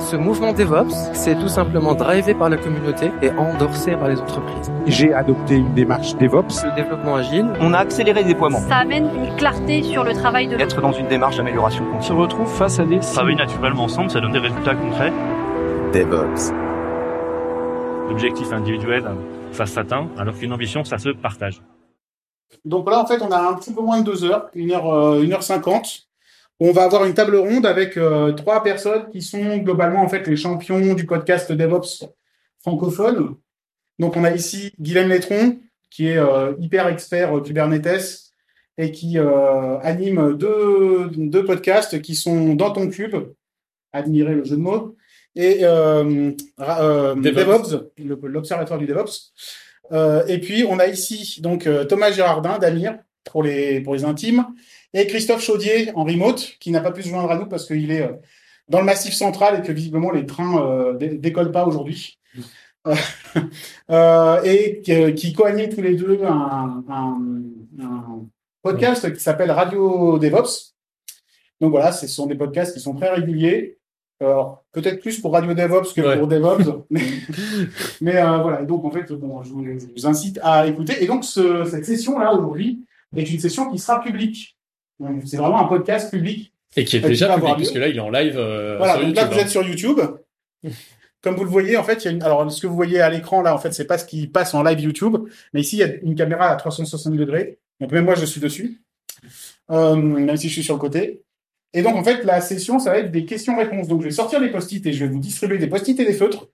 Ce mouvement DevOps, c'est tout simplement drivé par la communauté et endorsé par les entreprises. J'ai adopté une démarche DevOps. Le développement agile. On a accéléré le déploiement. Ça amène une clarté sur le travail de Être dans une démarche d'amélioration On se retrouve face à des... Travailler naturellement ensemble, ça donne des résultats concrets. DevOps. L'objectif individuel, ça s'atteint, alors qu'une ambition, ça se partage. Donc là, en fait, on a un petit peu moins de deux heures, une heure, euh, une heure cinquante. On va avoir une table ronde avec euh, trois personnes qui sont globalement en fait les champions du podcast DevOps francophone. Donc on a ici Guilhem Letron, qui est euh, hyper expert euh, Kubernetes et qui euh, anime deux, deux podcasts qui sont dans ton cube, admirez le jeu de mots, et DevOps. L'observatoire du DevOps. Et puis on a ici donc Thomas Gérardin d'Amir pour les pour les intimes et Christophe Chaudier en remote qui n'a pas pu se joindre à nous parce qu'il est euh, dans le massif central et que visiblement les trains euh, dé- décollent pas aujourd'hui. Euh, euh, et qui, qui co-animent tous les deux un, un, un podcast qui s'appelle Radio DevOps. Donc voilà, ce sont des podcasts qui sont très réguliers. Alors, peut-être plus pour Radio DevOps que Ouais. pour DevOps. mais mais euh, voilà, et donc en fait, bon, je, vous, je vous incite à écouter. Et donc, ce- cette session-là, aujourd'hui, est une session qui sera publique. Donc, C'est vraiment un podcast public. Et qui est Euh, déjà public, puisque là, il est en live euh, Voilà, sur donc YouTube. là, vous hein. êtes sur YouTube. Comme vous le voyez, en fait, il y a une... alors ce que vous voyez à l'écran là, en fait, c'est pas ce qui passe en live YouTube, mais ici il y a une caméra à 360 degrés. Donc même moi, je suis dessus, euh, même si je suis sur le côté. Et donc en fait, la session, ça va être des questions-réponses. Donc je vais sortir des post-it et je vais vous distribuer des post-it et des feutres.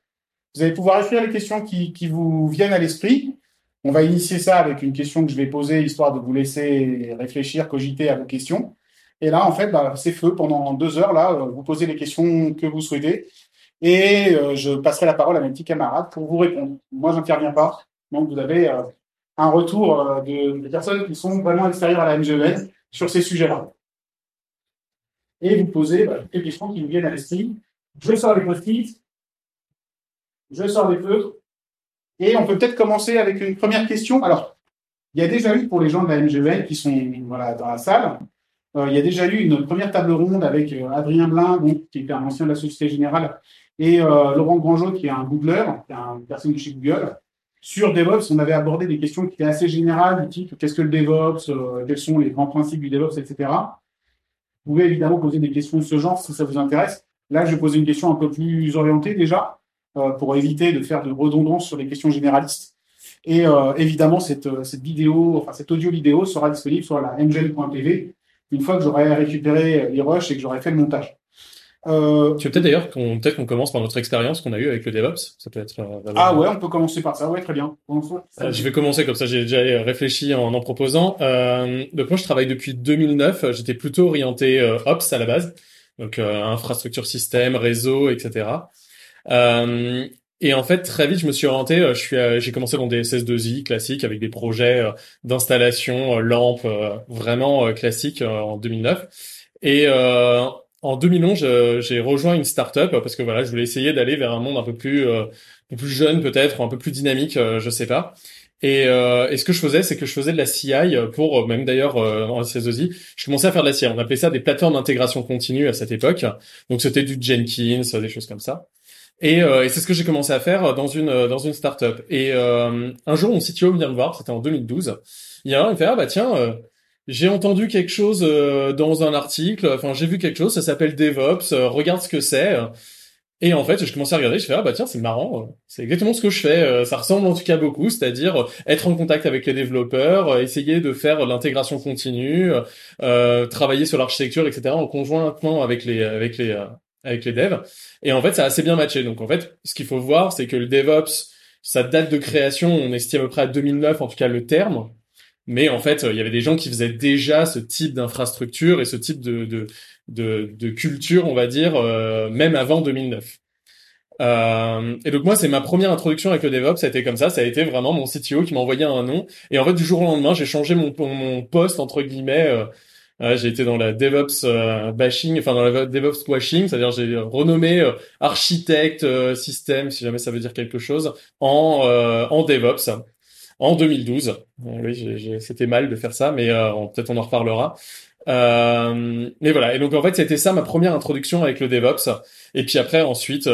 Vous allez pouvoir écrire les questions qui, qui vous viennent à l'esprit. On va initier ça avec une question que je vais poser histoire de vous laisser réfléchir, cogiter à vos questions. Et là, en fait, bah, c'est feu pendant deux heures. Là, euh, vous posez les questions que vous souhaitez. Et euh, je passerai la parole à mes petits camarades pour vous répondre. Moi, j'interviens pas. Donc, vous avez euh, un retour de, personnes qui sont vraiment extérieures à la MGEN sur ces sujets-là. Et vous posez bah, les questions qui vous viennent à l'esprit. Je sors les post-it. Je sors les feutres. Et on peut peut-être commencer avec une première question. Alors, il y a déjà eu pour les gens de la MGEN qui sont voilà, dans la salle, euh, il y a déjà eu une première table ronde avec euh, Adrien Blin, donc, qui était un ancien de la Société Générale, et euh, Laurent Grangeau, qui est un Googler, qui est une personne de chez Google. Sur DevOps, on avait abordé des questions qui étaient assez générales, du type qu'est-ce que le DevOps, quels sont les grands principes du DevOps, etc. Vous pouvez évidemment poser des questions de ce genre si ça vous intéresse. Là, je vais poser une question un peu plus orientée déjà, pour éviter de faire de redondance sur les questions généralistes. Et euh, évidemment, cette, euh, cette vidéo, enfin cette audio vidéo sera disponible sur la mgen.tv une fois que j'aurai récupéré les rushs et que j'aurai fait le montage. Euh, Tu veux peut-être d'ailleurs qu'on peut-être qu'on commence par notre expérience qu'on a eue avec le DevOps. Ça peut être. euh, ah ouais, on peut commencer par ça. Ouais, très bien. Euh, je vais commencer comme ça, j'ai déjà réfléchi en en proposant. Euh, donc moi, je travaille depuis 2009. J'étais plutôt orienté euh, Ops à la base, donc euh, infrastructure système, réseau, etc. Euh, et en fait, très vite, je me suis orienté. euh, Je suis, euh, j'ai commencé dans des SS2I classiques avec des projets d'installation, lampes, vraiment classiques en 2009. Et en 2011, je- j'ai rejoint une startup parce que voilà, je voulais essayer d'aller vers un monde un peu plus, un peu plus jeune peut-être, un peu plus dynamique, je sais pas. Et, ce que je faisais, c'est que je faisais de la CI pour, même d'ailleurs en SS2I, je commençais à faire de la CI. On appelait ça des plateformes d'intégration continue à cette époque. Donc c'était du Jenkins, des choses comme ça. Et, euh, et c'est ce que j'ai commencé à faire dans une euh, dans une startup. Et euh, un jour, mon CTO vient me voir, c'était en 2012. Il vient, il me fait ah bah tiens, euh, j'ai entendu quelque chose euh, dans un article. Enfin, j'ai vu quelque chose. Ça s'appelle DevOps. euh, regarde ce que c'est. Et en fait, je commençais à regarder, je fais ah bah tiens, c'est marrant, euh, c'est exactement ce que je fais, euh, ça ressemble en tout cas beaucoup, c'est-à-dire euh, être en contact avec les développeurs, euh, essayer de faire l'intégration continue, euh, travailler sur l'architecture, etc. en conjointement avec les avec les euh, avec les devs. Et en fait, ça a assez bien matché. Donc en fait, ce qu'il faut voir, c'est que le DevOps, sa date de création, on estime à peu près à 2009, en tout cas le terme. Mais en fait, il y avait des gens qui faisaient déjà ce type d'infrastructure et ce type de, de, de, de culture, on va dire, euh, même avant 2009. Euh, et donc moi, c'est ma première introduction avec le DevOps, ça a été comme ça, ça a été vraiment mon CTO qui m'a envoyé un nom. Et en fait, du jour au lendemain, j'ai changé mon, mon poste, entre guillemets, euh, Euh, j'ai été dans la DevOps euh, bashing, enfin dans la DevOps washing, c'est-à-dire j'ai renommé euh, architecte euh, système, si jamais ça veut dire quelque chose, en en DevOps en 2012. oui, c'était mal de faire ça, mais peut-être on en reparlera. mais voilà. Et donc en fait, c'était ça ma première introduction avec le DevOps. Et puis après, ensuite,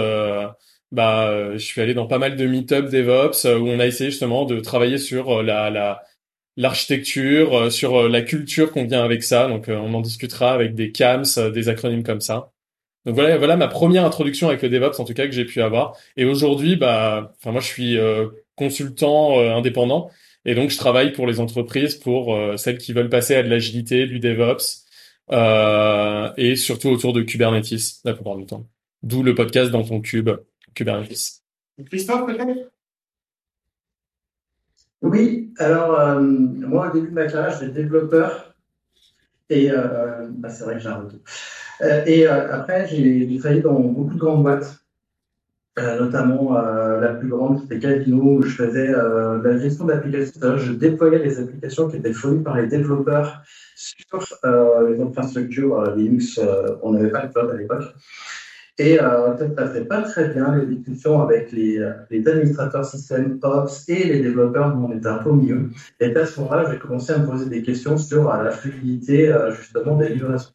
bah, je suis allé dans pas mal de meet-up DevOps où on a essayé justement de travailler sur la, la l'architecture, euh, sur euh, la culture qu'on vient avec ça. Donc, euh, on en discutera avec des CAMS, des acronymes comme ça. Donc voilà, voilà ma première introduction avec le DevOps en tout cas que j'ai pu avoir. Et aujourd'hui, bah, enfin moi je suis consultant indépendant et donc je travaille pour les entreprises, pour celles qui veulent passer à de l'agilité, du DevOps et surtout autour de Kubernetes la plupart du temps. D'où le podcast dans ton cube Kubernetes. Christophe peut-être? Oui, alors euh, moi au début de ma carrière, j'étais développeur et euh, bah, c'est vrai que j'ai un retour. Euh, et après, j'ai travaillé dans beaucoup de grandes boîtes, notamment la plus grande, c'était Casino, où je faisais la gestion d'applications. Je déployais les applications qui étaient fournies par les développeurs sur les infrastructures Linux. on n'avait pas de cloud à l'époque. Et euh, ça ne passait pas très bien, les discussions avec les, euh, les administrateurs système Ops et les développeurs, où on était un peu milieu. Et à ce moment-là, j'ai commencé à me poser des questions sur euh, la fluidité euh, justement des livraisons.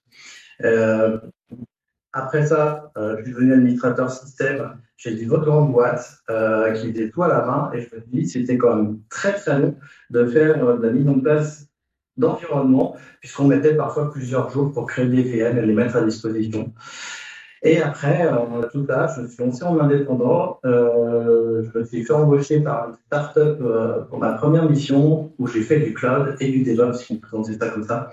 Euh, après ça, je suis devenu administrateur système chez une autre grande boîte qui faisait tout à la main et je me dis c'était quand même très très long de faire de la mise en place d'environnement puisqu'on mettait parfois plusieurs jours pour créer des VM et les mettre à disposition. Et après, euh, tout ça, je me suis lancé en indépendant. Euh, je me suis fait embaucher par une startup euh, pour ma première mission où j'ai fait du cloud et du DevOps, si on présentait ça comme ça.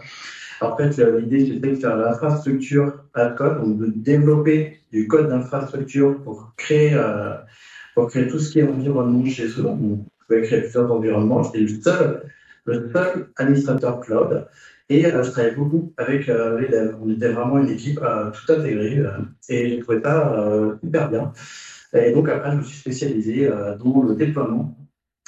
En fait, l'idée, c'était de faire l'infrastructure à code, donc de développer du code d'infrastructure pour créer, euh, pour créer tout ce qui est environnement chez eux. On pouvait créer plusieurs environnements. J'étais le seul, le seul administrateur cloud. Et euh, je travaillais beaucoup avec euh, les devs. On était vraiment une équipe euh, tout intégrée et j'ai trouvé ça super bien. Et donc après, je me suis spécialisé dans le déploiement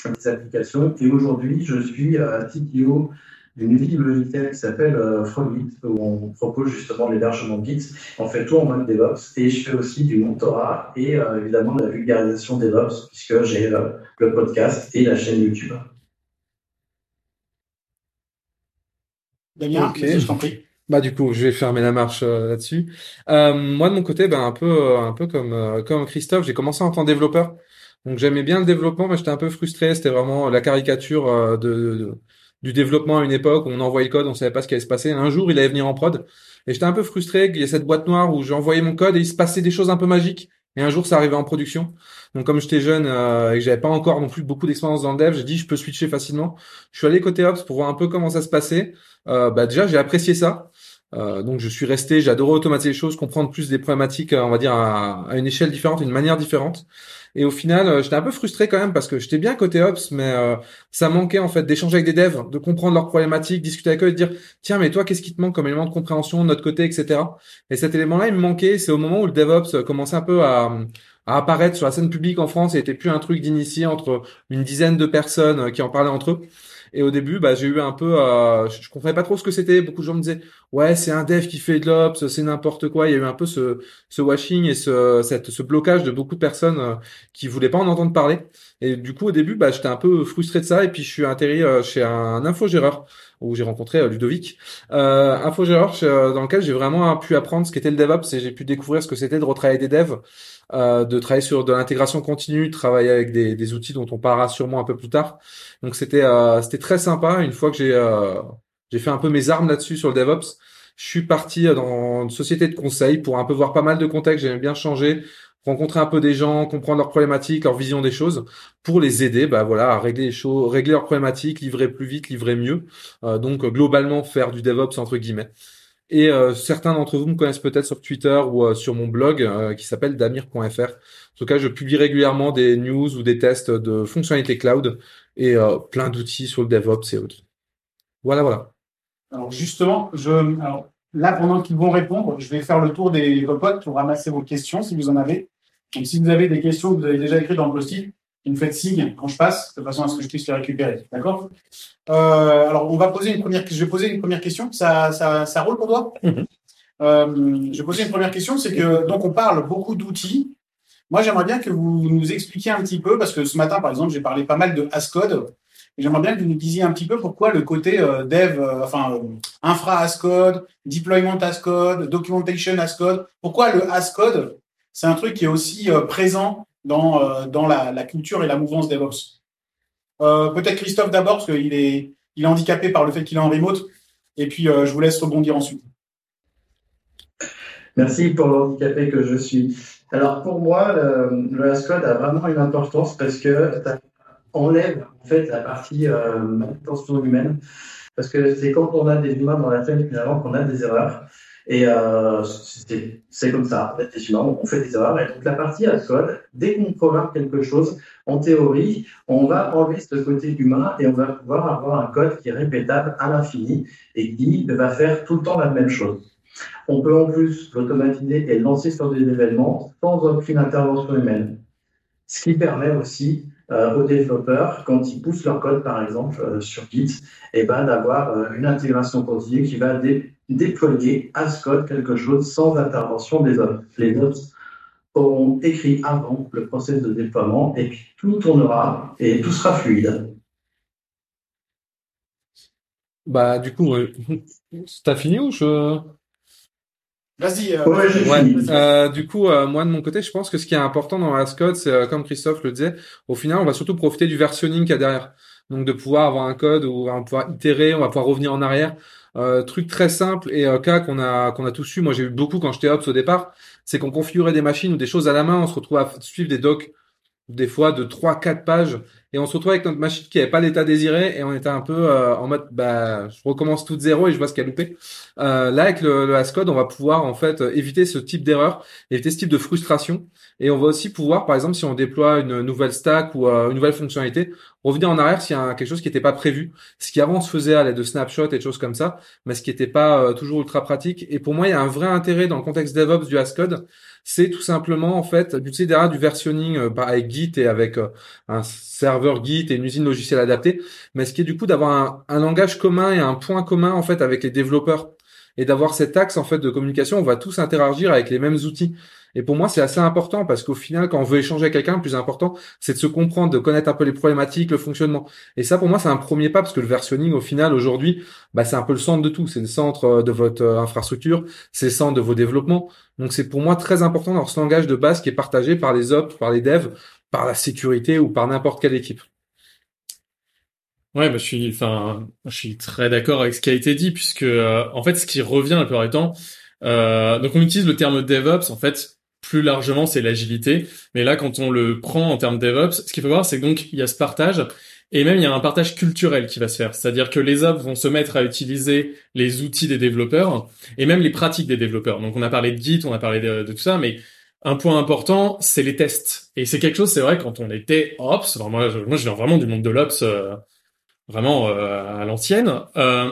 des applications. Et aujourd'hui, je suis CTO d'une usine logicielle qui s'appelle Frogit, où on propose justement l'hébergement Git. On fait tout en mode DevOps et je fais aussi du mentorat et évidemment de la vulgarisation DevOps puisque j'ai le podcast et la chaîne YouTube. Damien, je t'en prie. Bah du coup, je vais fermer la marche euh, là-dessus. Euh, moi de mon côté, ben un peu, euh, un peu comme comme Christophe, j'ai commencé en tant que développeur. Donc j'aimais bien le développement, mais j'étais un peu frustré. C'était vraiment la caricature de, du développement à une époque où on envoyait le code, on savait pas ce qui allait se passer. Un jour, il allait venir en prod, et j'étais un peu frustré qu'il y ait cette boîte noire où j'envoyais mon code et il se passait des choses un peu magiques. Et un jour, ça arrivait en production. Donc, comme j'étais jeune euh, et que j'avais pas encore non plus beaucoup d'expérience dans le dev, j'ai dit je peux switcher facilement. Je suis allé côté ops pour voir un peu comment ça se passait. Euh, bah déjà, j'ai apprécié ça. Euh, donc, je suis resté. Adoré automatiser les choses, comprendre plus des problématiques, on va dire à, une échelle différente, une manière différente. Et au final, euh, j'étais un peu frustré quand même parce que j'étais bien côté ops, mais euh, ça manquait en fait d'échanger avec des devs, de comprendre leurs problématiques, discuter avec eux et de dire tiens mais toi qu'est-ce qui te manque comme élément de compréhension de notre côté, etc. Et cet élément-là, il me manquait. C'est au moment où le DevOps commençait un peu à, apparaître sur la scène publique en France et était plus un truc d'initié entre une dizaine de personnes euh, qui en parlaient entre eux. Et au début, bah, j'ai eu un peu, euh, je, comprenais pas trop ce que c'était. Beaucoup de gens me disaient, ouais, c'est un dev qui fait de l'ops, c'est n'importe quoi. Il y a eu un peu ce, ce washing et ce, cette, ce blocage de beaucoup de personnes euh, qui voulaient pas en entendre parler. Et du coup, au début, bah, j'étais un peu frustré de ça. Et puis, je suis atterri euh, chez un infogéreur où j'ai rencontré euh, Ludovic, euh, infogéreur dans lequel j'ai vraiment pu apprendre ce qu'était le DevOps et j'ai pu découvrir ce que c'était de retravailler des devs, euh, de travailler sur de l'intégration continue, de travailler avec des, des, outils dont on parlera sûrement un peu plus tard. Donc c'était euh, c'était très sympa. Une fois que j'ai euh, j'ai fait un peu mes armes là-dessus sur le DevOps, je suis parti dans une société de conseil pour un peu voir pas mal de contextes. J'aime bien changer, rencontrer un peu des gens, comprendre leurs problématiques, leur vision des choses, pour les aider, bah voilà, à régler les choses, régler leurs problématiques, livrer plus vite, livrer mieux. Euh, donc globalement faire du DevOps entre guillemets. Et euh, certains d'entre vous me connaissent peut-être sur Twitter ou euh, sur mon blog euh, qui s'appelle damir.fr. En tout cas, je publie régulièrement des news ou des tests de fonctionnalités cloud et plein d'outils sur le DevOps et autres. Voilà, voilà. Alors justement, je, alors, là, pendant qu'ils vont répondre, je vais faire le tour des potes pour ramasser vos questions si vous en avez. Donc si vous avez des questions que vous avez déjà écrites dans le post-it, Vous me faites signe quand je passe, de façon à ce que je puisse les récupérer. D'accord? Euh, Alors, on va poser une première. Je vais poser une première question. Ça, ça, ça roule pour toi? Euh, Je vais poser une première question. C'est que donc on parle beaucoup d'outils. Moi, j'aimerais bien que vous nous expliquiez un petit peu, parce que ce matin, par exemple, j'ai parlé pas mal de Ascode. Et J'aimerais bien que vous nous disiez un petit peu pourquoi le côté euh, dev, euh, enfin euh, infra as code, deployment as code, documentation as code. Pourquoi le as code, c'est un truc qui est aussi présent dans euh, la, culture et la mouvance DevOps. Euh, Peut-être Christophe d'abord parce qu'il est handicapé par le fait qu'il est en remote. Et puis euh, je vous laisse rebondir ensuite. Merci pour l'handicapé que je suis. Alors pour moi, le, le Ascode a vraiment une importance parce que ça enlève en fait la partie euh, humaine. Parce que c'est quand on a des humains dans la chaîne finalement qu'on a des erreurs. Et euh, c'est comme ça, on fait des erreurs. Et donc la partie Ascode, dès qu'on programme quelque chose, en théorie, on va enlever ce côté humain et on va pouvoir avoir un code qui est répétable à l'infini et qui va faire tout le temps la même chose. On peut en plus l'automatiser et lancer sur des événements sans aucune intervention humaine. Ce qui permet aussi aux développeurs, quand ils poussent leur code, par exemple, euh, sur Git, eh ben, d'avoir euh, une intégration continue qui va dé- déployer à ce code quelque chose sans intervention des autres. Les autres auront écrit avant le process de déploiement et puis tout tournera et tout sera fluide. Bah, du coup, euh, t'as fini ou je... Vas-y. euh, Ouais, j'ai Ouais, fini. euh, du coup, euh, moi de mon côté, je pense que ce qui est important dans Ascode, c'est euh, comme Christophe le disait, au final, on va surtout profiter du versionning qu'il y a derrière. Donc de pouvoir avoir un code où on va pouvoir itérer, on va pouvoir revenir en arrière. Euh, truc très simple et euh, cas qu'on a qu'on a tous eu. Moi, j'ai eu beaucoup quand j'étais Ops au départ, c'est qu'on configurait des machines ou des choses à la main, on se retrouvait à suivre des docs des fois de 3 4 pages et on se retrouvait avec notre machine qui avait pas l'état désiré et on était un peu euh, en mode bah je recommence tout de zéro et je vois ce qu'il y a loupé. Euh, là avec le, le Ascode, on va pouvoir en fait euh, éviter ce type d'erreur, éviter ce type de frustration. Et on va aussi pouvoir par exemple si on déploie une nouvelle stack ou euh, une nouvelle fonctionnalité, revenir en arrière s'il y a quelque chose qui n'était pas prévu, ce qui avant se faisait à l'aide de snapshots et de choses comme ça, mais ce qui n'était pas toujours ultra pratique. Et pour moi il y a un vrai intérêt dans le contexte DevOps du Ascode, c'est tout simplement en fait d'utiliser derrière du versionning euh, bah, avec Git et avec euh, un serveur Git et une usine logicielle adaptée, mais ce qui est du coup d'avoir un, un langage commun et un point commun en fait avec les développeurs et d'avoir cet axe en fait de communication, on va tous interagir avec les mêmes outils. Et pour moi, c'est assez important parce qu'au final, quand on veut échanger avec quelqu'un, le plus important, c'est de se comprendre, de connaître un peu les problématiques, le fonctionnement. Et ça, pour moi, c'est un premier pas parce que le versionning, au final, aujourd'hui, bah, c'est un peu le centre de tout. C'est le centre euh, de votre euh, infrastructure, c'est le centre de vos développements. Donc, c'est pour moi très important d'avoir ce langage de base qui est partagé par les ops, par les devs, par la sécurité ou par n'importe quelle équipe. Ouais, bah, je suis, enfin, je suis très d'accord avec ce qui a été dit, puisque euh, en fait, ce qui revient la plupart du temps, euh, donc on utilise le terme DevOps, en fait, plus largement, c'est l'agilité. Mais là, quand on le prend en termes DevOps, ce qu'il faut voir, c'est donc il y a ce partage, et même il y a un partage culturel qui va se faire. C'est-à-dire que les ops vont se mettre à utiliser les outils des développeurs et même les pratiques des développeurs. Donc on a parlé de Git, on a parlé de, tout ça, mais un point important, c'est les tests. Et c'est quelque chose, c'est vrai, quand on était Ops, moi, je, moi, je viens vraiment du monde de l'Ops, euh, vraiment euh, à l'ancienne, euh,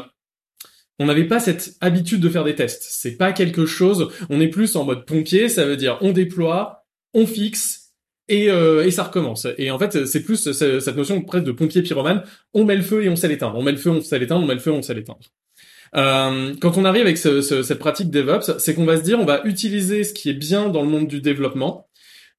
on n'avait pas cette habitude de faire des tests. C'est pas quelque chose. On est plus en mode pompier. Ça veut dire on déploie, on fixe et euh, et ça recommence. Et en fait, c'est plus ce- cette notion presque de pompier pyromane. On met le feu et on sait l'éteindre. On met le feu, on sait l'éteindre. On met le feu, on sait l'éteindre. Euh, quand on arrive avec ce- ce- cette pratique DevOps, c'est qu'on va se dire on va utiliser ce qui est bien dans le monde du développement,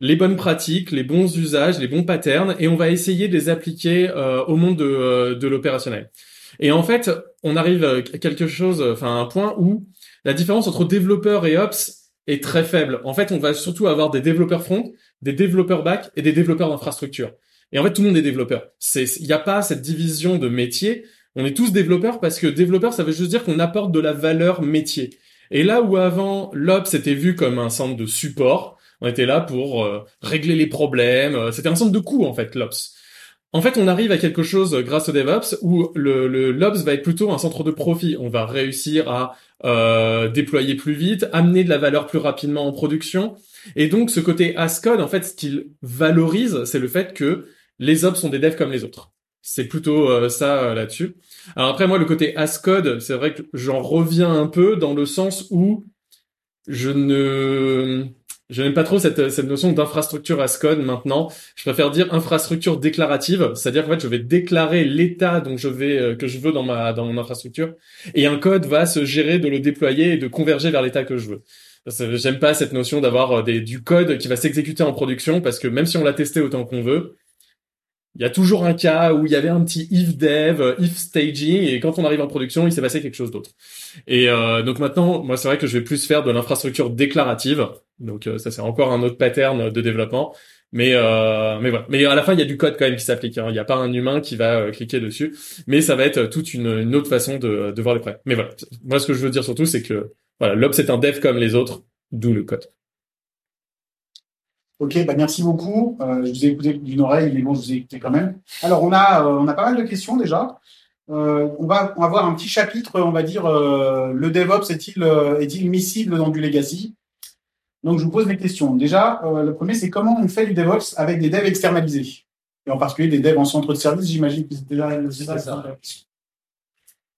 les bonnes pratiques, les bons usages, les bons patterns, et on va essayer de les appliquer euh, au monde de, euh, de l'opérationnel. Et en fait, on arrive à quelque chose, enfin à un point où la différence entre développeur et ops est très faible. En fait, on va surtout avoir des développeurs front, des développeurs back et des développeurs d'infrastructure. Et en fait, tout le monde est développeur. Il n'y a pas cette division de métier. On est tous développeurs parce que développeur, ça veut juste dire qu'on apporte de la valeur métier. Et là où avant, l'ops était vu comme un centre de support, on était là pour euh, régler les problèmes. euh, C'était un centre de coût, en fait, l'ops. En fait, on arrive à quelque chose euh, grâce au DevOps où le, le l'Ops va être plutôt un centre de profit. On va réussir à euh, déployer plus vite, amener de la valeur plus rapidement en production. Et donc, ce côté as-code, en fait, ce qu'il valorise, c'est le fait que les Ops sont des devs comme les autres. C'est plutôt euh, ça là-dessus. Alors après, moi, le côté as-code, c'est vrai que j'en reviens un peu dans le sens où je ne je n'aime pas trop cette, cette notion d'infrastructure as code maintenant. Je préfère dire infrastructure déclarative, c'est-à-dire qu'en fait, je vais déclarer l'état dont je vais euh, que je veux dans ma dans mon infrastructure, et un code va se gérer de le déployer et de converger vers l'état que je veux. J'aime pas cette notion d'avoir euh, du code qui va s'exécuter en production parce que même si on l'a testé autant qu'on veut, il y a toujours un cas où il y avait un petit if dev, if staging, et quand on arrive en production, il s'est passé quelque chose d'autre. Et euh, donc maintenant, moi c'est vrai que je vais plus faire de l'infrastructure déclarative. Donc euh, ça c'est encore un autre pattern de développement. Mais euh, mais voilà. Mais à la fin, il y a du code quand même qui s'applique. Hein. Il n'y a pas un humain qui va euh, cliquer dessus. Mais ça va être toute une, autre façon de, de voir les problèmes. Mais voilà. Moi, ce que je veux dire surtout, c'est que voilà, l'Ops est un dev comme les autres, d'où le code. Ok, bah merci beaucoup. Euh, je vous ai écouté d'une oreille, mais bon, je vous ai écouté quand même. Alors, on a, euh, on a pas mal de questions déjà. Euh, on va avoir un petit chapitre, on va dire, euh, le DevOps est-il euh, est-il miscible dans du legacy? Donc, je vous pose des questions. Déjà, le premier, c'est comment on fait du DevOps avec des devs externalisés? Et en particulier des devs en centre de service, j'imagine que c'était là. C'est ça.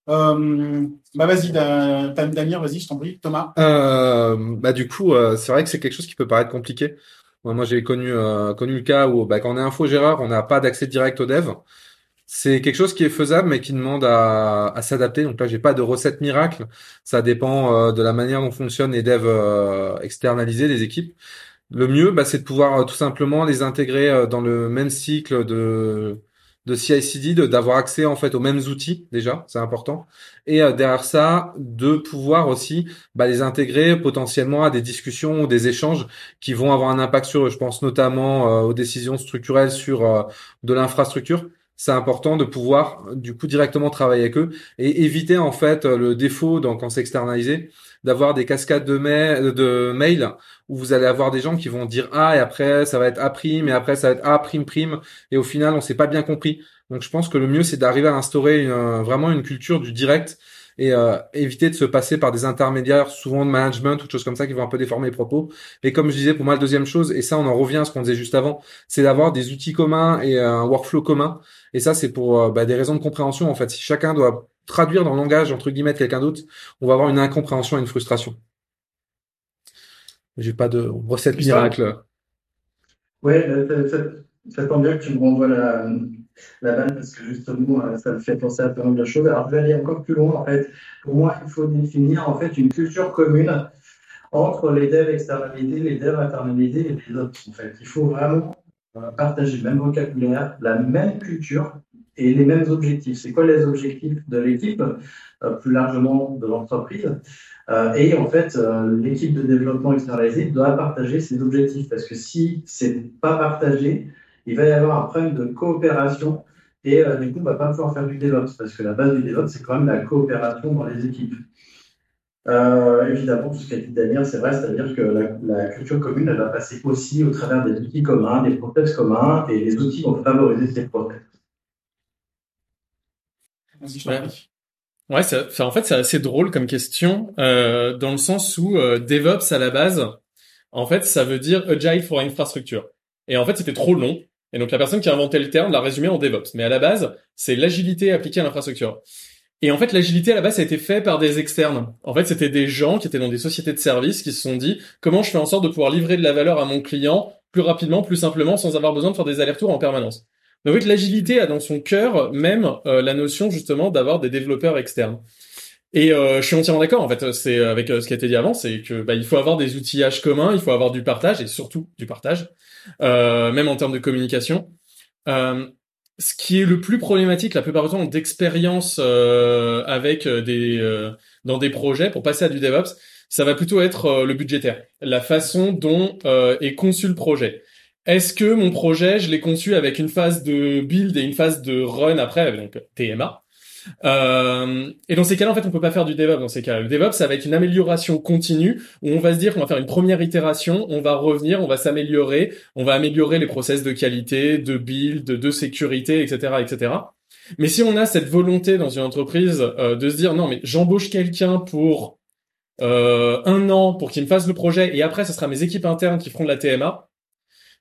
Euh, bah vas-y, Damien, vas-y, je t'en prie. Thomas? Euh, bah du coup, c'est vrai que c'est quelque chose qui peut paraître compliqué. Moi, j'ai connu euh, connu le cas où bah, quand on est infogéreur, on n'a pas d'accès direct au dev. C'est quelque chose qui est faisable, mais qui demande à, s'adapter. Donc là, j'ai pas de recette miracle. Ça dépend euh, de la manière dont fonctionnent les devs euh, externalisés, les équipes. Le mieux, bah, c'est de pouvoir tout simplement les intégrer dans le même cycle de de CI/CD, d'avoir accès en fait aux mêmes outils déjà, c'est important. Et euh, derrière ça, de pouvoir aussi bah, les intégrer potentiellement à des discussions ou des échanges qui vont avoir un impact sur eux. Je pense notamment euh, aux décisions structurelles sur euh, de l'infrastructure. C'est important de pouvoir du coup directement travailler avec eux et éviter en fait le défaut dans, quand c'est externalisé d'avoir des cascades de, mail, de mails où vous allez avoir des gens qui vont dire A et après ça va être A prime et après ça va être A prime prime et au final on s'est pas bien compris. Donc je pense que le mieux c'est d'arriver à instaurer vraiment une culture du direct et euh, éviter de se passer par des intermédiaires, souvent de management ou de choses comme ça qui vont un peu déformer les propos. Et comme je disais, pour moi, la deuxième chose, et ça on en revient à ce qu'on disait juste avant, c'est d'avoir des outils communs et un workflow commun. Et ça c'est pour euh, bah, des raisons de compréhension. En fait, si chacun doit traduire dans le langage entre guillemets de quelqu'un d'autre, on va avoir une incompréhension et une frustration. J'ai pas de recette miracle. Ouais, ça, ça, tombe bien que tu me renvoies la, la balle parce que justement, euh, ça me fait penser à mal de choses. Alors, je vais aller encore plus loin. En fait, pour moi, il faut définir en fait une culture commune entre les devs externalisés, les devs internalisés et les autres. En fait, il faut vraiment euh, partager le même vocabulaire, la même culture et les mêmes objectifs. C'est quoi les objectifs de l'équipe, euh, plus largement de l'entreprise? Et en fait, l'équipe de développement externalisé doit partager ses objectifs parce que si c'est pas partagé, il va y avoir un problème de coopération et du coup, on va pas pouvoir faire du DevOps parce que la base du DevOps, c'est quand même la coopération dans les équipes. évidemment, tout ce qu'a dit Damien, c'est vrai, c'est-à-dire que la, culture commune, elle va passer aussi au travers des outils communs, des process communs, et les outils vont favoriser ces process. Ouais, ça, en fait, c'est assez drôle comme question, euh, dans le sens où euh, DevOps à la base, en fait, ça veut dire Agile for Infrastructure. Et en fait, c'était trop long. Et donc la personne qui a inventé le terme l'a résumé en DevOps. Mais à la base, c'est l'agilité appliquée à l'infrastructure. Et en fait, l'agilité à la base, ça a été fait par des externes. En fait, c'était des gens qui étaient dans des sociétés de services qui se sont dit comment je fais en sorte de pouvoir livrer de la valeur à mon client plus rapidement, plus simplement, sans avoir besoin de faire des allers-retours en permanence. Donc fait, l'agilité a dans son cœur même euh, la notion justement d'avoir des développeurs externes. Et euh, je suis entièrement d'accord. En fait, c'est avec euh, ce qui a été dit avant, c'est que bah, il faut avoir des outillages communs, il faut avoir du partage et surtout du partage, même en termes de communication. ce qui est le plus problématique la plupart du temps d'expérience avec des dans des projets pour passer à du DevOps, ça va plutôt être le budgétaire, la façon dont est conçu le projet. Est-ce que mon projet, je l'ai conçu avec une phase de build et une phase de run après, donc TMA euh, et dans ces cas-là, en fait, on peut pas faire du DevOps. Dans ces cas-là, le DevOps, ça va être une amélioration continue où on va se dire qu'on va faire une première itération, on va revenir, on va s'améliorer, on va améliorer les process de qualité, de build, de sécurité, etc., etc. Mais si on a cette volonté dans une entreprise euh, de se dire non, mais j'embauche quelqu'un pour euh, un an pour qu'il me fasse le projet et après, ce sera mes équipes internes qui feront de la TMA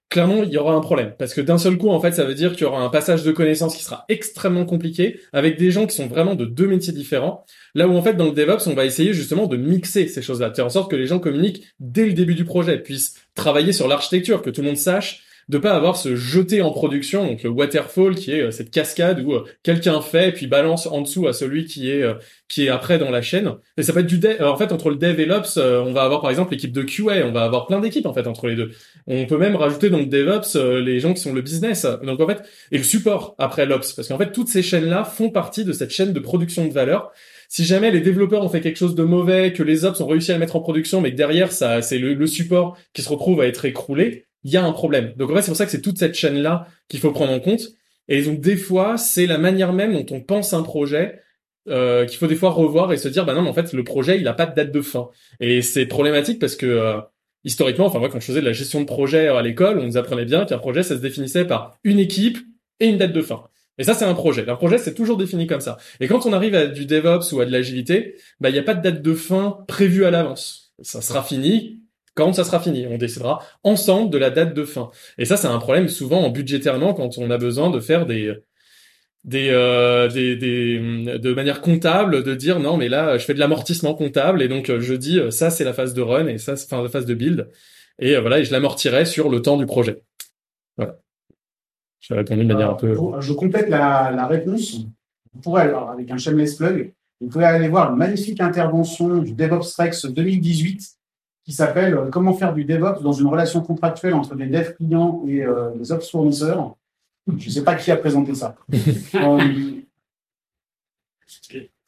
clairement, il y aura un problème. Parce que d'un seul coup, en fait, ça veut dire qu'il y aura un passage de connaissances qui sera extrêmement compliqué avec des gens qui sont vraiment de deux métiers différents. Là où, en fait, dans le DevOps, on va essayer justement de mixer ces choses-là, de faire en sorte que les gens communiquent dès le début du projet, puissent travailler sur l'architecture, que tout le monde sache de pas avoir ce jeté en production, donc le waterfall qui est euh, cette cascade où euh, quelqu'un fait puis balance en dessous à celui qui est euh, qui est après dans la chaîne. Et ça peut être du dev. en fait, entre le dev et l'ops, on va avoir par exemple l'équipe de QA, on va avoir plein d'équipes en fait entre les deux. On peut même rajouter dans le DevOps les gens qui sont le business. Donc en fait, et le support après l'ops, parce qu'en fait toutes ces chaînes là font partie de cette chaîne de production de valeur si jamais les développeurs ont fait quelque chose de mauvais, que les ops ont réussi à mettre en production, mais que derrière ça, c'est le, le, support qui se retrouve à être écroulé, il y a un problème. Donc en fait, c'est pour ça que c'est toute cette chaîne-là qu'il faut prendre en compte. Et donc des fois, c'est la manière même dont on pense un projet euh, qu'il faut des fois revoir et se dire, bah non, mais en fait, le projet, il n'a pas de date de fin. Et c'est problématique parce que euh, historiquement, enfin moi, quand je faisais de la gestion de projet à l'école, on nous apprenait bien qu'un projet, ça se définissait par une équipe et une date de fin. Et ça, c'est un projet. Un projet, c'est toujours défini comme ça. Et quand on arrive à du DevOps ou à de l'agilité, bah, il n'y a pas de date de fin prévue à l'avance. Ça sera fini quand ça sera fini. On décidera ensemble de la date de fin. Et ça, c'est un problème souvent en budgétairement quand on a besoin de faire des des, euh, des, des de manière comptable de dire non mais là je fais de l'amortissement comptable et donc je dis ça c'est la phase de run et ça c'est enfin la phase de build et euh, voilà et je l'amortirai sur le temps du projet. Voilà. J'ai répondu de manière un peu. Je complète la, la réponse. Vous pourrez alors avec un shameless plug, vous pouvez aller voir une magnifique intervention du DevOps Rex 2018 qui s'appelle euh, Comment faire du DevOps dans une relation contractuelle entre des devs clients et euh, des ops fournisseurs. Je ne sais pas qui a présenté ça.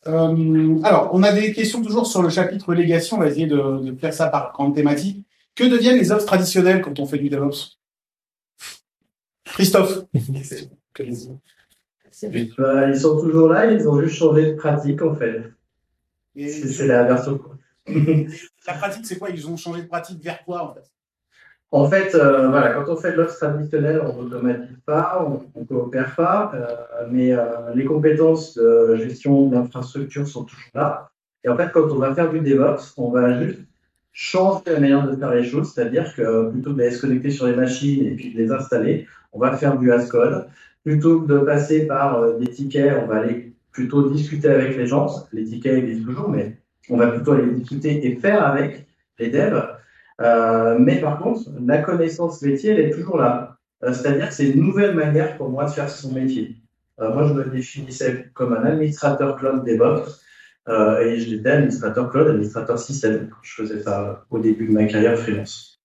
Euh, alors, on a des questions toujours sur le chapitre legacy. On va essayer de, faire ça par grande thématique. Que deviennent les ops traditionnels quand on fait du DevOps? Christophe Ils sont toujours là, ils ont juste changé de pratique en fait. C'est la version la pratique, c'est quoi? Ils ont changé de pratique vers quoi en fait? En fait, euh, voilà, quand on fait de l'offre traditionnelle, on n'automatise pas, on ne coopère pas, euh, mais euh, les compétences de gestion d'infrastructure sont toujours là. Et en fait, quand on va faire du DevOps, on va juste changer la manière de faire les choses, c'est-à-dire que plutôt que de se connecter sur les machines et puis de les installer, on va faire du as-code. Plutôt que de passer par des tickets, on va aller plutôt discuter avec les gens. Les tickets existent toujours, mais on va plutôt aller discuter et faire avec les devs. Euh, mais par contre, la connaissance métier, elle est toujours là. Euh, c'est-à-dire que c'est une nouvelle manière pour moi de faire son métier. Euh, moi, je me définissais comme un administrateur cloud DevOps et j'étais administrateur cloud, administrateur système quand je faisais ça au début de ma carrière freelance.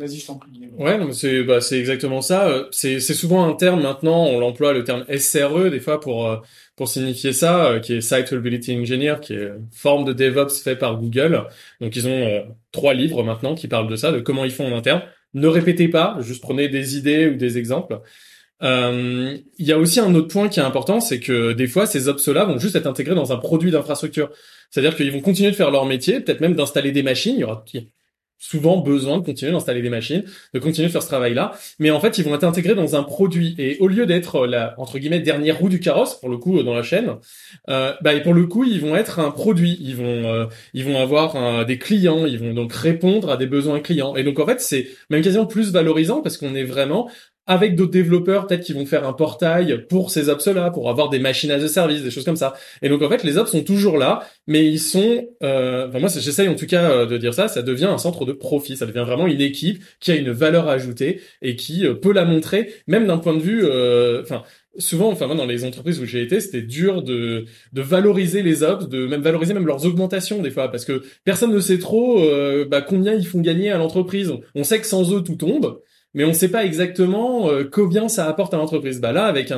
Vas-y, je t'en prie. Ouais, c'est bah, exactement ça. C'est c'est souvent un terme maintenant, on l'emploie le terme SRE des fois pour euh, pour signifier ça, euh, qui est Site Reliability Engineer, qui est forme de DevOps fait par Google. Donc ils ont euh, trois livres maintenant qui parlent de ça, de comment ils font en interne. Ne répétez pas, juste prenez des idées ou des exemples. Il y a aussi un autre point qui est important, c'est que des fois ces ops-là vont juste être intégrés dans un produit d'infrastructure. C'est-à-dire qu'ils vont continuer de faire leur métier, peut-être même d'installer des machines. Souvent besoin de continuer d'installer des machines, de continuer de faire ce travail-là, mais en fait ils vont être intégrés dans un produit. Et au lieu d'être la entre guillemets dernière roue du carrosse pour le coup euh, dans la chaîne, euh, bah et pour le coup ils vont être un produit, ils vont euh, ils vont avoir des clients, ils vont donc répondre à des besoins clients. Et donc en fait c'est même quasiment plus valorisant parce qu'on est vraiment avec d'autres développeurs peut-être qui vont faire un portail pour ces ops là pour avoir des machines as a service des choses comme ça et donc en fait les ops sont toujours là mais ils sont euh, enfin moi j'essaye en tout cas euh, de dire ça ça devient un centre de profit ça devient vraiment une équipe qui a une valeur ajoutée et qui euh, peut la montrer même d'un point de vue enfin souvent, enfin moi dans les entreprises où j'ai été, c'était dur de de valoriser les ops, de même valoriser même leurs augmentations des fois, parce que personne ne sait trop bah, combien ils font gagner à l'entreprise. On sait que sans eux tout tombe, mais on ne sait pas exactement euh, combien ça apporte à l'entreprise. Bah là, avec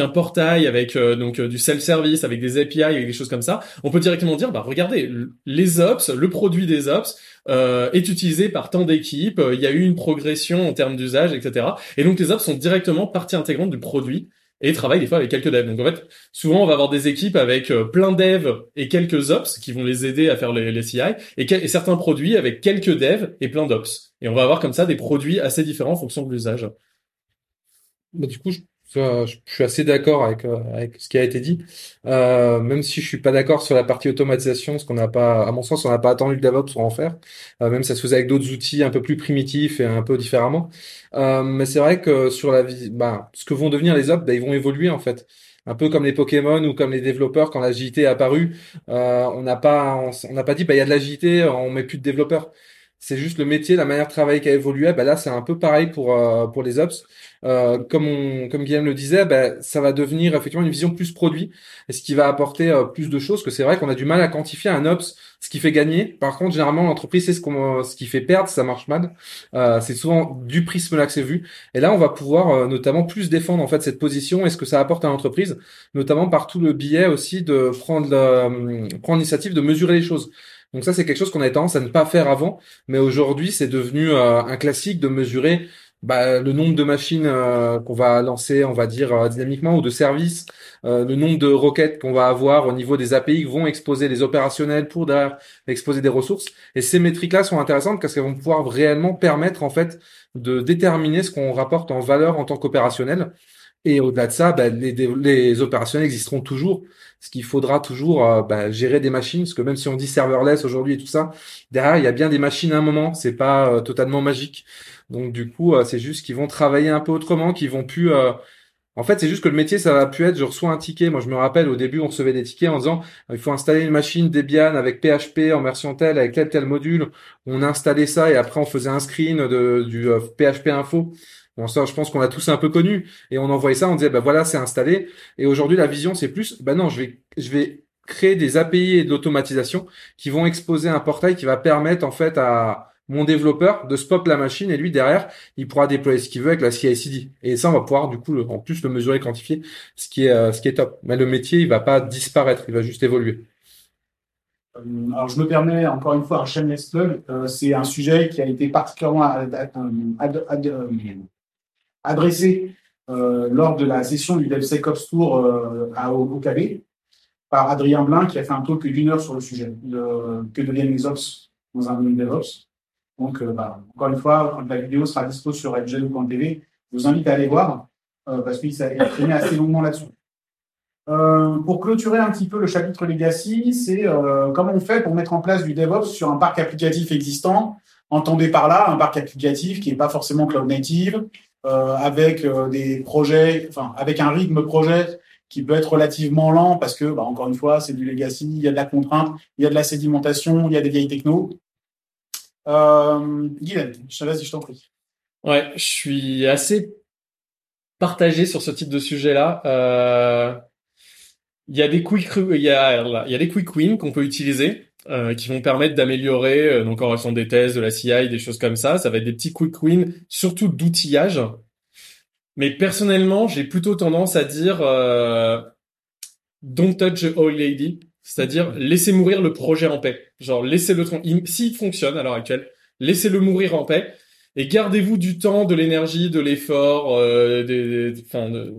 un portail, avec euh, donc euh, du self-service, avec des API, avec des choses comme ça, on peut directement dire bah regardez, les ops, le produit des ops est utilisé par tant d'équipes, il y a eu une progression en termes d'usage, etc. Et donc les ops sont directement partie intégrante du produit et travaille des fois avec quelques devs. Donc en fait, souvent on va avoir des équipes avec euh, plein devs et quelques ops qui vont les aider à faire les, CI et, certains produits avec quelques devs et plein d'ops. Et on va avoir comme ça des produits assez différents en fonction de l'usage. Bah, du coup, je suis assez d'accord avec, euh, avec ce qui a été dit. Euh, même si je suis pas d'accord sur la partie automatisation, parce qu'on n'a pas, à mon sens, on n'a pas attendu le DevOps pour en faire. Euh, même ça se faisait avec d'autres outils un peu plus primitifs et un peu différemment. Euh, mais c'est vrai que sur la vie, bah, ce que vont devenir les ops, bah, ils vont évoluer en fait. Un peu comme les Pokémon ou comme les développeurs quand l'agilité est apparue, euh, on n'a pas, on n'a pas dit bah il y a de l'agilité, on met plus de développeurs c'est juste le métier, la manière de travailler qui a évolué. Ben là, c'est un peu pareil pour euh, pour les ops. Euh, comme comme Guillaume le disait, ben, ça va devenir effectivement une vision plus produit, et ce qui va apporter euh, plus de choses. Que c'est vrai qu'on a du mal à quantifier un ops, ce qui fait gagner. Par contre, généralement, l'entreprise c'est ce qui fait perdre, ça marche mal. c'est souvent du prisme là que c'est vu. Et là, on va pouvoir notamment plus défendre en fait cette position et ce que ça apporte à l'entreprise, notamment par tout le biais aussi de prendre prendre l'initiative de mesurer les choses. Donc ça, c'est quelque chose qu'on avait tendance à ne pas faire avant, mais aujourd'hui, c'est devenu euh, un classique de mesurer bah, le nombre de machines euh, qu'on va lancer, on va dire euh, dynamiquement, ou de services, le nombre de requêtes qu'on va avoir au niveau des API qui vont exposer les opérationnels pour derrière exposer des ressources. Et ces métriques-là sont intéressantes parce qu'elles vont pouvoir réellement permettre en fait de déterminer ce qu'on rapporte en valeur en tant qu'opérationnel. Et au-delà de ça, bah, les, les opérationnels existeront toujours ce qu'il faudra toujours euh, bah, gérer des machines, parce que même si on dit serverless aujourd'hui et tout ça, derrière il y a bien des machines à un moment, c'est pas euh, totalement magique. Donc du coup, euh, c'est juste qu'ils vont travailler un peu autrement, qu'ils vont plus. En fait, c'est juste que le métier, ça va plus être, je reçois un ticket. Moi, je me rappelle, au début, on recevait des tickets en disant, il faut installer une machine Debian avec PHP en version telle, avec tel tel module. On a installé ça et après, on faisait un screen de, du PHP info. Bon, ça, je pense qu'on a tous un peu connu. Et on envoyait ça, on disait, bah voilà, c'est installé. Et aujourd'hui, la vision, c'est plus, bah non, je vais, je vais créer des API et de l'automatisation qui vont exposer un portail qui va permettre, en fait, à mon développeur de spot la machine et lui, derrière, il pourra déployer ce qu'il veut avec la CI/CD. Et ça, on va pouvoir, du coup, en plus, le mesurer, quantifier, ce qui est, euh, ce qui est top. Mais le métier, il va pas disparaître, il va juste évoluer. Euh, alors, je me permets encore une fois un shameless plug. Euh, c'est un sujet qui a été particulièrement adressé euh, lors de la session du DevSecOps Tour euh, à OKB par Adrien Blin qui a fait un talk d'une heure sur le sujet de que deviennent les ops dans un domaine DevOps. Donc, euh, bah, encore une fois, la vidéo sera disponible sur edgel.tv. Je vous invite à aller voir parce qu'il s'est exprimé assez longuement là-dessus. Pour clôturer un petit peu le chapitre Legacy, c'est comment on fait pour mettre en place du DevOps sur un parc applicatif existant. Entendez par là un parc applicatif qui n'est pas forcément cloud native, avec euh, des projets, enfin avec un rythme projet qui peut être relativement lent parce que, bah, encore une fois, c'est du legacy, il y a de la contrainte, il y a de la sédimentation, il y a des vieilles technos. Euh, Guylaine, je te laisse, je t'en prie. Ouais, je suis assez partagé sur ce type de sujet-là. Euh, il y a des quick, il y a, il y a des quick wins qu'on peut utiliser. Euh, qui vont permettre d'améliorer euh, donc en restant des tests, de la CI, des choses comme ça. Ça va être des petits quick wins, surtout d'outillage. Mais personnellement, j'ai plutôt tendance à dire euh, don't touch the old lady, c'est-à-dire laissez mourir le projet en paix. Genre laissez-le s'il fonctionne à l'heure actuelle, laissez-le mourir en paix et gardez-vous du temps, de l'énergie, de l'effort, euh, des, des, de,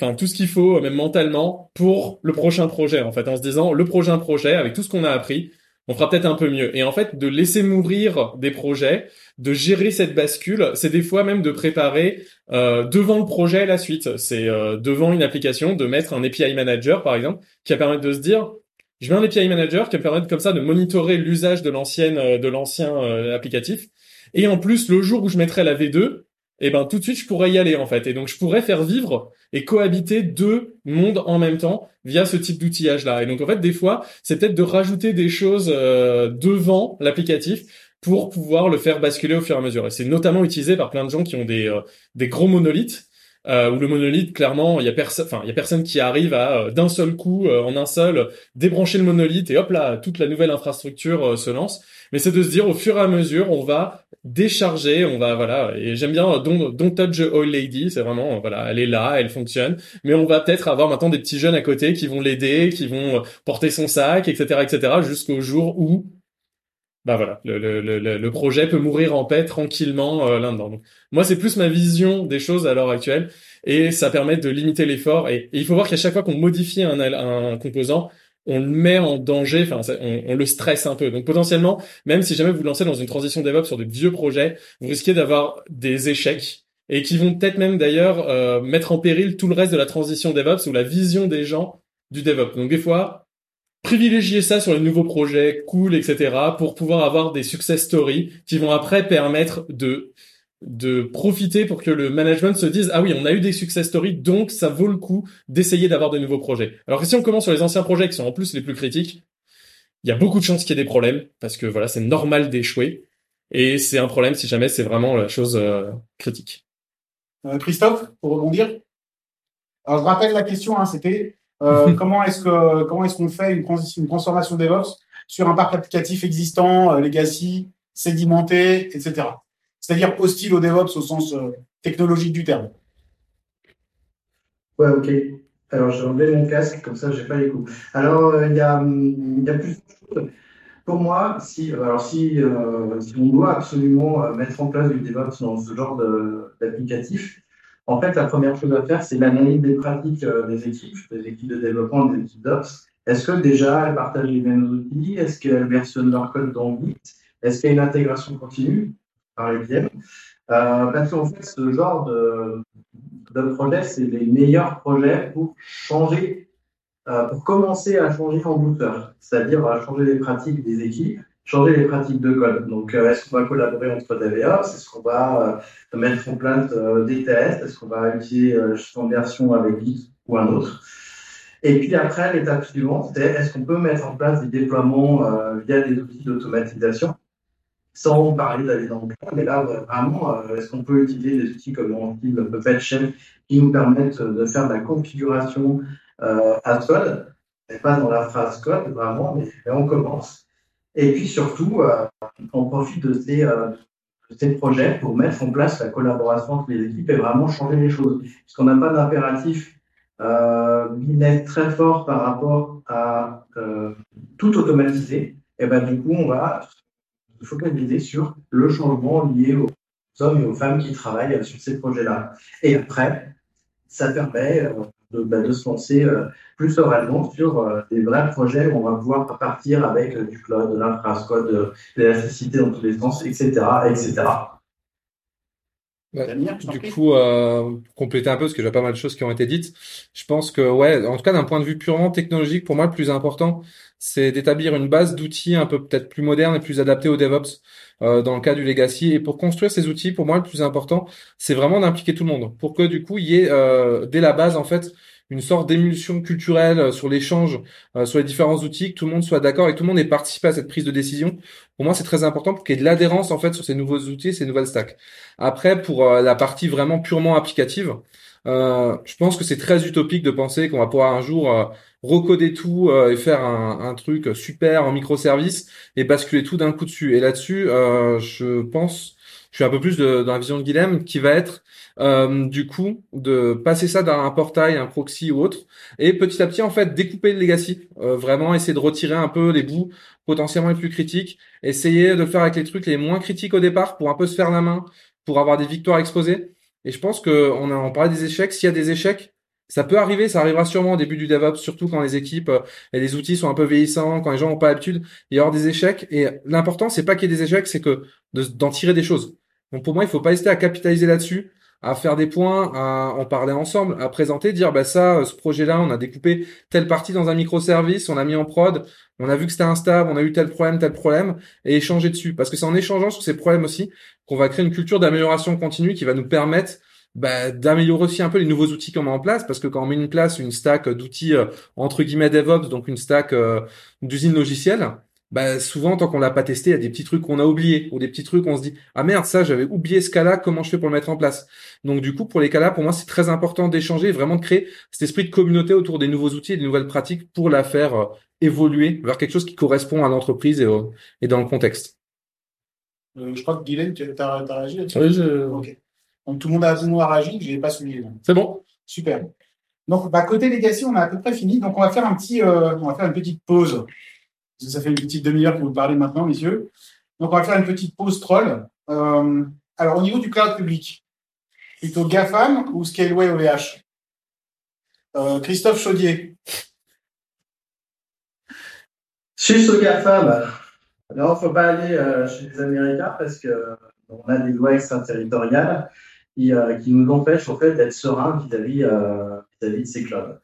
enfin tout ce qu'il faut, même mentalement, pour le prochain projet, en fait, en se disant le prochain projet, avec tout ce qu'on a appris, on fera peut-être un peu mieux. Et en fait, de laisser mourir des projets, de gérer cette bascule, c'est des fois même de préparer euh, devant le projet la suite. C'est euh, devant une application de mettre un API manager, par exemple, qui va permettre de se dire, je mets un API manager qui va permettre comme ça de monitorer l'usage de l'ancienne, euh, de l'ancien applicatif. Et en plus, le jour où je mettrai la V2, et eh ben tout de suite je pourrais y aller en fait. Et donc je pourrais faire vivre et cohabiter deux mondes en même temps via ce type d'outillage là. Et donc en fait des fois c'est peut-être de rajouter des choses euh, devant l'applicatif pour pouvoir le faire basculer au fur et à mesure. Et c'est notamment utilisé par plein de gens qui ont des euh, des gros monolithes euh, où le monolithe, clairement, il y a personne, enfin, il y a personne qui arrive à euh, d'un seul coup, en un seul, débrancher le monolithe et hop là, toute la nouvelle infrastructure se lance. Mais c'est de se dire, au fur et à mesure, on va décharger, on va voilà. Et j'aime bien Don't, don't touch the old lady, c'est vraiment voilà, elle est là, elle fonctionne. Mais on va peut-être avoir maintenant des petits jeunes à côté qui vont l'aider, qui vont euh, porter son sac, etc., etc., jusqu'au jour où bah voilà, le, le, le, le, projet peut mourir en paix tranquillement euh, là-dedans. moi, c'est plus ma vision des choses à l'heure actuelle, et ça permet de limiter l'effort. Et, il faut voir qu'à chaque fois qu'on modifie un, un composant, on le met en danger, enfin, on, le stresse un peu. Donc potentiellement, même si jamais vous, lancez dans une transition DevOps sur des vieux projets, vous risquez d'avoir des échecs. et qui vont peut-être même d'ailleurs euh, mettre en péril tout le reste de la transition DevOps ou la vision des gens du DevOps. Donc des fois, privilégier ça sur les nouveaux projets cool, etc., pour pouvoir avoir des success stories qui vont après permettre de de profiter pour que le management se dise ah oui on a eu des success stories donc ça vaut le coup d'essayer d'avoir de nouveaux projets. Alors que si on commence sur les anciens projets qui sont en plus les plus critiques, il y a beaucoup de chances qu'il y ait des problèmes parce que voilà c'est normal d'échouer et c'est un problème si jamais c'est vraiment la chose euh, critique. Euh, Christophe pour rebondir. Alors je rappelle la question hein, c'était euh, comment est-ce que comment est-ce qu'on fait une une transformation DevOps sur un parc applicatif existant, legacy, sédimenté, etc c'est-à-dire hostile au DevOps au sens euh, technologique du terme. Ouais, ok. Alors, j'ai enlevé mon casque, comme ça, j'ai pas les coups. Alors, euh, il y, a, y a plus de choses. Pour moi, si, euh, alors si on doit absolument mettre en place du DevOps dans ce genre d'applicatif, en fait, la première chose à faire, c'est l'analyse des pratiques des équipes, des équipes de développement, des équipes d'Ops. Est-ce que déjà elles partagent les mêmes outils? Est-ce qu'elles versionnent leur code dans Git? Est-ce qu'il y a une intégration continue? Par les Euh, parce qu'en fait, ce genre de, projet, c'est les meilleurs projets pour changer, euh, pour commencer à changer en douceur, c'est-à-dire à changer les pratiques des équipes, changer les pratiques de code. Donc, euh, est-ce qu'on va collaborer entre DevOps? Est-ce qu'on va mettre en place des tests? Est-ce qu'on va utiliser une version avec Git ou un autre? Et puis après, l'étape suivante, c'est est-ce qu'on peut mettre en place des déploiements via des outils d'automatisation? Sans parler d'aller dans le cloud. Mais là, vraiment, euh, est-ce qu'on peut utiliser des outils comme Ansible, Puppet Shell qui nous permettent de faire de la configuration euh, à et pas dans la phrase code, vraiment, mais, on commence. Et puis surtout, euh, on profite de ces, projets pour mettre en place la collaboration entre les équipes et vraiment changer les choses. Puisqu'on n'a pas d'impératif euh, très fort par rapport à tout automatiser, et ben du coup, on va focaliser sur le changement lié aux hommes et aux femmes qui travaillent sur ces projets-là. Et après, ça permet euh, de, bah, de se lancer euh, plus sereinement sur euh, des vrais projets où on va pouvoir partir avec du cloud, de l'infrastructure, de, l'électricité dans tous les sens, etc., etc. du coup, euh, compléter un peu, parce que j'ai pas mal de choses qui ont été dites. Je pense que, ouais, en tout cas, d'un point de vue purement technologique, pour moi, le plus important, c'est d'établir une base d'outils un peu peut-être plus moderne et plus adaptée au DevOps euh, dans le cas du legacy. Et pour construire ces outils, pour moi, le plus important, c'est vraiment d'impliquer tout le monde pour que du coup, il y ait euh, dès la base en fait une sorte d'émulsion culturelle euh, sur l'échange, euh, sur les différents outils, que tout le monde soit d'accord et que tout le monde ait participé à cette prise de décision. Pour moi, c'est très important pour qu'il y ait de l'adhérence en fait sur ces nouveaux outils, ces nouvelles stacks. Après, pour la partie vraiment purement applicative, euh, je pense que c'est très utopique de penser qu'on va pouvoir un jour euh, recoder tout euh, et faire un, un, truc super en microservice et basculer tout d'un coup dessus. Et là-dessus, je pense, je suis un peu plus de, dans la vision de Guilhem, qui va être du coup de passer ça dans un portail, un proxy ou autre, et petit à petit en fait découper le legacy, vraiment essayer de retirer un peu les bouts potentiellement les plus critiques, essayer de le faire avec les trucs les moins critiques au départ pour un peu se faire la main, pour avoir des victoires exposées et je pense que on a parlait des échecs. S'il y a des échecs, ça peut arriver, ça arrivera sûrement au début du DevOps, surtout quand les équipes euh, et les outils sont un peu vieillissants, quand les gens n'ont pas l'habitude, il y aura des échecs. Et l'important, c'est pas qu'il y ait des échecs, c'est que d'en tirer des choses. Donc pour moi, il faut pas hésiter à capitaliser là-dessus, à faire des points, à en parler ensemble, à présenter, dire bah ça, euh, ce projet-là, on a découpé telle partie dans un microservice, on a mis en prod, on a vu que c'était instable, on a eu tel problème, tel problème, et échanger dessus. Parce que c'est en échangeant sur ces problèmes aussi qu'on va créer une culture d'amélioration continue qui va nous permettre bah, d'améliorer aussi un peu les nouveaux outils qu'on met en place, parce que quand on met une place, une stack d'outils euh, entre guillemets DevOps, donc une stack euh, d'usine logicielle, bah, souvent tant qu'on l'a pas testé, il y a des petits trucs qu'on a oubliés ou des petits trucs on se dit ah merde ça j'avais oublié ce cas-là, comment je fais pour le mettre en place? Donc du coup pour les cas-là, pour moi c'est très important d'échanger, vraiment de créer cet esprit de communauté autour des nouveaux outils et des nouvelles pratiques pour la faire euh, évoluer vers quelque chose qui correspond à l'entreprise et, et dans le contexte. Euh, je crois que Guylaine, tu as, réagi là-dessus? Oui, je... Donc tout le monde a, tout le monde a réagi, je n'ai pas souligné. C'est bon. Super. Donc bah, côté legacy, on a à peu près fini. Donc on va faire un petit, euh, on va faire une petite pause. Ça fait une petite demi-heure que vous parlez maintenant, messieurs. Donc on va faire une petite pause troll. Euh, alors au niveau du cloud public, plutôt GAFAM ou Scaleway OVH euh, Christophe Chaudier. Suis sur GAFAM. Alors, il ne faut pas aller euh, chez les Américains parce qu'on a des lois extraterritoriales qui, nous empêchent en fait d'être sereins vis-à-vis vis-à-vis de ces clubs.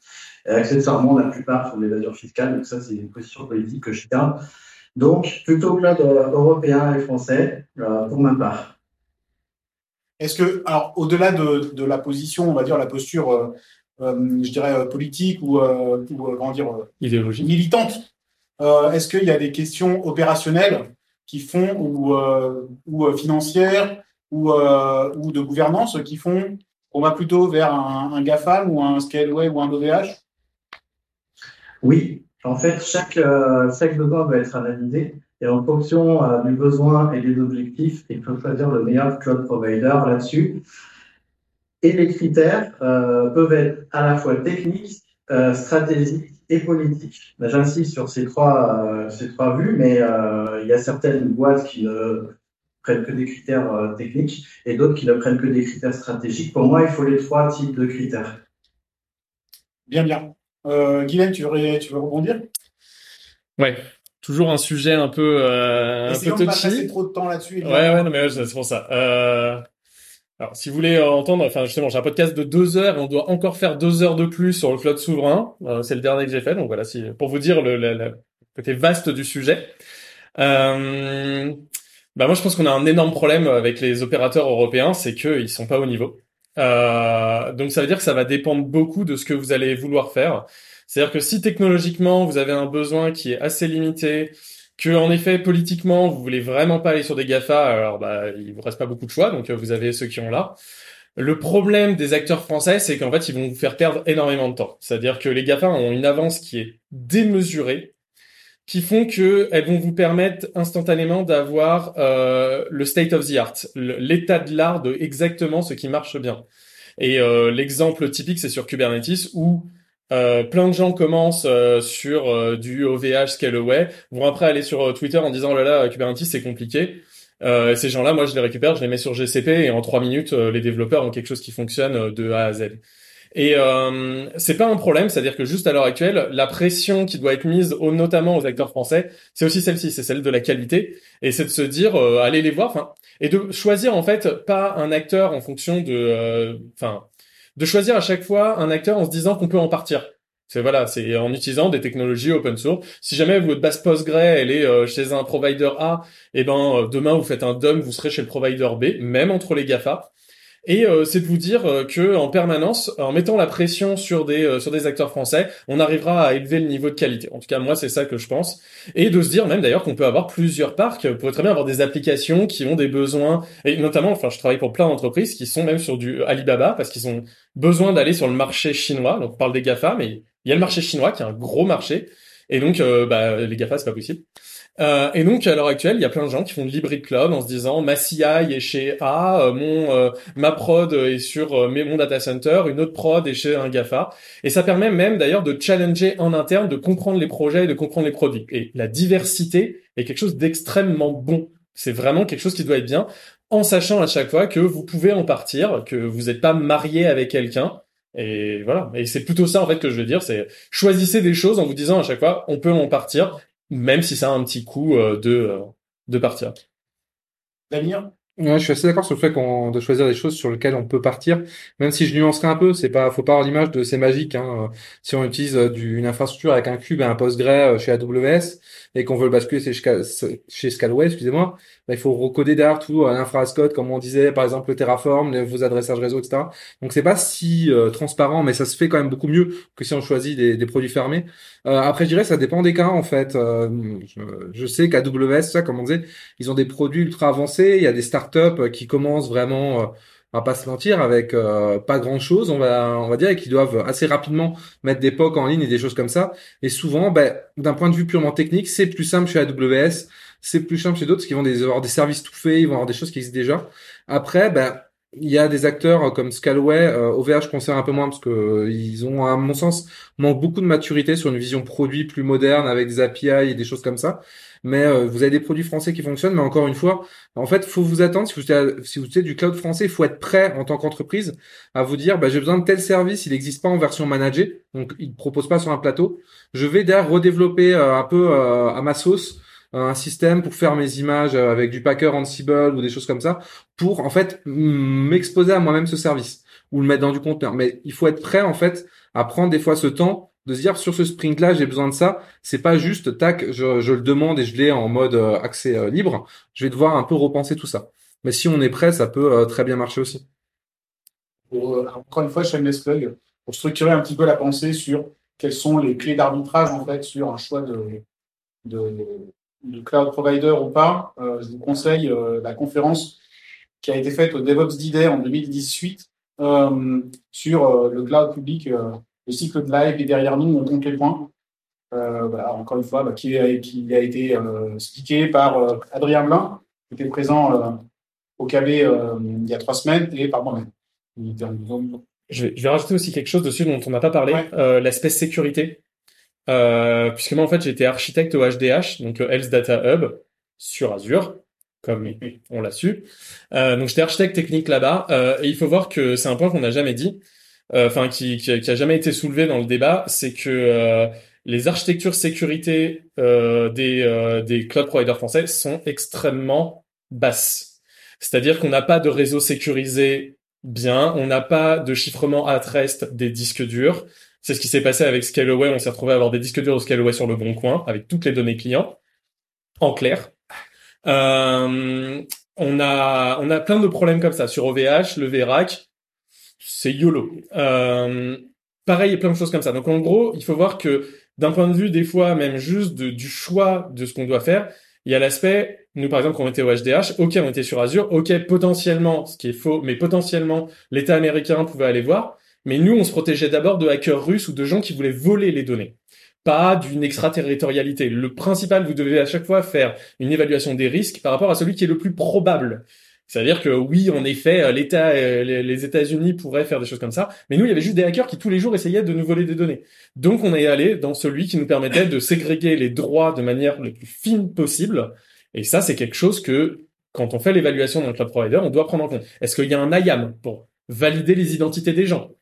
Et accessoirement, la plupart font des mesures fiscales, donc ça c'est une position politique que je tiens. Donc plutôt club euh, européen et français euh, pour ma part. Est-ce que, alors, au-delà de, de, la position, on va dire la posture, euh, euh je dirais politique ou, ou comment dire, idéologique, militante, est-ce qu'il y a des questions opérationnelles qui font ou, ou financières ou, ou de gouvernance qui font qu'on va plutôt vers un, un GAFAM ou un Scaleway ou un OVH Oui, en fait, chaque, euh, chaque besoin doit être analysé et en fonction euh, du besoin et des objectifs, il faut choisir le meilleur cloud provider là-dessus. Et les critères euh, peuvent être à la fois techniques, euh, stratégiques et politiques. J'insiste sur ces trois, ces trois vues, mais il y a certaines boîtes qui ne prennent que des critères techniques et d'autres qui ne prennent que des critères stratégiques. Pour moi, il faut les trois types de critères. Bien, bien. Euh, Guylaine, tu veux, tu veux rebondir? Ouais, toujours un sujet un peu, euh, un peu touchy. pas passer trop de temps là-dessus. Ouais, ouais, non, mais ouais, c'est pour ça. Euh... Alors, si vous voulez entendre, enfin, justement, j'ai un podcast de deux heures et on doit encore faire deux heures de plus sur le cloud souverain. Euh, c'est le dernier que j'ai fait, donc voilà, si, pour vous dire le, le, le côté vaste du sujet. Euh... Bah moi, je pense qu'on a un énorme problème avec les opérateurs européens, c'est qu'ils sont pas au niveau. Euh, donc ça veut dire que ça va dépendre beaucoup de ce que vous allez vouloir faire. C'est-à-dire que si technologiquement vous avez un besoin qui est assez limité, que en effet politiquement vous voulez vraiment pas aller sur des Gafa, alors bah il vous reste pas beaucoup de choix, donc euh, vous avez ceux qui ont là. Le problème des acteurs français, c'est qu'en fait ils vont vous faire perdre énormément de temps. C'est-à-dire que les Gafa ont une avance qui est démesurée qui font que elles vont vous permettre instantanément d'avoir euh, le state of the art, l'état de l'art de exactement ce qui marche bien. Et euh, l'exemple typique, c'est sur Kubernetes où euh, plein de gens commencent euh, sur du OVH Scaleway, vont après aller sur Twitter en disant oh là là Kubernetes c'est compliqué. ces gens-là, moi je les récupère, je les mets sur GCP et en trois minutes les développeurs ont quelque chose qui fonctionne de A à Z. Et euh, c'est pas un problème, c'est-à-dire que juste à l'heure actuelle, la pression qui doit être mise, au, notamment aux acteurs français, c'est aussi celle-ci, c'est celle de la qualité, et c'est de se dire, euh, allez les voir, enfin, et de choisir en fait pas un acteur en fonction de, euh, enfin, de choisir à chaque fois un acteur en se disant qu'on peut en partir. C'est voilà, c'est en utilisant des technologies open source. Si jamais votre base Postgre elle est euh, chez un provider A, et eh ben demain vous faites un DOM, vous serez chez le provider B, même entre les Gafa. Et euh, c'est de vous dire euh, que en permanence, en mettant la pression sur des euh, sur des acteurs français, on arrivera à élever le niveau de qualité. En tout cas, moi, c'est ça que je pense. Et de se dire même d'ailleurs qu'on peut avoir plusieurs parcs. Vous pouvez très bien avoir des applications qui ont des besoins, et notamment, enfin, je travaille pour plein d'entreprises qui sont même sur du Alibaba parce qu'ils ont besoin d'aller sur le marché chinois. Donc, on parle des Gafa, mais il y a le marché chinois qui est un gros marché. Et donc, bah, les Gafa, c'est pas possible. Euh, et donc à l'heure actuelle, il y a plein de gens qui font de l'hybrid cloud en se disant ma CI est chez A, euh, mon euh, ma prod est sur mon data center, une autre prod est chez un Gafa. Et ça permet même d'ailleurs de challenger en interne, de comprendre les projets et de comprendre les produits. Et la diversité est quelque chose d'extrêmement bon. C'est vraiment quelque chose qui doit être bien, en sachant à chaque fois que vous pouvez en partir, que vous n'êtes pas marié avec quelqu'un. Et voilà. Et c'est plutôt ça en fait que je veux dire, c'est choisissez des choses en vous disant à chaque fois on peut en partir même si ça a un petit coup euh, de, euh, de partir. Damien? Ouais, je suis assez d'accord sur le fait qu'on de choisir des choses sur lesquelles on peut partir, même si je nuancerai un peu. C'est pas, faut pas avoir l'image de c'est magique. Hein. Si on utilise euh, du, une infrastructure avec un cube et un Postgre chez AWS et qu'on veut le basculer chez, chez Scalway, excusez-moi, bah, il faut recoder derrière tout l'infrascode, comme on disait, par exemple le Terraform, vos adressages réseau, etc. Donc c'est pas si transparent, mais ça se fait quand même beaucoup mieux que si on choisit des, produits fermés. Euh, après, je dirais, ça dépend des cas en fait. Euh, je, je, sais qu'AWS, ça, comme on disait, ils ont des produits ultra avancés. Il y a des startups qui commencent vraiment, euh, à pas se mentir, avec euh, pas grand chose, on va, on va dire, et qui doivent assez rapidement mettre des POC en ligne et des choses comme ça. Et souvent, ben, d'un point de vue purement technique, c'est plus simple chez AWS, c'est plus simple chez d'autres, parce qu'ils vont avoir des services tout faits, ils vont avoir des choses qui existent déjà. Après, ben il y a des acteurs comme Scalway, euh, OVH conseille un peu moins parce que euh, ils ont, à mon sens, manquent beaucoup de maturité sur une vision produit plus moderne avec des API et des choses comme ça. Mais euh, vous avez des produits français qui fonctionnent, mais encore une fois, en fait, faut vous attendre. Si vous si vous du cloud français, il faut être prêt en tant qu'entreprise à vous dire, bah, j'ai besoin de tel service, il n'existe pas en version managée, donc il ne propose pas sur un plateau. Je vais derrière redévelopper euh, un peu à ma sauce un système pour faire mes images euh, avec du Packer Ansible ou des choses comme ça, pour en fait m'exposer à moi-même ce service ou le mettre dans du conteneur. Mais il faut être prêt en fait à prendre des fois ce temps de se dire sur ce sprint-là j'ai besoin de ça. C'est pas juste tac, je, je le demande et je l'ai en mode euh, accès euh, libre. Je vais devoir un peu repenser tout ça. Mais si on est prêt, ça peut très bien marcher aussi. Pour, encore une fois, shameless plug, pour structurer un petit peu la pensée sur quelles sont les clés d'arbitrage en fait sur un choix de, de cloud provider ou pas, euh, je vous conseille euh, la conférence qui a été faite au DevOps d'IDER en 2018 euh, sur le cloud public, le cycle de live et derrière nous, on compte les points. Encore une fois, bah, qui, a, qui, a, été expliqué par Adrien Blin, qui était présent au KB il y a trois semaines, et par moi-même. Je vais, je vais rajouter aussi quelque chose dessus dont on n'a pas parlé, l'aspect sécurité. Euh, puisque moi en fait j'étais architecte au HDH, donc le Health Data Hub sur Azure, comme on l'a su. Euh, donc j'étais architecte technique là-bas, euh, et il faut voir que c'est un point qu'on n'a jamais dit, euh, enfin qui, qui, qui, a jamais été soulevé dans le débat, c'est que euh, les architectures sécurité des, des cloud providers français sont extrêmement basses. C'est-à-dire qu'on n'a pas de réseau sécurisé bien, on n'a pas de chiffrement at rest des disques durs. C'est ce qui s'est passé avec Scaleway. On s'est retrouvé à avoir des disques durs de Scaleway sur le bon coin avec toutes les données clients. En clair. Euh, on a, on a plein de problèmes comme ça. Sur OVH, le VRAC, c'est YOLO. Euh, pareil, a plein de choses comme ça. Donc en gros, il faut voir que d'un point de vue des fois même juste du choix de ce qu'on doit faire, il y a l'aspect, nous par exemple quand on était au HDH, ok on était sur Azure, ok potentiellement, ce qui est faux, mais potentiellement l'État américain pouvait aller voir, mais nous, on se protégeait d'abord de hackers russes ou de gens qui voulaient voler les données pas d'une extraterritorialité. Le principal, vous devez à chaque fois faire une évaluation des risques par rapport à celui qui est le plus probable. C'est-à-dire que oui, en effet, l'État, euh, les États-Unis pourraient faire des choses comme ça, mais nous, il y avait juste des hackers qui tous les jours essayaient de nous voler des données. Donc, on est allé dans celui qui nous permettait de ségréguer les droits de manière la plus fine possible. Et ça, c'est quelque chose que, quand on fait l'évaluation d'un cloud provider, on doit prendre en compte. Est-ce qu'il y a un IAM pour valider les identités des gens?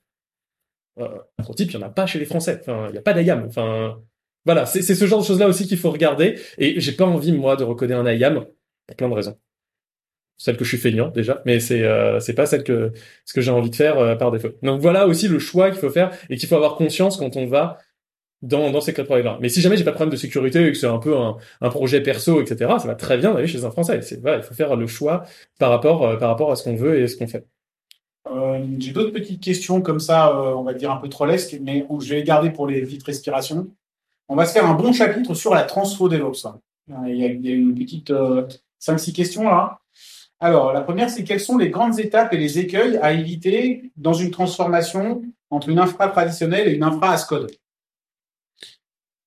Euh, prototype, il n'y en a pas chez les Français. Enfin, il n'y a pas d'IAM. Enfin, voilà, c'est ce genre de choses-là aussi qu'il faut regarder. Et j'ai pas envie, moi, de recoder un IAM pour plein de raisons. Celle que je suis feignant, déjà, mais c'est euh, c'est pas celle que ce que j'ai envie de faire euh, par défaut. Donc voilà aussi le choix qu'il faut faire et qu'il faut avoir conscience quand on va dans, dans ces cloud providers. Mais si jamais j'ai pas de problème de sécurité et que c'est un peu un, un, projet perso, etc., ça va très bien d'aller chez un Français. Voilà, il faut faire le choix par rapport euh, par rapport à ce qu'on veut et ce qu'on fait. Euh, j'ai d'autres petites questions comme ça, euh, on va dire un peu trollesques, mais je vais les garder pour les vites respirations. On va se faire un bon chapitre sur la transfo DevOps. Il y a, il y a une petite euh, 5-6 questions là. Alors, la première, c'est quelles sont les grandes étapes et les écueils à éviter dans une transformation entre une infra traditionnelle et une infra as code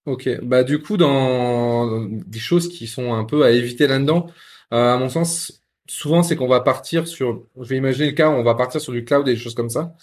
Ok, bah du coup, dans des choses qui sont un peu à éviter là-dedans, euh, à mon sens, souvent, c'est qu'on va partir sur, je vais imaginer le cas où on va partir sur du cloud et des choses comme ça.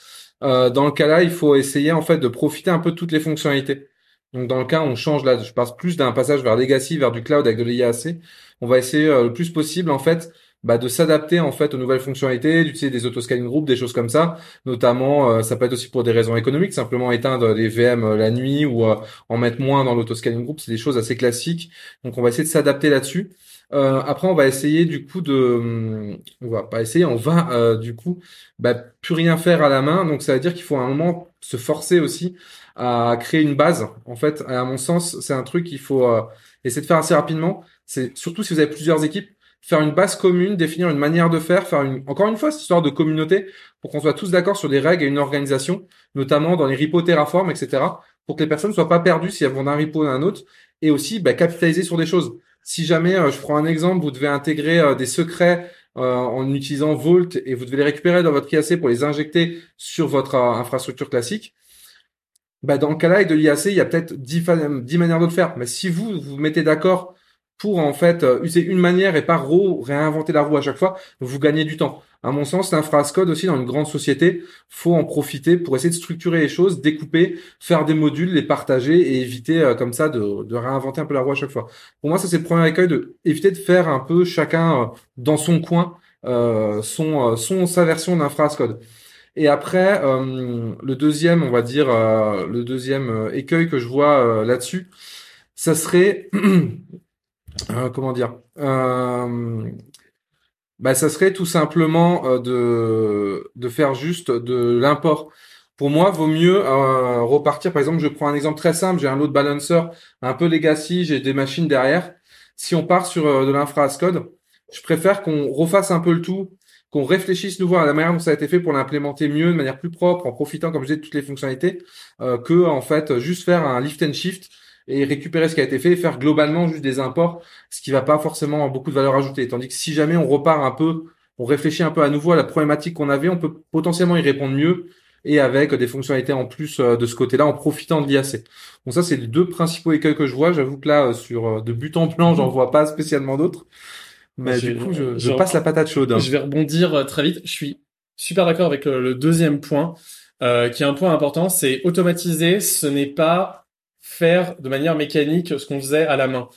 Euh, dans le cas-là, il faut essayer en fait de profiter un peu de toutes les fonctionnalités. Donc dans le cas, on change là, je passe plus d'un passage vers legacy, vers du cloud avec de l'IAC. On va essayer euh, le plus possible en fait bah, de s'adapter en fait aux nouvelles fonctionnalités, d'utiliser des autoscaling groups, des choses comme ça. Notamment, euh, ça peut être aussi pour des raisons économiques, simplement éteindre les VM la nuit ou en mettre moins dans l'autoscaling group. C'est des choses assez classiques. Donc on va essayer de s'adapter là-dessus. Euh, après, on va essayer du coup de, on va pas essayer, on va euh, du coup, bah, plus rien faire à la main. Donc ça veut dire qu'il faut à un moment se forcer aussi à créer une base. En fait, à mon sens, c'est un truc qu'il faut euh, essayer de faire assez rapidement. C'est surtout si vous avez plusieurs équipes, faire une base commune, définir une manière de faire, faire une, encore une fois, cette histoire de communauté pour qu'on soit tous d'accord sur des règles et une organisation, notamment dans les repos Terraform, etc., pour que les personnes ne soient pas perdues si elles vont d'un repo à un autre, et aussi bah, capitaliser sur des choses si jamais, euh, je prends un exemple, vous devez intégrer euh, des secrets euh, en utilisant Vault et vous devez les récupérer dans votre IAC pour les injecter sur votre infrastructure classique, bah dans le cas-là, avec de l'IAC, il y a peut-être 10, manières de le faire. Mais si vous vous mettez d'accord pour en fait user une manière et pas réinventer la roue à chaque fois, vous gagnez du temps. À mon sens, l'infrascode aussi dans une grande société, faut en profiter pour essayer de structurer les choses, découper, faire des modules, les partager et éviter euh, comme ça de, de, réinventer un peu la roue à chaque fois. Pour moi, ça c'est le premier écueil de éviter de faire un peu chacun euh, dans son coin euh, son, son sa version d'infrascode. Et après, le deuxième, on va dire, le deuxième écueil que je vois là-dessus, ça serait euh, comment dire euh, bah, ça serait tout simplement euh, de de faire juste de l'import. Pour moi, vaut mieux euh, repartir. Par exemple, je prends un exemple très simple. J'ai un load balancer un peu legacy. J'ai des machines derrière. Si on part sur de l'infra code, je préfère qu'on refasse un peu le tout, qu'on réfléchisse nouveau à la manière dont ça a été fait pour l'implémenter mieux, de manière plus propre, en profitant, comme je disais, de toutes les fonctionnalités, euh, que en fait juste faire un lift and shift et récupérer ce qui a été fait faire globalement juste des imports, ce qui va pas forcément avoir beaucoup de valeur ajoutée. Tandis que si jamais on repart un peu, on réfléchit un peu à nouveau à la problématique qu'on avait, on peut potentiellement y répondre mieux et avec des fonctionnalités en plus euh, de ce côté-là en profitant de l'IAC. Donc ça, c'est les deux principaux écueils que je vois. J'avoue que là, euh, sur euh, de but en blanc, j'en vois pas spécialement d'autres. Mais Je- du coup, je, je je- passe la patate chaude. hein. Je vais rebondir très vite. Je suis super d'accord avec le, le deuxième point, euh, qui est un point important, c'est automatiser. Ce n'est pas faire de manière mécanique ce qu'on faisait à la main.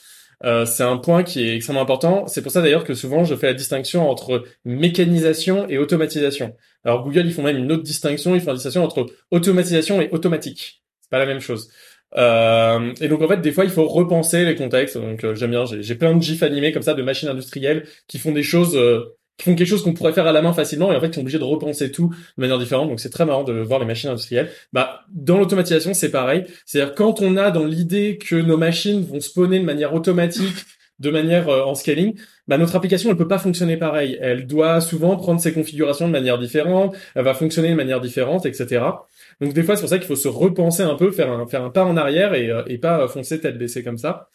Euh, c'est un point qui est extrêmement important. C'est pour ça d'ailleurs que souvent je fais la distinction entre mécanisation et automatisation. Alors Google, ils font même une autre distinction. Ils font la distinction entre automatisation et automatique. C'est pas la même chose. Euh, et donc en fait, des fois, il faut repenser les contextes. Donc euh, j'aime bien. J'ai plein de gifs animés comme ça de machines industrielles qui font des choses, euh, qui font quelque chose qu'on pourrait faire à la main facilement et en fait qui sont obligés de repenser tout de manière différente. Donc c'est très marrant de voir les machines industrielles. Bah dans l'automatisation, c'est pareil. C'est-à-dire quand on a dans l'idée que nos machines vont spawner de manière automatique, de manière euh, en scaling, bah notre application elle peut pas fonctionner pareil. Elle doit souvent prendre ses configurations de manière différente. Elle va fonctionner de manière différente, etc. Donc des fois, c'est pour ça qu'il faut se repenser un peu, faire un, faire un pas en arrière et, euh, et pas euh, foncer tête baissée comme ça.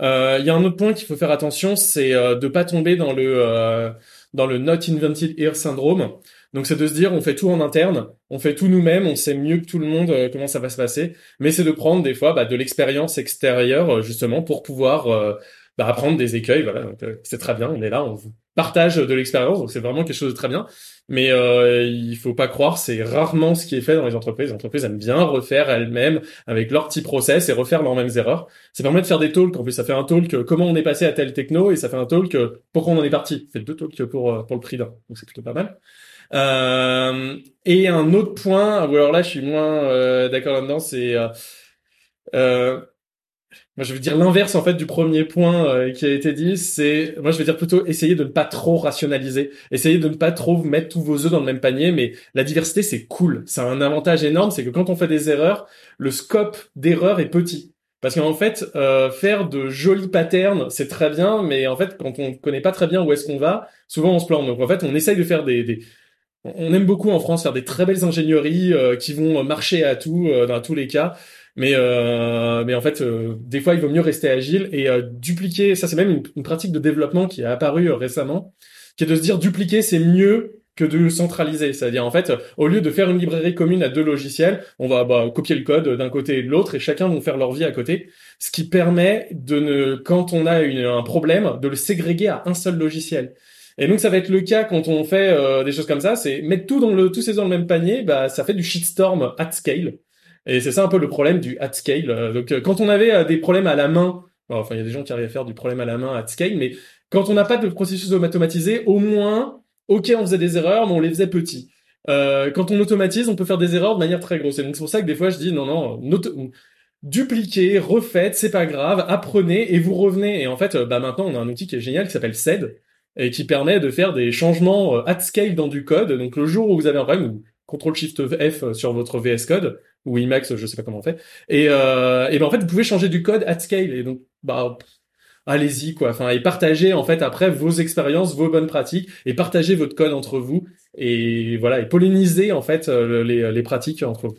Euh, Il y a un autre point qu'il faut faire attention, c'est euh, de pas tomber dans le dans le not invented here syndrome. Donc c'est de se dire on fait tout en interne, on fait tout nous-mêmes, on sait mieux que tout le monde euh, comment ça va se passer, mais c'est de prendre des fois bah, de l'expérience extérieure euh, justement pour pouvoir euh, bah, apprendre des écueils. Voilà, euh, c'est très bien, on est là, on vous partage de l'expérience, donc c'est vraiment quelque chose de très bien. Mais euh, il faut pas croire, c'est rarement ce qui est fait dans les entreprises. Les entreprises aiment bien refaire elles-mêmes avec leurs petits process et refaire leurs mêmes erreurs. Ça permet de faire des talks. En plus, ça fait un talk euh, comment on est passé à tel techno et ça fait un talk euh, pourquoi on en est parti. Ça fait deux talks pour euh, pour le prix d'un. Donc c'est plutôt pas mal. Euh, et un autre point, ou alors là je suis moins euh, d'accord là-dedans, c'est euh, moi, je veux dire l'inverse en fait du premier point euh, qui a été dit. C'est moi, je veux dire plutôt essayer de ne pas trop rationaliser, essayer de ne pas trop mettre tous vos œufs dans le même panier. Mais la diversité, c'est cool. C'est un avantage énorme, c'est que quand on fait des erreurs, le scope d'erreur est petit. Parce qu'en fait, euh, faire de jolis patterns, c'est très bien, mais en fait, quand on connaît pas très bien où est-ce qu'on va, souvent on se plante. Donc en fait, on essaye de faire des, des on aime beaucoup en France faire des très belles ingénieries euh, qui vont marcher à tout euh, dans tous les cas. Mais euh, mais en fait, euh, des fois, il vaut mieux rester agile et euh, dupliquer. Ça, c'est même une, une pratique de développement qui est apparue euh, récemment, qui est de se dire dupliquer, c'est mieux que de centraliser. C'est-à-dire en fait, au lieu de faire une librairie commune à deux logiciels, on va bah, copier le code d'un côté et de l'autre et chacun vont faire leur vie à côté, ce qui permet de ne, quand on a une, un problème, de le ségréguer à un seul logiciel. Et donc ça va être le cas quand on fait euh, des choses comme ça, c'est mettre tout dans le tous ces dans le même panier, bah ça fait du shitstorm at scale. Et c'est ça un peu le problème du at scale. Euh, Donc euh, quand on avait euh, des problèmes à la main, enfin il y a des gens qui arrivent à faire du problème à la main at scale, mais quand on n'a pas de processus automatisé, au moins, ok on faisait des erreurs, mais on les faisait petits. Euh, quand on automatise, on peut faire des erreurs de manière très grosse. Et donc c'est pour ça que des fois je dis non non, dupliquez, refaites, c'est pas grave, apprenez et vous revenez. Et en fait, bah maintenant on a un outil qui est génial qui s'appelle SED et qui permet de faire des changements at scale dans du code. Donc le jour où vous avez un problème, CTRL Shift F sur votre VS Code ou Emacs, je sais pas comment on fait. Et, euh, et ben en fait vous pouvez changer du code at scale. Et donc bah allez-y quoi. Enfin et partagez en fait après vos expériences, vos bonnes pratiques et partagez votre code entre vous et voilà et pollinisez en fait euh, les, les pratiques entre vous.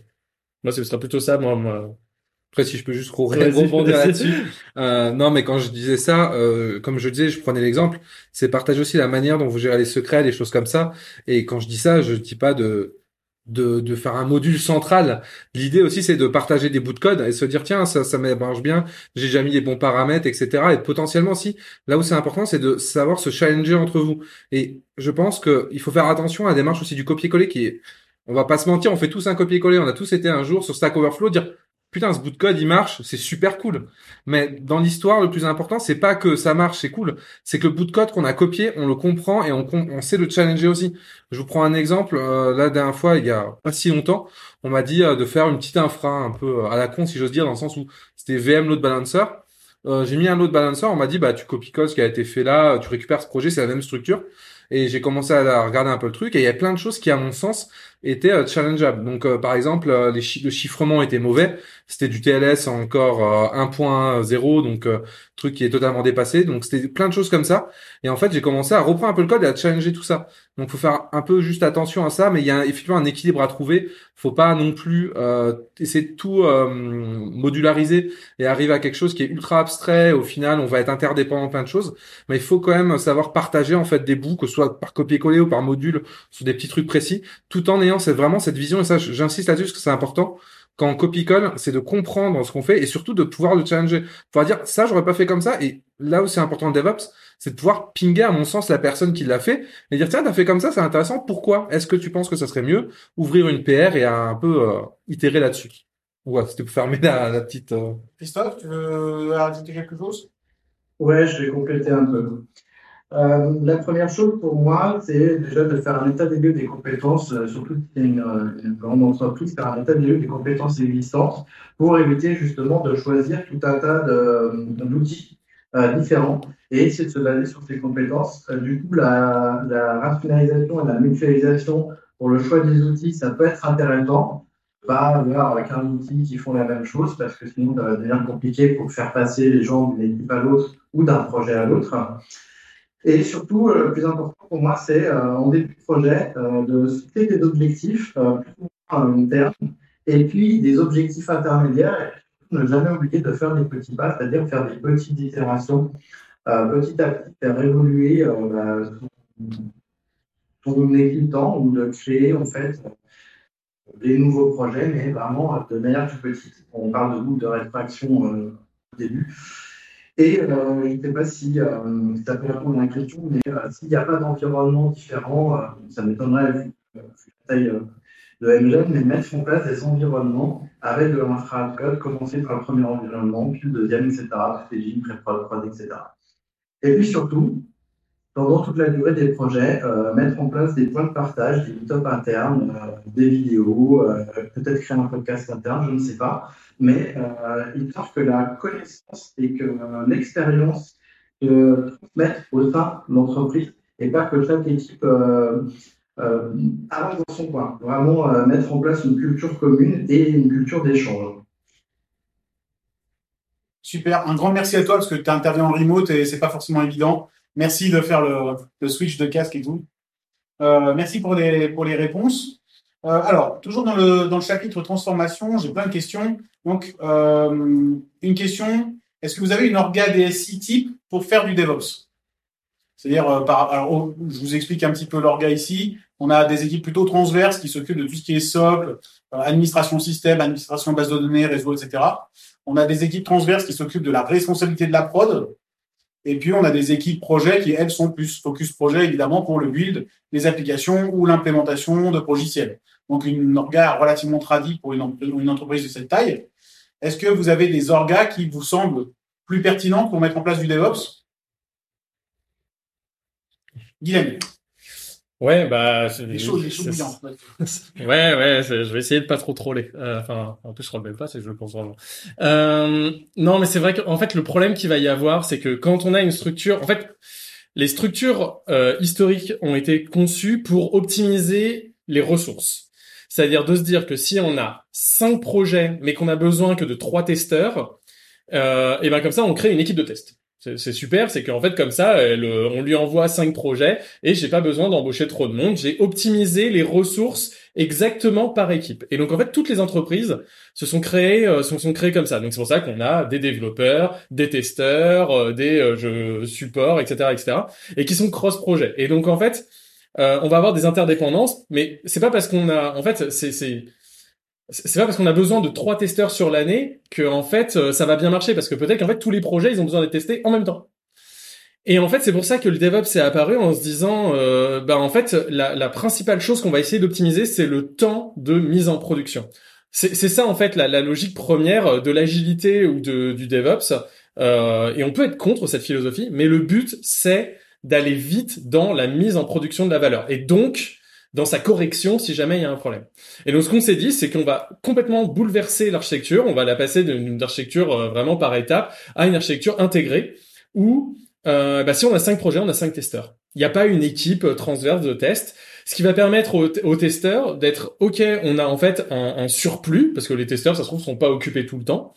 Moi ce sera plutôt ça moi. moi. Après, si je peux juste rebondir là-dessus. Euh, non, mais quand je disais ça, euh, comme je disais, je prenais l'exemple, c'est partager aussi la manière dont vous gérez les secrets, les choses comme ça. Et quand je dis ça, je dis pas de de, de faire un module central. L'idée aussi, c'est de partager des bouts de code et se dire tiens, ça ça marche bien, j'ai déjà mis les bons paramètres, etc. Et potentiellement aussi, là où c'est important, c'est de savoir se challenger entre vous. Et je pense que il faut faire attention à la démarche aussi du copier-coller qui est on va pas se mentir, on fait tous un copier-coller, on a tous été un jour sur Stack Overflow dire putain ce bout de code il marche, c'est super cool. Mais dans l'histoire le plus important c'est pas que ça marche, c'est cool, c'est que le bout de code qu'on a copié, on le comprend et on, sait le challenger aussi. Je vous prends un exemple, euh, la dernière fois il y a pas si longtemps, on m'a dit euh, de faire une petite infra un peu euh, à la con si j'ose dire dans le sens où c'était VM load balancer. euh, j'ai mis un load balancer, on m'a dit bah tu copies ce qui a été fait là, tu récupères ce projet, c'est la même structure. Et j'ai commencé à regarder un peu le truc et il y a plein de choses qui à mon sens étaient euh, challengeables. Donc euh, par exemple, euh, les le chiffrement était mauvais, c'était du TLS encore 1.0 donc truc qui est totalement dépassé. Donc c'était plein de choses comme ça et en fait, j'ai commencé à reprendre un peu le code et à challenger tout ça. Donc faut faire un peu juste attention à ça mais il y a effectivement un équilibre à trouver. Faut pas non plus essayer de tout modulariser et arriver à quelque chose qui est ultra abstrait. Au final, on va être interdépendant plein de choses, mais il faut quand même savoir partager en fait des bouts, que ce soit par copier-coller ou par module, sur des petits trucs précis, tout en ayant cette, vraiment cette vision. Et ça, j'insiste là-dessus parce que c'est important. Quand on copie-colle, c'est de comprendre ce qu'on fait et surtout de pouvoir le challenger. Pouvoir dire ça, j'aurais pas fait comme ça. Et là où c'est important le DevOps, c'est de pouvoir pinguer à mon sens la personne qui l'a fait et dire tiens, t'as fait comme ça, c'est intéressant. Pourquoi? Est-ce que tu penses que ça serait mieux ouvrir une PR et un peu euh, itérer là-dessus? Ouais, c'était pour fermer la, la petite. Euh, Christophe, tu veux ajouter quelque chose? Ouais, je vais compléter un peu. Euh, la première chose pour moi, c'est déjà de faire un état des lieux des compétences, euh, surtout si c'est une, euh, une, grande entreprise, faire un état des lieux des compétences existantes pour éviter justement de choisir tout un tas d'outils différents et essayer de se baser sur ces compétences. du coup, la, rationalisation et la mutualisation pour le choix des outils, ça peut être intéressant pas avoir 15 outils qui font la même chose parce que sinon ça va devenir compliqué pour faire passer les gens d'une équipe à l'autre ou d'un projet à l'autre. Et surtout, euh, le plus important pour moi, c'est euh, en début de projet euh, de citer des objectifs à long terme et puis des objectifs intermédiaires. Et ne jamais oublier de faire des petits pas, c'est-à-dire faire des petites itérations, petit à petit, faire évoluer bah, son, temps ou de créer en fait des nouveaux projets, mais vraiment de manière plus petite. On parle de boucle de rétraction au début. Et euh, je ne sais pas si euh, ça peut répondre à la question, mais euh, s'il n'y a pas d'environnement différent, ça m'étonnerait vu la taille de MGen, mais mettre en place des environnements avec de l'infra code, commencer par le premier environnement, puis le deuxième, etc., stratégie, pré-prod, prod, etc. Et puis surtout, pendant toute la durée des projets, euh, mettre en place des points de partage, des meetups internes, euh, des vidéos, euh, peut-être créer un podcast interne, je ne sais pas. Mais il semble que la connaissance et que l'expérience se transmettent au sein de l'entreprise et pas que chaque équipe avance dans son coin. Vraiment mettre en place une culture commune et une culture d'échange. Super, un grand merci à toi parce que tu interviens en remote et c'est pas forcément évident. Merci de faire le, switch de casque et tout. Euh, merci pour les, pour les réponses. Euh, alors, toujours dans le, dans le chapitre transformation, j'ai plein de questions. Donc, euh, une question, est-ce que vous avez une orga DSI type pour faire du DevOps? C'est-à-dire, par, alors, oh, je vous explique un petit peu l'orga ici. On a des équipes plutôt transverses qui s'occupent de tout ce qui est socle, administration système, administration base de données, réseau, etc. On a des équipes transverses qui s'occupent de la responsabilité de la prod, et puis, on a des équipes projets qui, elles, sont plus focus projet, évidemment, pour le build des applications ou l'implémentation de logiciels. Donc, une orga relativement tradie pour une, entreprise de cette taille. Est-ce que vous avez des orgas qui vous semblent plus pertinents pour mettre en place du DevOps? Guillaume Ouais, bah. Les chaud, les chaud Ouais, ouais, je vais essayer de pas trop troller. Euh, enfin, en plus, je crois même pas, c'est que je le pense vraiment. Euh, non, mais c'est vrai qu'en fait, le problème qu'il va y avoir, c'est que quand on a une structure, en fait, les structures euh, historiques ont été conçues pour optimiser les ressources. C'est-à-dire de se dire que si on a cinq projets, mais qu'on a besoin que de trois testeurs, euh, et ben comme ça, on crée une équipe de test. C'est super, c'est qu'en fait comme ça, on lui envoie cinq projets et j'ai pas besoin d'embaucher trop de monde. J'ai optimisé les ressources exactement par équipe. Et donc en fait toutes les entreprises se sont créées, euh, se sont créées comme ça. Donc c'est pour ça qu'on a des développeurs, des testeurs, euh, des euh, supports, etc., etc. Et qui sont cross projets. Et donc en fait, euh, on va avoir des interdépendances, mais c'est pas parce qu'on a, en fait, c'est c'est pas parce qu'on a besoin de trois testeurs sur l'année que en fait euh, ça va bien marcher parce que peut-être qu'en fait tous les projets ils ont besoin d'être testés en même temps. Et en fait c'est pour ça que le DevOps est apparu en se disant euh, bah en fait la, la principale chose qu'on va essayer d'optimiser c'est le temps de mise en production. C'est ça en fait la, la, logique première de l'agilité ou de, du DevOps. Euh, et on peut être contre cette philosophie, mais le but c'est d'aller vite dans la mise en production de la valeur. Et donc dans sa correction si jamais il y a un problème. Et donc ce qu'on s'est dit, c'est qu'on va complètement bouleverser l'architecture, on va la passer d'une architecture euh, vraiment par étapes à une architecture intégrée où euh, bah, si on a cinq projets, on a cinq testeurs. Il n'y a pas une équipe euh, transverse de test, ce qui va permettre aux, testeurs d'être ok, on a en fait un, surplus parce que les testeurs, ça se trouve, sont pas occupés tout le temps.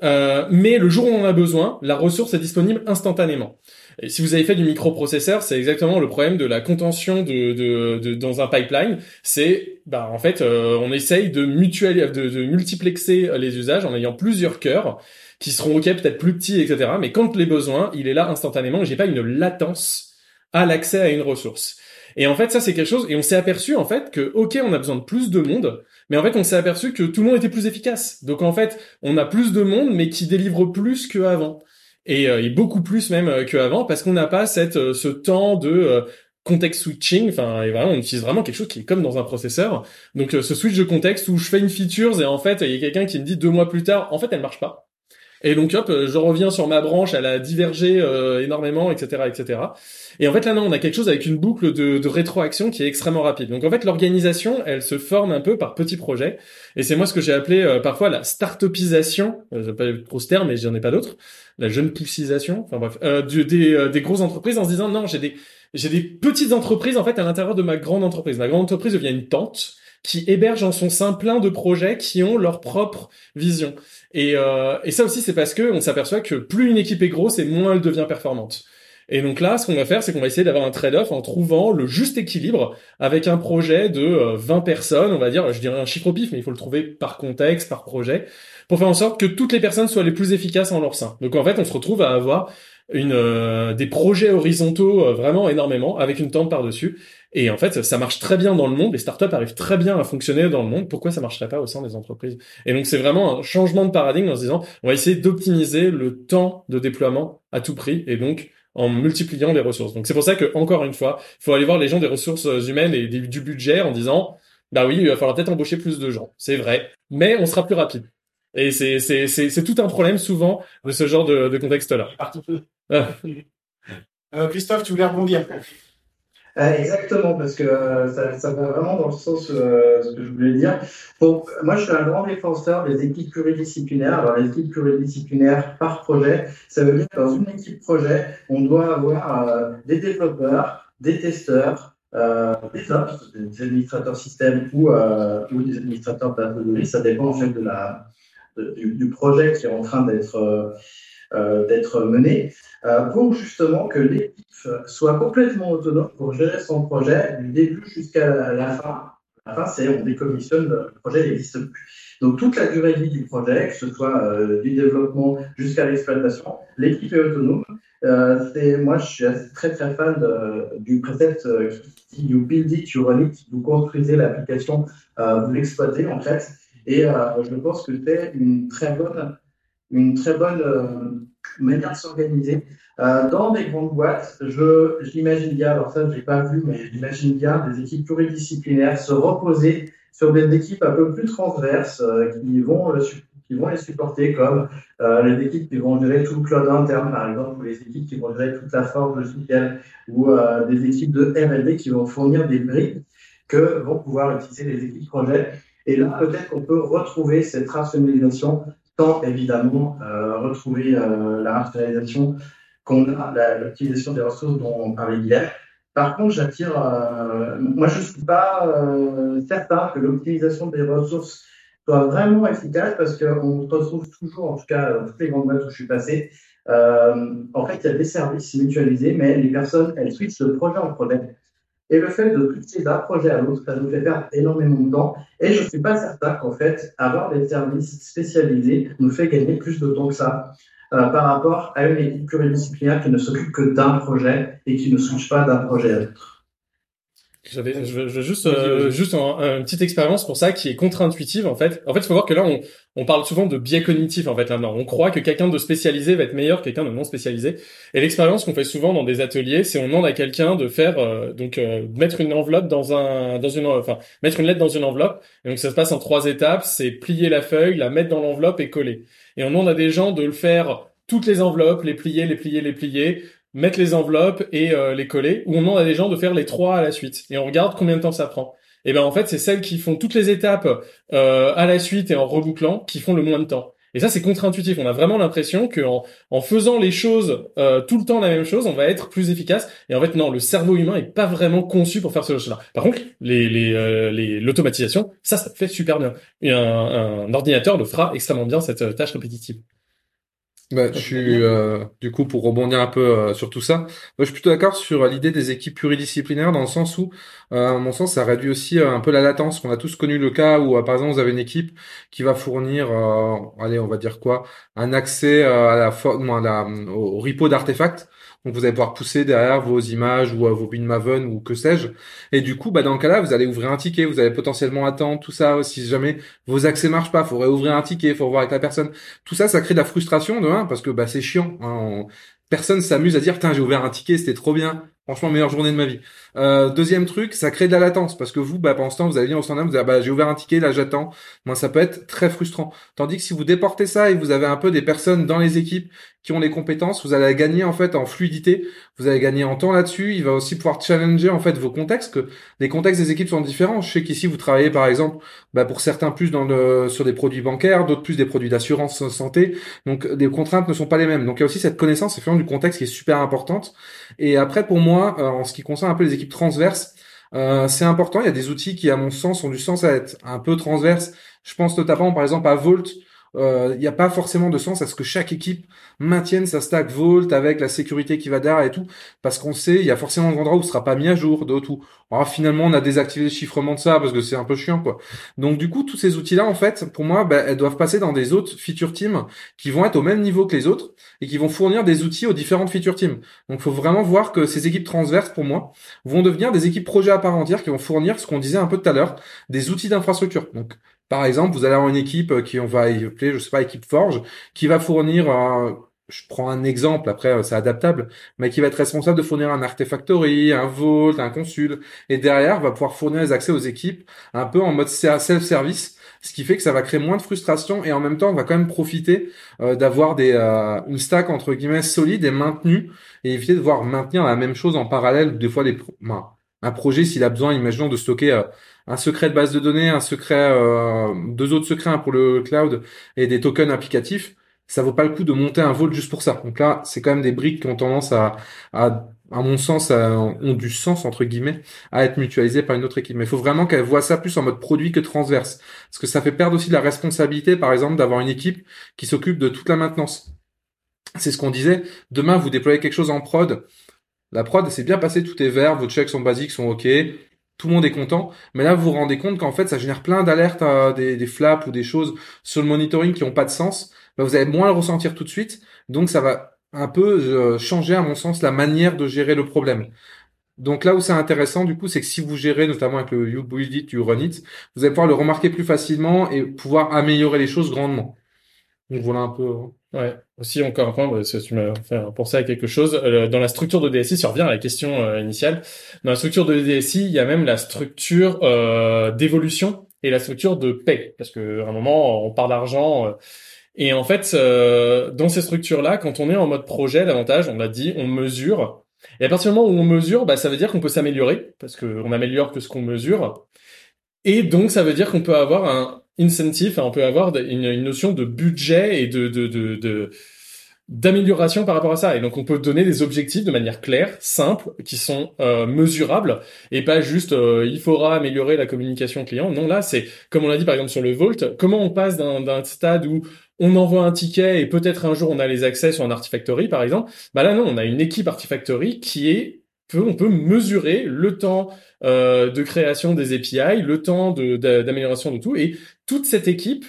Mais le jour où on en a besoin, la ressource est disponible instantanément. Et si vous avez fait du microprocesseur, c'est exactement le problème de la contention de, de, de dans un pipeline. C'est, bah, en fait, euh, on essaye de, mutualiser, de, de, multiplexer les usages en ayant plusieurs cœurs qui seront ok, peut-être plus petits, etc. Mais quand les besoins, il est là instantanément. J'ai pas une latence à l'accès à une ressource. Et en fait, ça c'est quelque chose. Et on s'est aperçu en fait que ok, on a besoin de plus de monde, mais en fait, on s'est aperçu que tout le monde était plus efficace. Donc en fait, on a plus de monde, mais qui délivre plus qu'avant. Et, euh, et, beaucoup plus même euh, qu'avant, parce qu'on n'a pas cette, euh, ce temps de context switching. Enfin, et voilà, on utilise vraiment quelque chose qui est comme dans un processeur. Donc ce switch de contexte où je fais une feature et en fait, il y a quelqu'un qui me dit deux mois plus tard, en fait, elle marche pas. Et donc hop, je reviens sur ma branche, elle a divergé énormément, etc., etc. Et en fait, là, non, on a quelque chose avec une boucle de, de rétroaction qui est extrêmement rapide. Donc, en fait, l'organisation, elle se forme un peu par petits projets. Et c'est moi ce que j'ai appelé euh, parfois la start-upisation. Euh, j'ai pas trop ce terme, mais j'en ai pas d'autre. La jeune poussisation. Enfin bref, euh, des, euh, des grosses entreprises en se disant non, j'ai des j'ai des petites entreprises en fait à l'intérieur de ma grande entreprise. Ma grande entreprise devient une tente qui héberge en son sein plein de projets qui ont leur propre vision. Et, euh, et ça aussi, c'est parce que on s'aperçoit que plus une équipe est grosse et moins elle devient performante. Et donc là, ce qu'on va faire, c'est qu'on va essayer d'avoir un trade-off en trouvant le juste équilibre avec un projet de 20 euh, personnes, on va dire, je dirais un chiffre mais il faut le trouver par contexte, par projet, pour faire en sorte que toutes les personnes soient les plus efficaces en leur sein. Donc en fait, on se retrouve à avoir une euh, des projets horizontaux euh, vraiment énormément avec une tente par-dessus. Et en fait, ça marche très bien dans le monde. Les startups arrivent très bien à fonctionner dans le monde. Pourquoi ça marcherait pas au sein des entreprises? Et donc, c'est vraiment un changement de paradigme en se disant, on va essayer d'optimiser le temps de déploiement à tout prix. Et donc, en multipliant les ressources. Donc c'est pour ça que encore une fois, il faut aller voir les gens des ressources humaines et du budget en disant bah oui, il va falloir peut-être embaucher plus de gens, c'est vrai, mais on sera plus rapide. Et c'est c'est c'est c'est tout un problème souvent de ce genre de, de contexte-là. euh, Christophe, tu voulais rebondir euh, exactement, parce que euh, ça, ça, va vraiment dans le sens euh, ce que je voulais dire. Bon, moi, je suis un grand défenseur des équipes pluridisciplinaires. Alors, les équipes pluridisciplinaires par projet, ça veut dire que dans une équipe projet, on doit avoir euh, des développeurs, des testeurs, des ops, des administrateurs système ou, ou des administrateurs de données. Ça dépend en fait de la, du, projet qui est en train d'être d'être mené, pour justement que l'équipe soit complètement autonome pour gérer son projet du début jusqu'à la fin. La fin, c'est on décommissionne, le projet n'existe plus. Donc toute la durée de vie du projet, que ce soit euh, du développement jusqu'à l'exploitation, l'équipe est autonome. Euh, moi, je suis très très fan du précepte euh, qui dit you build it, you run it. Vous construisez l'application, euh, vous l'exploitez en fait. Et euh, je pense que c'est une très bonne, une très bonne manière de s'organiser. Euh, dans des grandes boîtes, je j'imagine bien, alors ça je l'ai pas vu, mais j'imagine bien des équipes pluridisciplinaires se reposer sur des équipes un peu plus transverses euh, qui vont le, qui vont les supporter, comme euh, les équipes qui vont gérer tout le cloud interne, par exemple, ou les équipes qui vont gérer toute la forme logicielle, ou euh, des équipes de R&D qui vont fournir des briques que vont pouvoir utiliser les équipes projet. Et là, peut-être qu'on peut retrouver cette rationalisation sans évidemment euh, retrouver euh, la rationalisation qu'on a, l'utilisation des ressources dont on parlait hier. Par contre, j'attire, euh, moi je ne suis pas certain que l'optimisation des ressources soit vraiment efficace parce qu'on retrouve toujours, en tout cas dans toutes les grandes boîtes où je suis passé, en fait il y a des services mutualisés, mais les personnes elles switchent de projet en projet. Et le fait de switcher d'un projet à l'autre, ça nous fait perdre énormément de temps. Et je ne suis pas certain qu'en fait, avoir des services spécialisés nous fait gagner plus de temps que ça. Euh, par rapport à une équipe pluridisciplinaire qui ne s'occupe que d'un projet et qui ne switch pas d'un projet à l'autre. J'avais, je juste, euh, juste une petite expérience pour ça qui est contre-intuitive en fait. En fait, il faut voir que là, on, on parle souvent de biais cognitif en fait là-dedans. On croit que quelqu'un de spécialisé va être meilleur que quelqu'un de non spécialisé. Et l'expérience qu'on fait souvent dans des ateliers, c'est on demande à quelqu'un de faire euh, donc euh, mettre une enveloppe dans un, dans une, enfin mettre une lettre dans une enveloppe. Et donc ça se passe en trois étapes. C'est plier la feuille, la mettre dans l'enveloppe et coller. Et on demande à des gens de le faire toutes les enveloppes, les plier, les plier, les plier, mettre les enveloppes et euh, les coller, ou on demande à des gens de faire les trois à la suite, et on regarde combien de temps ça prend. Et ben en fait, c'est celles qui font toutes les étapes euh, à la suite et en rebouclant qui font le moins de temps. Et ça, c'est contre-intuitif. On a vraiment l'impression qu'en en faisant les choses euh, tout le temps la même chose, on va être plus efficace. Et en fait, non, le cerveau humain est pas vraiment conçu pour faire ce chose-là. Par contre, les, les, euh, les, l'automatisation, ça, ça fait super bien. Et un, un ordinateur le fera extrêmement bien cette euh, tâche répétitive. Bah, je suis euh, du coup pour rebondir un peu euh, sur tout ça. Moi, je suis plutôt d'accord sur euh, l'idée des équipes pluridisciplinaires dans le sens où, à mon sens, ça réduit aussi un peu la latence. On a tous connu le cas où, par exemple, vous avez une équipe qui va fournir, allez, on va dire quoi, un accès à la au repo d'artefacts. Donc vous allez pouvoir pousser derrière vos images ou euh, vos Maven ou que sais-je. Et du coup, bah dans le cas-là, vous allez ouvrir un ticket, vous allez potentiellement attendre tout ça. Si jamais vos accès marchent pas, faut réouvrir un ticket, faut voir avec la personne. Tout ça, ça crée de la frustration de un parce que bah c'est chiant. Hein. Personne s'amuse à dire, tiens, j'ai ouvert un ticket, c'était trop bien. Franchement, meilleure journée de ma vie. Euh, deuxième truc, ça crée de la latence parce que vous, bah, pendant ce temps, vous allez venir au standard, vous allez, bah, j'ai ouvert un ticket, là, j'attends. Moi, ça peut être très frustrant. Tandis que si vous déportez ça et vous avez un peu des personnes dans les équipes qui ont les compétences, vous allez gagner en fait en fluidité, vous allez gagner en temps là-dessus. Il va aussi pouvoir challenger en fait vos contextes, que les contextes des équipes sont différents. Je sais qu'ici, vous travaillez par exemple, bah, pour certains plus sur des produits bancaires, d'autres plus des produits d'assurance santé. Donc, les contraintes ne sont pas les mêmes. Donc, il y a aussi cette connaissance et du contexte qui est super importante. Et après, pour moi, euh, en ce qui concerne un peu les équipes transverses, euh, c'est important. Il y a des outils qui, à mon sens, ont du sens à être un peu transverses. Je pense notamment, par exemple, à Vault, euh, il n'y a pas forcément de sens à ce que chaque équipe maintienne sa stack Vault avec la sécurité qui va derrière et tout, parce qu'on sait, il y a forcément des endroits où ce sera pas mis à jour, d'autres où oh, finalement on a désactivé le chiffrement de ça parce que c'est un peu chiant quoi. Donc du coup, tous ces outils-là, en fait, pour moi, bah, elles doivent passer dans des autres feature teams qui vont être au même niveau que les autres et qui vont fournir des outils aux différentes feature teams. Donc il faut vraiment voir que ces équipes transverses, pour moi, vont devenir des équipes projets à part entière qui vont fournir ce qu'on disait un peu tout à l'heure, des outils d'infrastructure. Donc par exemple, vous allez avoir une équipe qui on va appeler, je sais pas, équipe Forge, qui va fournir, je prends un exemple, après c'est adaptable, mais qui va être responsable de fournir un Artefactory, un Vault, un Consul, et derrière va pouvoir fournir les accès aux équipes un peu en mode self-service, ce qui fait que ça va créer moins de frustration et en même temps on va quand même profiter euh, d'avoir euh, une stack entre guillemets solide et maintenue et éviter de voir maintenir la même chose en parallèle des fois les un projet s'il a besoin imaginons de stocker euh, un secret de base de données, un secret, euh, deux autres secrets pour le cloud et des tokens applicatifs, ça vaut pas le coup de monter un vault juste pour ça. Donc là, c'est quand même des briques qui ont tendance à, à, à mon sens, ont du sens entre guillemets, à être mutualisées par une autre équipe. Mais il faut vraiment qu'elle voit ça plus en mode produit que transverse, parce que ça fait perdre aussi de la responsabilité, par exemple, d'avoir une équipe qui s'occupe de toute la maintenance. C'est ce qu'on disait. Demain, vous déployez quelque chose en prod. La prod, c'est bien passé, tout est vert, vos checks sont basiques, sont OK tout le monde est content. Mais là, vous vous rendez compte qu'en fait, ça génère plein d'alertes, euh, des, flaps ou des choses sur le monitoring qui n'ont pas de sens. Bah, vous allez moins le ressentir tout de suite. Donc, ça va un peu euh, changer, à mon sens, la manière de gérer le problème. Donc là où c'est intéressant, du coup, c'est que si vous gérez notamment avec le You Build It, You Run It, vous allez pouvoir le remarquer plus facilement et pouvoir améliorer les choses grandement. Donc voilà un peu. Hein. Ouais. Aussi encore un point, parce que tu m'as fait penser à quelque chose. Euh, dans la structure de DSI, si on revient à la question euh, initiale, dans la structure de DSI, il y a même la structure euh, d'évolution et la structure de paix, parce que à un moment, on part d'argent. et en fait, dans ces structures-là, quand on est en mode projet, l'avantage, on l'a dit, on mesure. Et à partir du moment où on mesure, bah, ça veut dire qu'on peut s'améliorer, parce qu'on améliore que ce qu'on mesure. Et donc, ça veut dire qu'on peut avoir un, incentive, on peut avoir une, notion de budget et de, de, de, d'amélioration par rapport à ça. Et donc on peut donner des objectifs de manière claire, simple, qui sont euh, mesurables et pas juste euh, il faudra améliorer la communication client. Non, là c'est comme on l'a dit par exemple sur le Vault, comment on passe d'un stade où on envoie un ticket et peut-être un jour on a les accès sur un Artifactory par exemple. Bah là non, on a une équipe Artifactory qui est on peut mesurer le temps euh, de création des API, le temps d'amélioration de, tout, et toute cette équipe,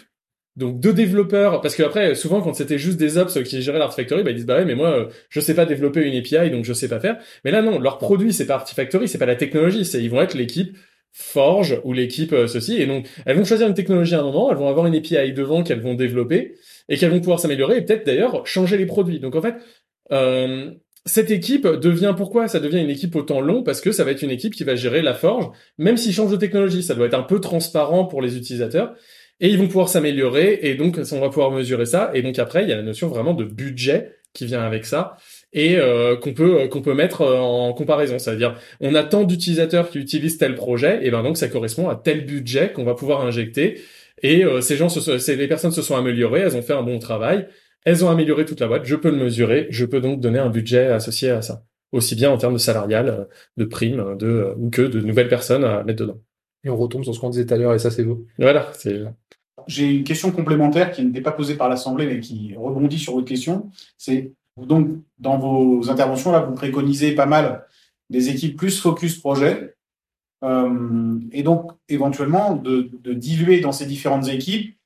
donc de développeurs, parce que après souvent quand c'était juste des ops qui géraient l'Artifactory, bah ils disent bah ouais mais moi je sais pas développer une API donc je sais pas faire. Mais là non, leur produit c'est pas Artifactory, c'est pas la technologie, c'est ils vont être l'équipe Forge ou l'équipe euh, ceci et donc elles vont choisir une technologie à un moment, elles vont avoir une API devant qu'elles vont développer et qu'elles vont pouvoir s'améliorer et peut-être d'ailleurs changer les produits. Donc en fait euh, cette équipe devient pourquoi ça devient une équipe au temps long? Parce que ça va être une équipe qui va gérer la forge même s'ils changent de technologie ça doit être un peu transparent pour les utilisateurs et ils vont pouvoir s'améliorer et donc on va pouvoir mesurer ça et donc après il y a la notion vraiment de budget qui vient avec ça et euh, qu'on peut qu'on peut mettre en comparaison. C'est-à-dire, on a tant d'utilisateurs qui utilisent tel projet, et ben donc ça correspond à tel budget qu'on va pouvoir injecter. Et ces gens, se, les personnes se sont améliorées, elles ont fait un bon travail, elles ont amélioré toute la boîte. Je peux le mesurer, je peux donc donner un budget associé à ça, aussi bien en termes de salarial, de primes, de ou que de nouvelles personnes à mettre dedans. Et on retombe sur ce qu'on disait tout à l'heure, et ça c'est beau. Voilà, c'est j'ai une question complémentaire qui n'était pas posée par l'Assemblée, mais qui rebondit sur votre question. C'est donc dans vos interventions là, vous préconisez pas mal des équipes plus focus projet, euh, et donc éventuellement de, de, diluer dans ces différentes équipes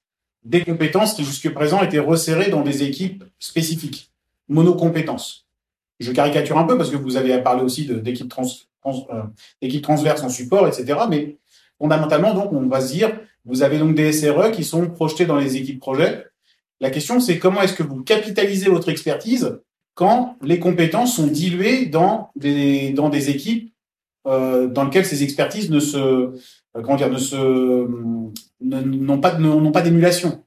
des compétences qui jusque présent étaient resserrées dans des équipes spécifiques, monocompétences. Je caricature un peu parce que vous avez parlé aussi d'équipes euh, transverses en support, etc. Mais fondamentalement, donc, on va se dire, vous avez donc des SRE qui sont projetés dans les équipes projet. La question, c'est comment est-ce que vous capitalisez votre expertise quand les compétences sont diluées dans des, dans des équipes euh, dans lesquelles ces expertises ne se, euh, comment dire, ne se, n'ont pas, n'ont pas d'émulation.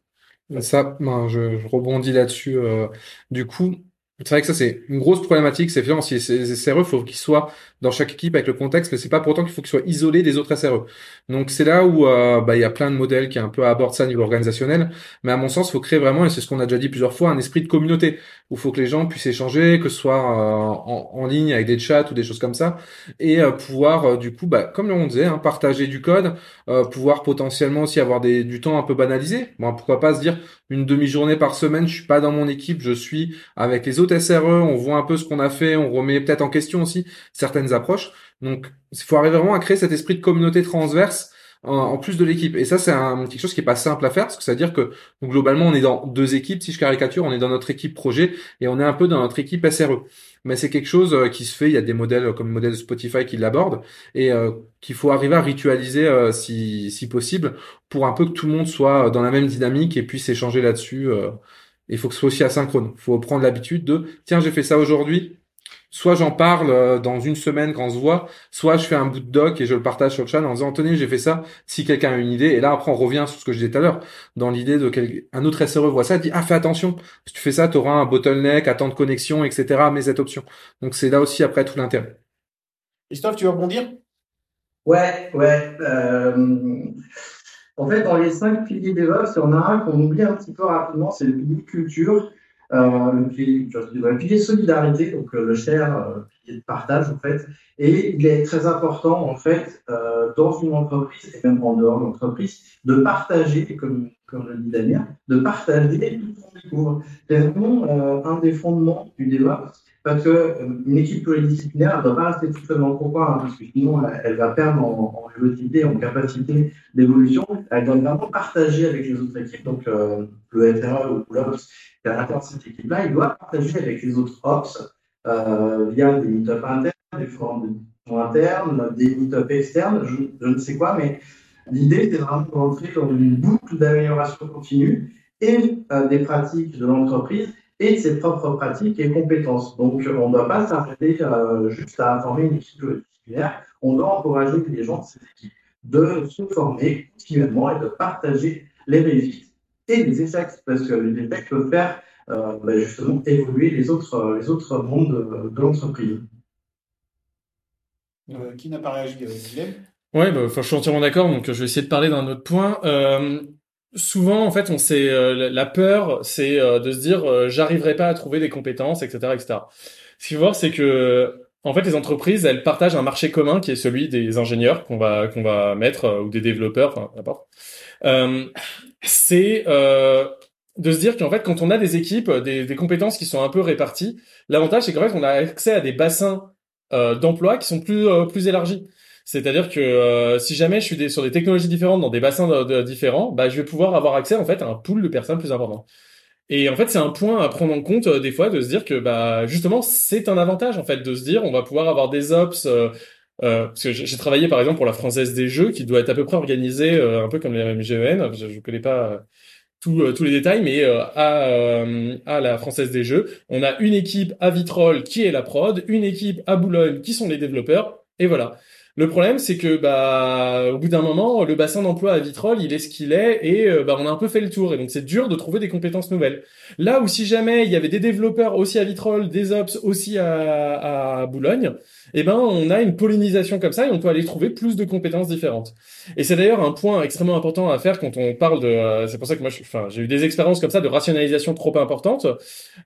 Ça, ben, je, je rebondis là-dessus. Euh, du coup, c'est vrai que ça, c'est une grosse problématique. C'est finalement, si ces SRE, faut qu'ils soient dans chaque équipe avec le contexte, mais c'est pas pourtant qu'il faut qu'ils soient isolés des autres SRE. Donc, c'est là où, euh, bah, il y a plein de modèles qui un peu abordent ça au niveau organisationnel. Mais à mon sens, il faut créer vraiment, et c'est ce qu'on a déjà dit plusieurs fois, un esprit de communauté où il faut que les gens puissent échanger, que ce soit euh, en, ligne avec des chats ou des choses comme ça, et euh, pouvoir, du coup, bah, comme on disait, hein, partager du code, pouvoir potentiellement aussi avoir des, du temps un peu banalisé. Bon, pourquoi pas se dire une demi-journée par semaine, je suis pas dans mon équipe, je suis avec les autres SRE, on voit un peu ce qu'on a fait, on remet peut-être en question aussi certaines approches. Donc, il faut arriver vraiment à créer cet esprit de communauté transverse en, plus de l'équipe. Et ça, c'est quelque chose qui est pas simple à faire, parce que ça veut dire que globalement, on est dans deux équipes. Si je caricature, on est dans notre équipe projet et on est un peu dans notre équipe SRE. Mais c'est quelque chose euh, qui se fait. Il y a des modèles comme le modèle Spotify qui l'aborde et euh, qu'il faut arriver à ritualiser euh, si, si possible pour un peu que tout le monde soit dans la même dynamique et puisse échanger là-dessus il faut que ce soit aussi asynchrone. Il faut prendre l'habitude de, tiens, j'ai fait ça aujourd'hui. Soit j'en parle euh, dans une semaine quand on se voit, soit je fais un bout de doc et je le partage sur le chat en disant, tenez, j'ai fait ça. Si quelqu'un a une idée, et là après on revient sur ce que je disais tout à l'heure, dans l'idée de quel... un autre SRE voit ça, dit, ah fais attention, si tu fais ça, tu auras un bottleneck, à temps de connexion, etc. Mais cette option. Donc c'est là aussi après tout l'intérêt. Christophe, tu veux rebondir? Ouais, ouais. Euh... En fait, dans les cinq piliers DevOps, il y en a un qu'on oublie un petit peu rapidement, c'est le pilier culture. Euh, le, pilier, le pilier solidarité, donc euh, le euh, le pilier de partage en fait, et il est très important en fait euh, dans une entreprise et même en dehors de l'entreprise de partager, comme comme le dit Damien, de partager tout ce qu'on découvre. C'est vraiment euh, un des fondements du DevOps parce que euh, équipe pluridisciplinaire ne doit pas rester toute seule dans le pourquoi, hein, parce que sinon elle, va perdre en, en en capacité d'évolution. Elle doit vraiment partager avec les autres équipes, donc euh, le FRE ou l'Ops qui est à l'intérieur de cette équipe-là, il doit partager avec les autres Ops euh, via des meetups internes, des forums internes, des meetups externes, je, ne sais quoi, mais l'idée c'est vraiment de rentrer dans une boucle d'amélioration continue et euh, des pratiques de l'entreprise et de ses propres pratiques et compétences. Donc, on ne doit pas s'arrêter euh, juste à former une équipe disciplinaire. On doit encourager les gens de ces équipes de se former continuellement et de partager les réussites et les échecs, parce que les échecs peuvent faire euh, bah, justement évoluer les autres, les autres mondes de, de l'entreprise. Euh, qui n'a pas réagi, Guillaume? Ouais, bah, je suis entièrement d'accord. Donc, je vais essayer de parler d'un autre point. Euh, souvent, en fait, on sait euh, la peur, c'est euh, de se dire euh, j'arriverai pas à trouver des compétences, etc., etc. Ce qu'il faut voir, c'est que en fait, les entreprises, elles partagent un marché commun qui est celui des ingénieurs qu'on va qu'on va mettre ou des développeurs, enfin n'importe. C'est de se dire qu'en fait, quand on a des équipes, des, compétences qui sont un peu réparties, l'avantage c'est qu'en fait, on a accès à des bassins d'emploi qui sont plus plus élargis. C'est-à-dire que euh, si jamais je suis des, sur des technologies différentes, dans des bassins de, différents, bah, je vais pouvoir avoir accès en fait à un pool de personnes plus important. Et en fait, c'est un point à prendre en compte euh, des fois de se dire que bah justement c'est un avantage en fait de se dire on va pouvoir avoir des ops. Euh, euh parce que j'ai travaillé par exemple pour la Française des Jeux qui doit être à peu près organisée un peu comme les MGEN. Je, je connais pas tous tous les détails, mais à, à la Française des Jeux, on a une équipe à Vitrolles qui est la prod, une équipe à Boulogne qui sont les développeurs, et voilà. Le problème, c'est que bah au bout d'un moment, le bassin d'emploi à Vitrolles, il est ce qu'il est, et euh, bah on a un peu fait le tour, et donc c'est dur de trouver des compétences nouvelles. Là où si jamais il y avait des développeurs aussi à Vitrolles, des ops aussi à, à Boulogne, eh ben on a une pollinisation comme ça, et on peut aller trouver plus de compétences différentes. Et c'est d'ailleurs un point extrêmement important à faire quand on parle de. euh, c'est pour ça que moi, enfin, j'ai eu des expériences comme ça de rationalisation trop importantes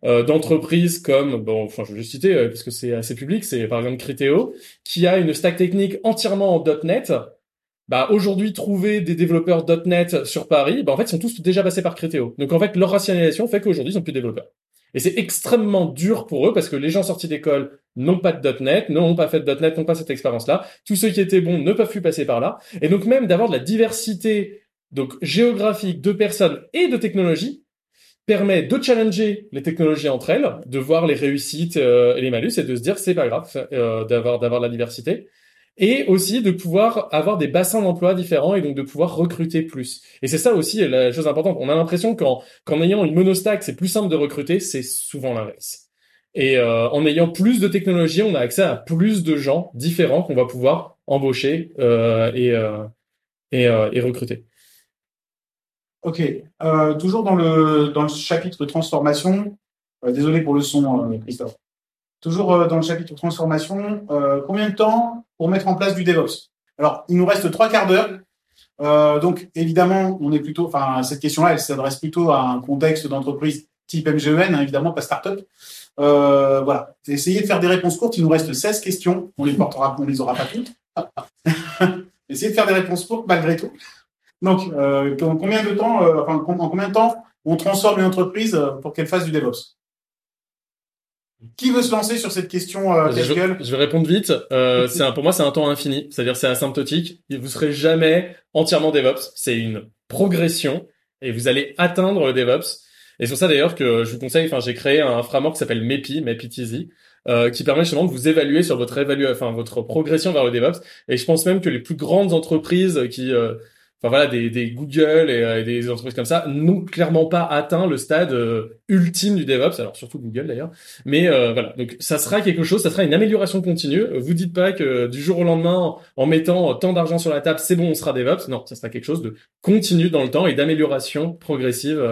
euh, d'entreprises comme bon, enfin, je vais juste citer euh, parce que c'est assez public, c'est par exemple Criteo qui a une stack technique entièrement en .NET. Bah aujourd'hui trouver des développeurs .NET sur Paris, bah en fait ils sont tous déjà passés par Criteo. Donc en fait leur rationalisation fait qu'aujourd'hui ils sont plus développeurs. Et c'est extrêmement dur pour eux parce que les gens sortis d'école n'ont pas de .NET, n'ont pas fait de .NET, n'ont pas cette expérience-là. Tous ceux qui étaient bons ne peuvent plus passer par là. Et donc même d'avoir de la diversité donc géographique de personnes et de technologies permet de challenger les technologies entre elles, de voir les réussites euh, et les malus et de se dire c'est pas grave euh, d'avoir d'avoir la diversité et aussi de pouvoir avoir des bassins d'emploi différents et donc de pouvoir recruter plus. Et c'est ça aussi la chose importante. On a l'impression qu'en qu'en ayant une monostack, c'est plus simple de recruter, c'est souvent l'inverse. Et euh, en ayant plus de technologies, on a accès à plus de gens différents qu'on va pouvoir embaucher euh, et, euh, et, euh, et recruter. Ok. Euh, toujours dans le, dans le chapitre transformation, euh, désolé pour le son, Christophe. Toujours dans le chapitre transformation, combien de temps pour mettre en place du DevOps Alors, il nous reste trois quarts d'heure. Euh, donc, évidemment, on est plutôt, enfin, cette question-là, elle s'adresse plutôt à un contexte d'entreprise type MGEN, hein, évidemment, pas startup. Euh, voilà. Essayez de faire des réponses courtes. Il nous reste 16 questions. On les portera, on les aura pas toutes. Essayez de faire des réponses courtes malgré tout. Donc, euh, en combien de temps, euh, enfin, en combien de temps on transforme une entreprise euh, pour qu'elle fasse du DevOps? Qui veut se lancer sur cette question euh, je, je vais répondre vite. Euh, c'est pour moi, c'est un temps infini. C'est-à-dire, c'est asymptotique. Vous serez jamais entièrement DevOps. C'est une progression et vous allez atteindre le DevOps. Et c'est pour ça d'ailleurs que je vous conseille. Enfin, j'ai créé un framework qui s'appelle MEPI, MEPI euh, qui permet justement de vous évaluer sur votre évalue, enfin votre progression vers le DevOps. Et je pense même que les plus grandes entreprises qui euh, Enfin voilà, des, des Google et, euh, et des entreprises comme ça n'ont clairement pas atteint le stade euh, ultime du DevOps, alors surtout Google d'ailleurs. Mais euh, voilà, donc ça sera quelque chose, ça sera une amélioration continue. Vous dites pas que du jour au lendemain, en mettant tant d'argent sur la table, c'est bon, on sera DevOps. Non, ça sera quelque chose de continu dans le temps et d'amélioration progressive.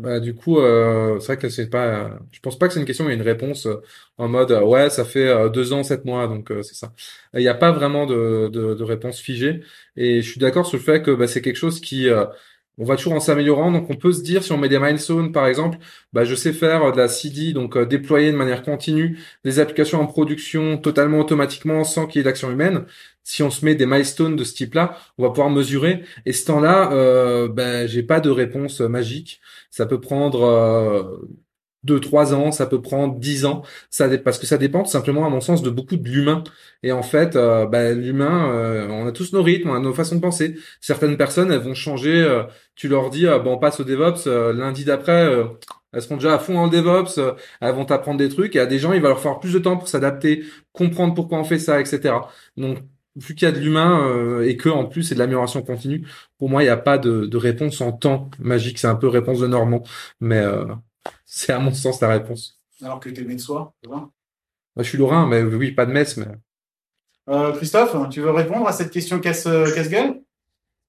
Bah du coup, euh, c'est vrai que c'est pas. Je pense pas que c'est une question, mais une réponse euh, en mode euh, ouais, ça fait euh, deux ans, sept mois, donc euh, c'est ça. Il n'y a pas vraiment de, de, de réponse figée, et je suis d'accord sur le fait que bah, c'est quelque chose qui euh, on va toujours en s'améliorant. Donc on peut se dire si on met des milestones par exemple, bah je sais faire de la CD, donc déployer de manière continue des applications en production totalement automatiquement sans qu'il y ait d'action humaine. Si on se met des milestones de ce type-là, on va pouvoir mesurer. Et ce temps-là, euh, ben j'ai pas de réponse magique. Ça peut prendre euh, deux, trois ans, ça peut prendre dix ans, ça parce que ça dépend tout simplement, à mon sens, de beaucoup de l'humain. Et en fait, euh, bah, l'humain, euh, on a tous nos rythmes, on a nos façons de penser. Certaines personnes, elles vont changer. euh, tu leur dis, bon, on passe au DevOps lundi d'après. elles seront déjà à fond dans le DevOps, elles vont t'apprendre des trucs, et à des gens, il va leur falloir plus de temps pour s'adapter, comprendre pourquoi on fait ça, etc. Donc, vu qu'il y a de l'humain euh, et que en plus c'est de l'amélioration continue, pour moi, il n'y a pas de, de réponse en temps magique. C'est un peu réponse de Normand, mais euh, c'est à mon sens la réponse. Alors que tu es né de soi, tu vois. Moi, je suis Lorrain, mais oui, pas de Metz, mais Euh, Christophe, tu veux répondre à cette question casse, casse-gueule?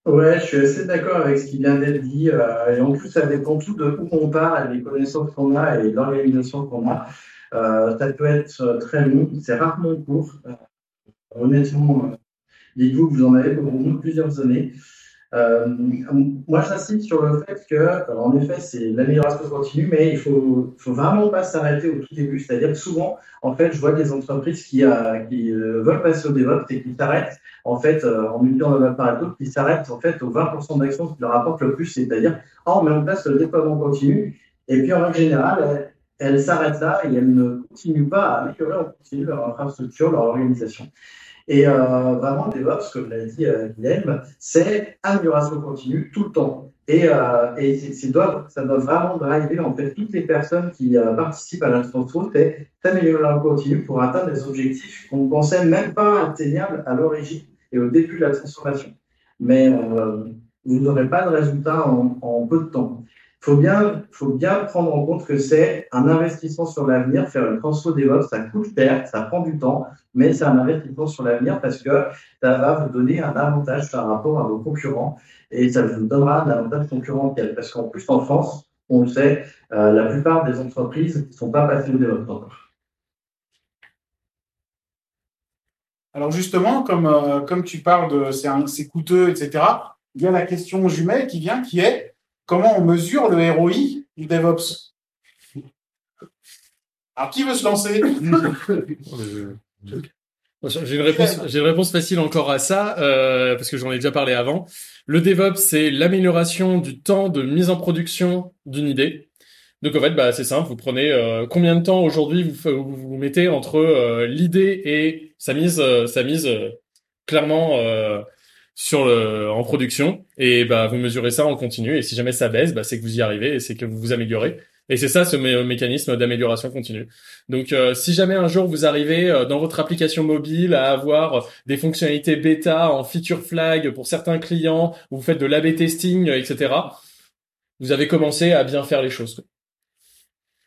Ouais, je suis assez d'accord avec ce qui vient d'être dit. euh, et en plus, ça dépend tout de où on part, et des connaissances qu'on a et l'organisation qu'on a. Euh, ça peut être très long, c'est rarement court. Honnêtement, euh, dites-vous que vous en avez pour plusieurs années. Euh, moi, j'insiste sur le fait que, en effet, c'est l'amélioration continue, mais il faut, faut vraiment pas s'arrêter au tout début. C'est-à-dire que souvent, en fait, je vois des entreprises qui, euh, euh, veulent passer au DevOps et qui s'arrêtent, en fait, euh, en multipliant le par qui s'arrêtent, en fait, aux 20% d'actions qui leur apportent le plus, c'est-à-dire, ah, on met en place le déploiement continu, et puis, en règle générale, elles s'arrêtent là et elles ne continuent pas à améliorer leur infrastructure, leur organisation. Et euh, vraiment, DevOps, comme l'a dit euh, Guilhem, c'est amélioration continue tout le temps. Et, euh, et ça doit vraiment driver en fait toutes les personnes qui euh, participent à l'instance c'est s'améliorer en continu pour atteindre des objectifs qu'on ne pensait même pas atteignables à l'origine et au début de la transformation. Mais euh, vous n'aurez pas de résultat en peu de temps. Faut bien, faut bien prendre en compte que c'est un investissement sur l'avenir. Faire une transfo DevOps, ça coûte cher, ça prend du temps, mais c'est un investissement sur l'avenir parce que ça va vous donner un avantage par rapport à vos concurrents et ça vous donnera un avantage concurrentiel. Parce qu'en plus, en France, on le sait, euh, la plupart des entreprises ne sont pas passées au encore. Alors justement, comme, euh, comme tu parles de c'est coûteux, etc., il y a la question jumelle qui vient qui est comment on mesure le ROI du DevOps Alors, qui veut se lancer? J'ai une réponse, facile encore à ça euh, parce que j'en ai déjà parlé avant. Le DevOps, c'est l'amélioration du temps de mise en production d'une idée. Donc en fait, bah c'est simple. Vous prenez euh, combien de temps aujourd'hui vous, vous, mettez entre euh, l'idée et sa mise, sa mise clairement sur le, en production. Et bah vous mesurez ça en continu. Et si jamais ça baisse bah c'est que vous y arrivez et c'est que vous vous améliorez. Et c'est ça ce mécanisme d'amélioration continue. Donc euh, si jamais un jour vous arrivez euh, dans votre application mobile à avoir des fonctionnalités bêta en feature flag pour certains clients vous faites de l'AB testing etc vous avez commencé à bien faire les choses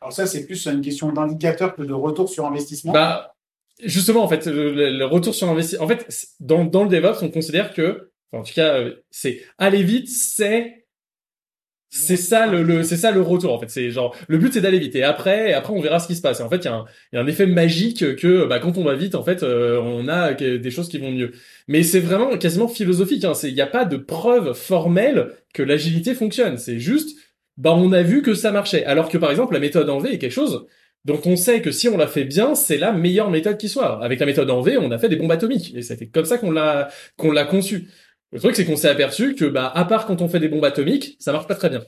alors ça c'est plus une question d'indicateur que de retour sur investissement. Bah justement, en fait, le, retour sur investissement. En fait, dans, dans le DevOps, on considère que, en tout cas, euh, c'est aller vite, c'est c'est ça le, c'est ça le retour en fait. C'est genre le but c'est d'aller vite. Et après après on verra ce qui se passe. Et en fait il y, a un, y a un effet magique que bah, quand on va vite en fait euh, on a des choses qui vont mieux. Mais c'est vraiment quasiment philosophique hein. c'est il n'y a pas de preuve formelle que l'agilité fonctionne. C'est juste bah on a vu que ça marchait. Alors que par exemple la méthode en V est quelque chose donc on sait que si on l'a fait bien, c'est la meilleure méthode qui soit. Avec la méthode en V, on a fait des bombes atomiques et c'était comme ça qu'on l'a qu'on l'a conçu. Le truc c'est qu'on s'est aperçu que bah à part quand on fait des bombes atomiques, ça marche pas très bien.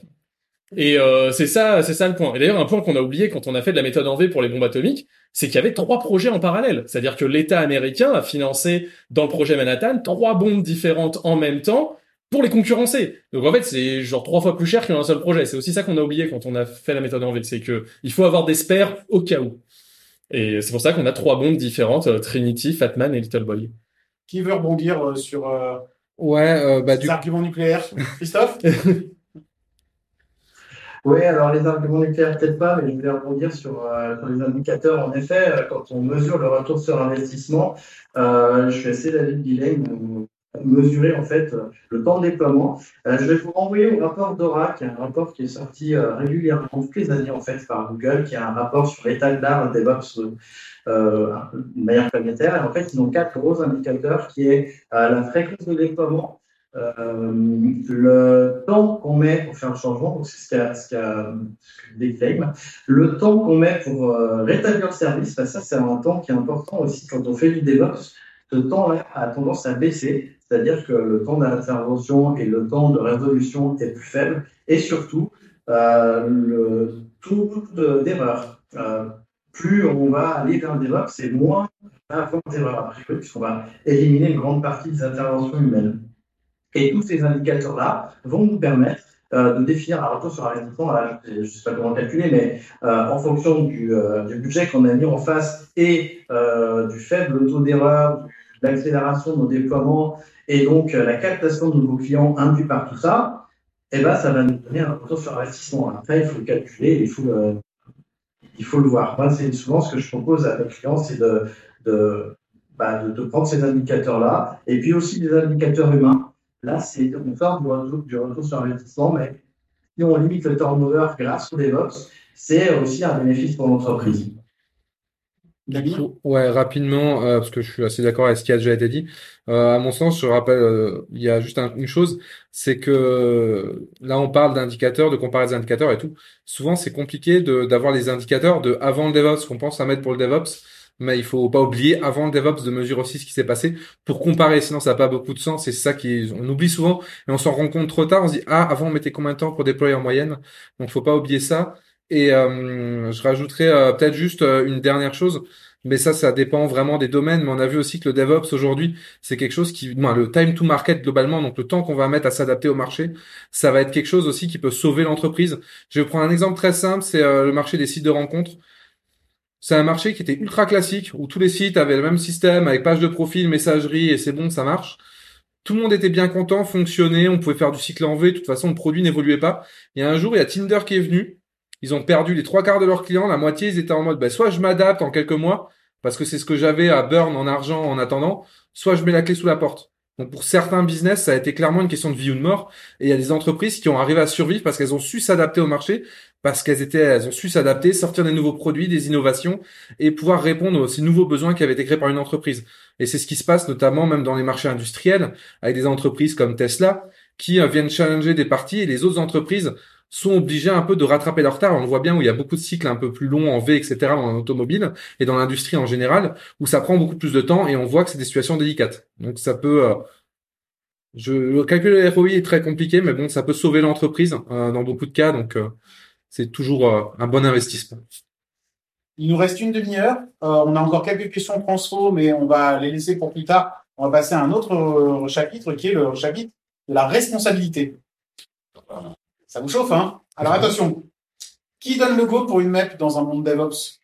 Et euh, c'est ça, c'est ça le point. Et d'ailleurs, un point qu'on a oublié quand on a fait de la méthode en V pour les bombes atomiques, c'est qu'il y avait trois projets en parallèle. C'est-à-dire que l'État américain a financé dans le projet Manhattan trois bombes différentes en même temps pour les concurrencer. Donc en fait, c'est genre trois fois plus cher qu'un seul projet. C'est aussi ça qu'on a oublié quand on a fait la méthode en V, c'est que il faut avoir des spares au cas où. Et c'est pour ça qu'on a trois bombes différentes, euh, Trinity, Fatman et Little Boy. Qui veut rebondir euh, sur euh, ouais, bah, du... arguments nucléaires? Christophe? Oui, alors les arguments nucléaires peut-être pas, mais je voulais rebondir sur, sur, les indicateurs. En effet, quand on mesure le retour sur investissement, je suis assez d'avis de Guilhem mesurer en fait le temps de déploiement. Euh, je vais vous renvoyer au rapport DORA, qui est un rapport qui est sorti euh, régulièrement toutes les années en fait par Google, qui est un rapport sur l'état de l'art DevOps euh, de manière planétaire. Et en fait, ils ont quatre gros indicateurs qui est la fréquence de déploiement, le temps qu'on met pour faire le changement, c'est ce qu'a ce qu le temps qu'on met pour rétablir le service, ça c'est un temps qui est important aussi quand on fait du DevOps. Ce temps-là a tendance à baisser c'est-à-dire que le temps d'intervention et le temps de résolution est plus faible, et surtout euh, le taux d'erreur. Euh, plus on va aller vers le DevOps, c'est moins avoir d'erreurs puisqu'on va éliminer une grande partie des interventions humaines. Et tous ces indicateurs-là vont nous permettre euh, de définir un retour sur investissement. je ne sais pas comment calculer, mais en fonction du, budget qu'on a mis en face et du faible taux d'erreur, de l'accélération de nos déploiements et donc euh, la captation de nouveaux clients induit par tout ça, eh ben, ça va nous donner un retour sur investissement. Après, il faut le calculer, il faut le, voir. Moi, c'est souvent ce que je propose à mes clients, c'est de, de, bah, de, prendre ces indicateurs-là, et puis aussi des indicateurs humains. Là, c'est on sort du retour, du retour sur investissement, mais si on limite le turnover grâce au DevOps, c'est aussi un bénéfice pour l'entreprise. Rapidement, euh, parce que je suis assez d'accord avec ce qui a déjà été dit. Euh, à mon sens, je rappelle, euh, il y a juste une chose, c'est que là, on parle d'indicateurs, de comparer des indicateurs et tout. Souvent, c'est compliqué d'avoir les indicateurs de avant le DevOps qu'on pense à mettre pour le DevOps, mais il faut pas oublier avant le DevOps de mesurer aussi ce qui s'est passé pour comparer. Sinon, ça n'a pas beaucoup de sens. C'est ça qui, on oublie souvent et on s'en rend compte trop tard. On se dit ah, avant on mettait combien de temps pour déployer en moyenne? Donc, faut pas oublier ça. Et euh, je rajouterais euh, peut-être juste euh, une dernière chose, mais ça, ça dépend vraiment des domaines. Mais on a vu aussi que le DevOps aujourd'hui, c'est quelque chose qui, le time to market globalement, donc le temps qu'on va mettre à s'adapter au marché, ça va être quelque chose aussi qui peut sauver l'entreprise. Je vais prendre un exemple très simple, c'est le marché des sites de rencontres. C'est un marché qui était ultra classique, où tous les sites avaient le même système avec page de profil, messagerie, et c'est bon, ça marche Tout le monde était bien content, fonctionnait, on pouvait faire du cycle en V. De toute façon, le produit n'évoluait pas. Et un jour, il y a Tinder qui est venu. Ils ont perdu les trois quarts de leurs clients. La moitié, ils étaient en mode, bah, soit je m'adapte en quelques mois, parce que c'est ce que j'avais à burn en argent en attendant, soit je mets la clé sous la porte. Donc pour certains business, ça a été clairement une question de vie ou de mort. Et il y a des entreprises qui ont arrivé à survivre parce qu'elles ont su s'adapter au marché, parce qu'elles étaient, elles ont su s'adapter, sortir des nouveaux produits, des innovations et pouvoir répondre aux ces nouveaux besoins qui avaient été créés par une entreprise. Et c'est ce qui se passe notamment même dans les marchés industriels avec des entreprises comme Tesla qui euh, viennent challenger des parties et les autres entreprises sont obligés un peu de rattraper leur retard. On le voit bien où il y a beaucoup de cycles un peu plus longs en V, etc. dans l'automobile et dans l'industrie en général, où ça prend beaucoup plus de temps et on voit que c'est des situations délicates. Donc ça peut... Euh, je, le calcul de ROI est très compliqué, mais bon, ça peut sauver l'entreprise euh, dans beaucoup de cas, donc euh, c'est toujours un bon investissement. Il nous reste une demi-heure. on a encore quelques questions transfo, mais on va les laisser pour plus tard. On va passer à un autre chapitre qui est le chapitre de la responsabilité. Ça vous chauffe, hein? Alors attention. Qui donne le go pour une map dans un monde DevOps?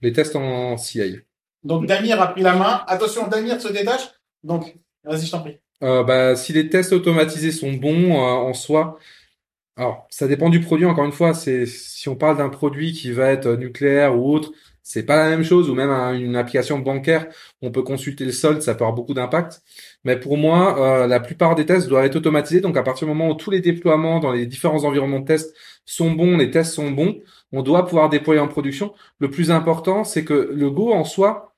Les tests en CI. Donc Damir a pris la main. Attention, Damir se détache. Donc, vas-y, je t'en prie. Euh, bah, si les tests automatisés sont bons euh, en soi, alors ça dépend du produit. Encore une fois, c'est si on parle d'un produit qui va être nucléaire ou autre, c'est pas la même chose, ou même une application bancaire, on peut consulter le solde, ça peut avoir beaucoup d'impact. Mais pour moi, euh, la plupart des tests doivent être automatisés. Donc à partir du moment où tous les déploiements dans les différents environnements de test sont bons, les tests sont bons, on doit pouvoir déployer en production. Le plus important, c'est que le Go en soi,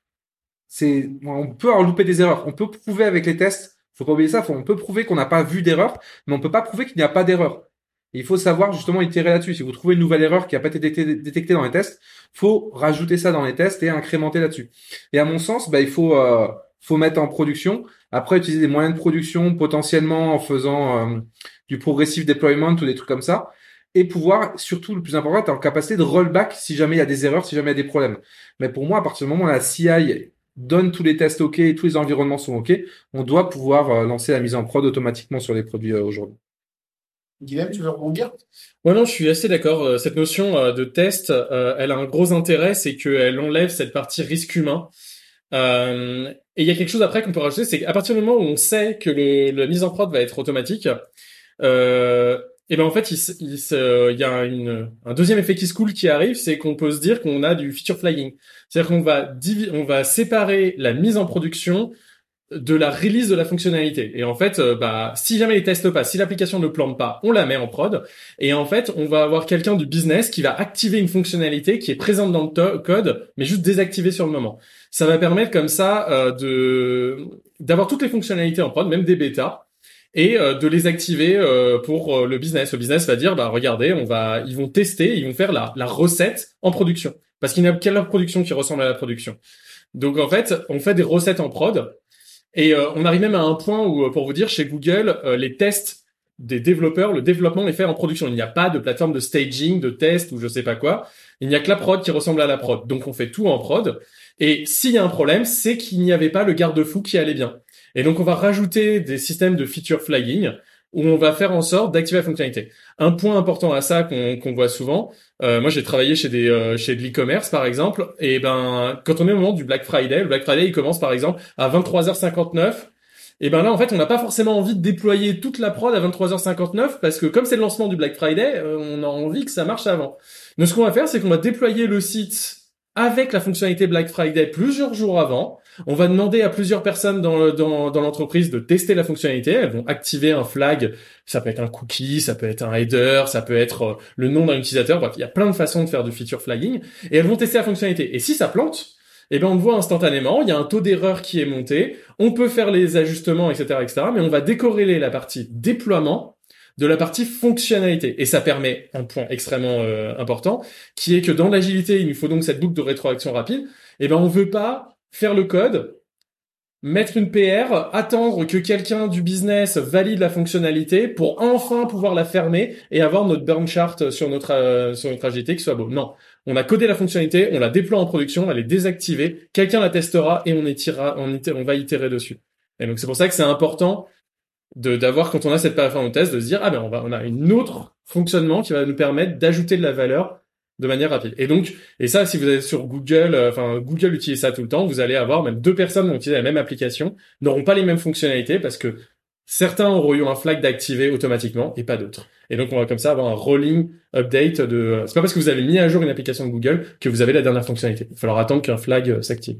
c'est on peut en louper des erreurs. On peut prouver avec les tests. Faut pas oublier ça. on peut prouver qu'on n'a pas vu d'erreur, mais on peut pas prouver qu'il n'y a pas d'erreur il faut savoir justement itérer là-dessus. Si vous trouvez une nouvelle erreur qui n'a pas été détectée, dans les tests, faut rajouter ça dans les tests et incrémenter là-dessus. Et à mon sens, bah, il faut euh, faut mettre en production. Après, utiliser des moyens de production potentiellement en faisant euh, du progressive deployment ou des trucs comme ça. Et pouvoir, surtout le plus important, être en capacité de rollback si jamais il y a des erreurs, si jamais il y a des problèmes. Mais pour moi, à partir du moment où la CI donne tous les tests OK et tous les environnements sont OK, on doit pouvoir euh, lancer la mise en prod automatiquement sur les produits aujourd'hui. Guillaume, tu veux rebondir? Ouais, non, je suis assez d'accord. Euh, cette notion euh, de test, euh, elle a un gros intérêt, c'est qu'elle enlève cette partie risque humain. Et il y a quelque chose après qu'on peut rajouter, c'est qu'à partir du moment où on sait que le, la mise en prod va être automatique, et ben en fait, il, il, y a une, un deuxième effet qui se coule qui arrive, c'est qu'on peut se dire qu'on a du feature flying. C'est-à-dire qu'on va on va séparer la mise en production de la release de la fonctionnalité. Et en fait, euh, bah, si jamais les testent pas, si l'application ne plante pas, on la met en prod. Et en fait, on va avoir quelqu'un du business qui va activer une fonctionnalité qui est présente dans le code, mais juste désactiver sur le moment. Ça va permettre comme ça euh, de d'avoir toutes les fonctionnalités en prod, même des bêtas, et euh, de les activer pour le business. Le business va dire, bah regardez, on va, ils vont tester, ils vont faire la, la recette en production, parce qu'il n'y a qu'à production qui ressemble à la production. Donc en fait, on fait des recettes en prod et euh, on arrive même à un point où, euh, pour vous dire, chez Google, euh, les tests des développeurs, le développement est fait en production. Il n'y a pas de plateforme de staging, de test ou je sais pas quoi. Il n'y a que la prod qui ressemble à la prod. Donc on fait tout en prod. Et s'il y a un problème, c'est qu'il n'y avait pas le garde-fou qui allait bien. Et donc on va rajouter des systèmes de feature flagging où on va faire en sorte d'activer la fonctionnalité. Un point important à ça qu'on voit souvent, euh, moi j'ai travaillé chez des euh, chez de l'e-commerce par exemple, et ben quand on est au moment du Black Friday, le Black Friday il commence par exemple à 23h59. Et ben là en fait on n'a pas forcément envie de déployer toute la prod à 23h59 parce que comme c'est le lancement du Black Friday, euh, on a envie que ça marche avant. Donc ce qu'on va faire c'est qu'on va déployer le site avec la fonctionnalité Black Friday plusieurs jours avant. On va demander à plusieurs personnes dans, l'entreprise de tester la fonctionnalité. Elles vont activer un flag. Ça peut être un cookie, ça peut être un header, ça peut être euh, le nom d'un utilisateur. Bref, il y a plein de façons de faire du feature flagging. Et elles vont tester la fonctionnalité. Et si ça plante, eh ben on le voit instantanément, il y a un taux d'erreur qui est monté, on peut faire les ajustements, etc., etc., mais on va décorréler la partie déploiement de la partie fonctionnalité. Et ça permet un point extrêmement euh, important, qui est que dans l'agilité, il nous faut donc cette boucle de rétroaction rapide. Et eh ben, on veut pas faire le code, mettre une PR, attendre que quelqu'un du business valide la fonctionnalité pour enfin pouvoir la fermer et avoir notre burn chart sur notre euh, sur notre agilité qui soit beau. Non, on a codé la fonctionnalité, on la déploie en production, on va les désactiver, quelqu'un la testera et on étirera, on va itérer dessus. Et donc c'est pour ça que c'est important de d'avoir quand on a cette performance test de se dire ah ben on va on a une autre fonctionnement qui va nous permettre d'ajouter de la valeur de manière rapide. Et donc, et ça, si vous êtes sur Google, euh, enfin Google utilise ça tout le temps, vous allez avoir même deux personnes qui vont utiliser la même application, n'auront pas les mêmes fonctionnalités parce que certains auront eu un flag d'activer automatiquement et pas d'autres. Et donc on va comme ça avoir un rolling update de. C'est pas parce que vous avez mis à jour une application de Google que vous avez la dernière fonctionnalité. Il va falloir attendre qu'un flag euh, s'active.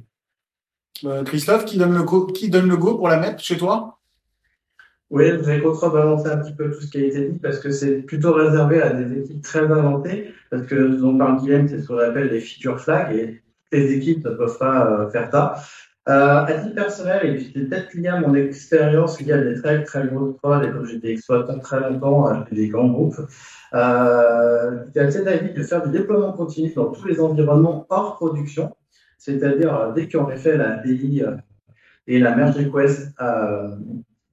Euh, Christophe, qui donne le go, qui donne le go pour la mettre chez toi? Oui, je vais contrebalancer un petit peu tout ce qui a été dit parce que c'est plutôt réservé à des équipes très inventées. Parce que dont parle Guillaume, c'est ce qu'on appelle des feature flags et les équipes ne peuvent pas euh, faire ça. Euh, à titre personnel, et peut-être lié à mon expérience liée à des très très grosses prods et comme j'étais exploitant très longtemps avec des grands groupes, euh, j'ai assez d'avis de faire du déploiement continu dans tous les environnements hors production. C'est-à-dire, euh, dès qu'on a fait la DI euh, et la merge request euh,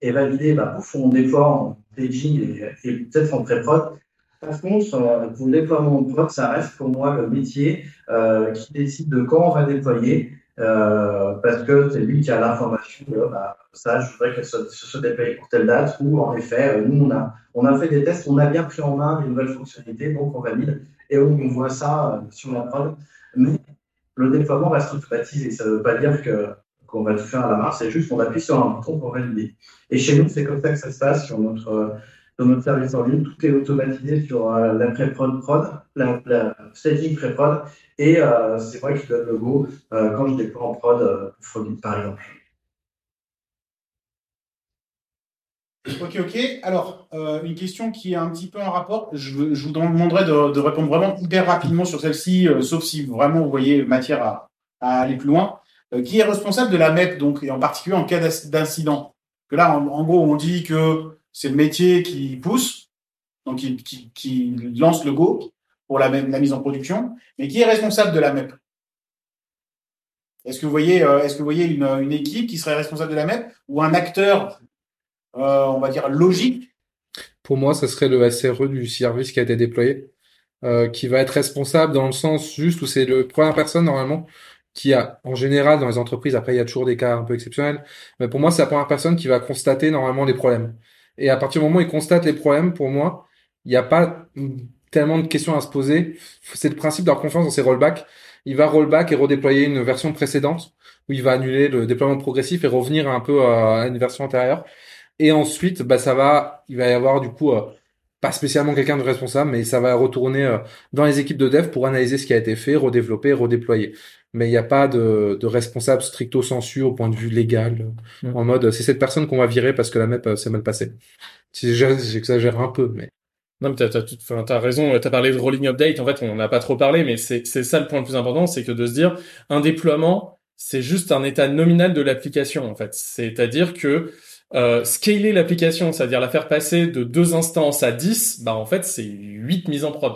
est validée, bah, pouf, on déploie en staging et, et peut-être en pré-prod. Par contre, euh, pour le déploiement de prod, ça reste pour moi le métier euh, qui décide de quand on va déployer, euh, parce que c'est lui qui a l'information bah, ça, je voudrais que ce soit déployé pour telle date, ou en effet, nous, on a, on a fait des tests, on a bien pris en main les nouvelles fonctionnalités, donc on valide, et on, voit ça sur la prod. Mais le déploiement reste automatisé, ça ne veut pas dire que qu'on va tout faire à la main, c'est juste qu'on appuie sur un bouton pour valider. Et chez nous, c'est comme ça que ça se passe sur notre dans notre service en ligne, tout est automatisé sur euh, la pré-prod prod, la, la staging pré-prod, et euh, c'est moi qui donne le go euh, quand je déploie en prod, euh, par exemple. Ok, ok. Alors, euh, une question qui est un petit peu en rapport. Je, vous demanderai de, répondre vraiment hyper rapidement sur celle-ci, sauf si vraiment vous voyez matière à aller plus loin. Euh, qui est responsable de la MEP, donc, et en particulier en cas d'incident. Que là, en, gros, on dit que c'est le métier qui pousse, donc qui, lance le go pour la, la, mise en production, mais qui est responsable de la MEP Est-ce que vous voyez, euh, une, équipe qui serait responsable de la MEP ou un acteur euh, on va dire, logique? Pour moi, ce serait le SRE du service qui a été déployé, qui va être responsable dans le sens juste où c'est le première personne normalement qui a, en général, dans les entreprises, après il y a toujours des cas un peu exceptionnels, mais pour moi, c'est la première personne qui va constater normalement les problèmes. Et à partir du moment où il constate les problèmes, pour moi, il n'y a pas tellement de questions à se poser. C'est le principe d'avoir confiance dans ses rollbacks. Il va rollback et redéployer une version précédente, où il va annuler le déploiement progressif et revenir un peu à une version antérieure. Et ensuite, bah, ça va, il va y avoir du coup, euh, pas spécialement quelqu'un de responsable, mais ça va retourner euh, dans les équipes de dev pour analyser ce qui a été fait, redévelopper, redéployer. Mais il n'y a pas de, de, responsable stricto sensu au point de vue légal, mmh. en mode c'est cette personne qu'on va virer parce que la MEP euh, s'est mal passée. J'exagère un peu, mais. Non, mais t'as, t'as, t'as, t'as raison, t'as parlé de rolling update, en fait, on n'a pas trop parlé, mais c'est, c'est ça le point le plus important, c'est que de se dire, un déploiement, c'est juste un état nominal de l'application, en fait. C'est-à-dire que, euh, scaler l'application, c'est-à-dire la faire passer de deux instances à 10, bah en fait c'est 8 mises en prod.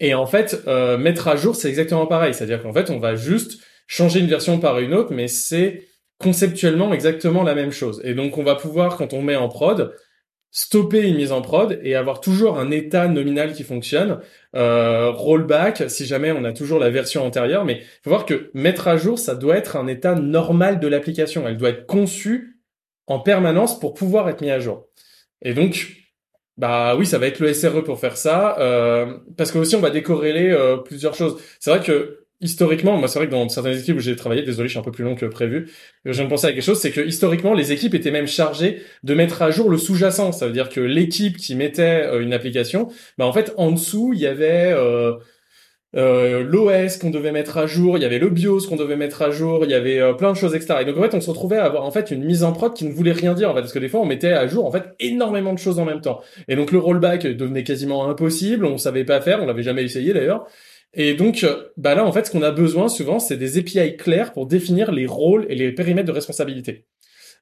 Et en fait, euh, mettre à jour, c'est exactement pareil. C'est-à-dire qu'en fait, on va juste changer une version par une autre, mais c'est conceptuellement exactement la même chose. Et donc on va pouvoir, quand on met en prod, stopper une mise en prod et avoir toujours un état nominal qui fonctionne, euh, rollback si jamais on a toujours la version antérieure, mais il faut voir que mettre à jour, ça doit être un état normal de l'application. Elle doit être conçue en permanence pour pouvoir être mis à jour. Et donc, bah oui, ça va être le SRE pour faire ça, euh, parce que aussi on va décorréler euh, plusieurs choses. C'est vrai que historiquement, moi c'est vrai que dans certaines équipes où j'ai travaillé, désolé, je suis un peu plus long que prévu, je viens de penser à quelque chose, c'est que historiquement les équipes étaient même chargées de mettre à jour le sous-jacent. Ça veut dire que l'équipe qui mettait euh, une application, bah en fait en dessous il y avait euh, euh, l'OS qu'on devait mettre à jour, il y avait le BIOS qu'on devait mettre à jour, il y avait euh, plein de choses etc. Et donc en fait on se retrouvait à avoir en fait une mise en prod qui ne voulait rien dire en fait parce que des fois on mettait à jour en fait énormément de choses en même temps. Et donc le rollback devenait quasiment impossible, on savait pas faire, on l'avait jamais essayé d'ailleurs. Et donc bah là en fait ce qu'on a besoin souvent c'est des API clairs pour définir les rôles et les périmètres de responsabilité.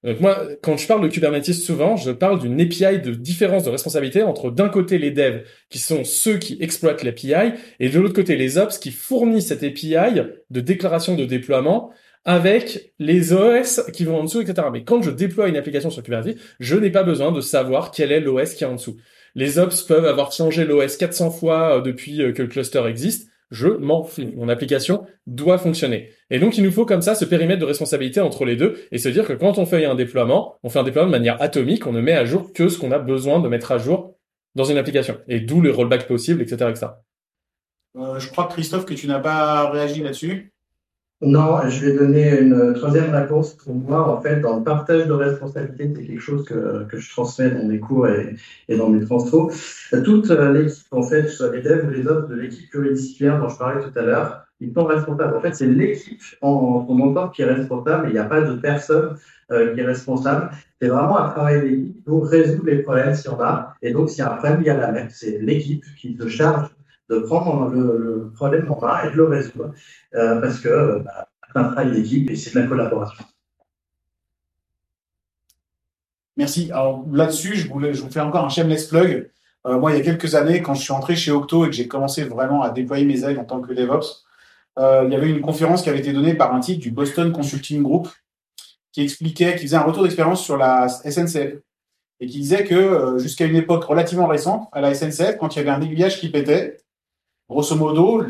Donc moi, quand je parle de Kubernetes, souvent, je parle d'une API de différence de responsabilité entre d'un côté les devs, qui sont ceux qui exploitent l'API, et de l'autre côté les ops qui fournissent cette API de déclaration de déploiement avec les OS qui vont en dessous, etc. Mais quand je déploie une application sur Kubernetes, je n'ai pas besoin de savoir quel est l'OS qui est en dessous. Les ops peuvent avoir changé l'OS 400 fois euh, depuis euh, que le cluster existe je m'en. Mon application doit fonctionner. Et donc, il nous faut comme ça ce périmètre de responsabilité entre les deux et se dire que quand on fait un déploiement, on fait un déploiement de manière atomique, on ne met à jour que ce qu'on a besoin de mettre à jour dans une application. Et d'où les rollbacks possibles, etc., etc. Euh, je crois, Christophe, que tu n'as pas réagi là-dessus. Non, je vais donner une troisième réponse pour moi. En fait, dans le partage de responsabilité, c'est quelque chose que, que je transmets dans mes cours et, et dans mes transfos. Toute euh, l'équipe, en fait, soit les devs ou les autres de l'équipe pluridisciplinaire dont je parlais tout à l'heure, ils sont responsables. En fait, c'est l'équipe en, en son ensemble qui est responsable. Il n'y a pas de personne euh, qui est responsable. C'est vraiment un travail d'équipe pour résoudre les problèmes s'il y en a. Et donc, s'il y a un problème, il y a la même. C'est l'équipe qui se charge de prendre le, problème en main et de le résoudre. Euh, parce que bah, un travail d'équipe et c'est de la collaboration. Merci. Alors là-dessus, je, vous fais encore un shameless plug. Euh, moi, il y a quelques années, quand je suis entré chez Octo et que j'ai commencé vraiment à déployer mes ailes en tant que DevOps, euh, il y avait une conférence qui avait été donnée par un type du Boston Consulting Group qui expliquait, qui faisait un retour d'expérience sur la SNCF et qui disait que jusqu'à une époque relativement récente, à la SNCF, quand il y avait un aiguillage qui pétait, grosso modo,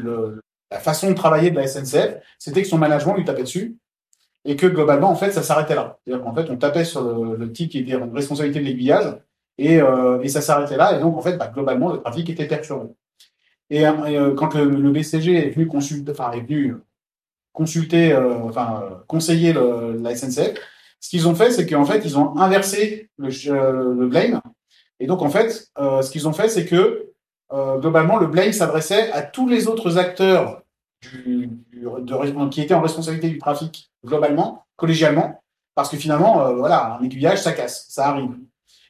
la façon de travailler de la SNCF, c'était que son management lui tapait dessus et que globalement, en fait, ça s'arrêtait là. C'est-à-dire qu'en fait, on tapait sur le, le type qui était en responsabilité de l'aiguillage et, euh, et ça s'arrêtait là. Et donc, en fait, bah, globalement, le trafic était perturbé. Et, euh, quand le, BCG est venu consulter, enfin, est venu consulter, euh, enfin, conseiller le, la SNCF, ce qu'ils ont fait, c'est qu'en fait, ils ont inversé le, le blame. Et donc, en fait, ce qu'ils ont fait, c'est que euh, globalement, le blame s'adressait à tous les autres acteurs du, du, de, qui étaient en responsabilité du trafic globalement, collégialement, parce que finalement, euh, voilà, un aiguillage, ça casse, ça arrive.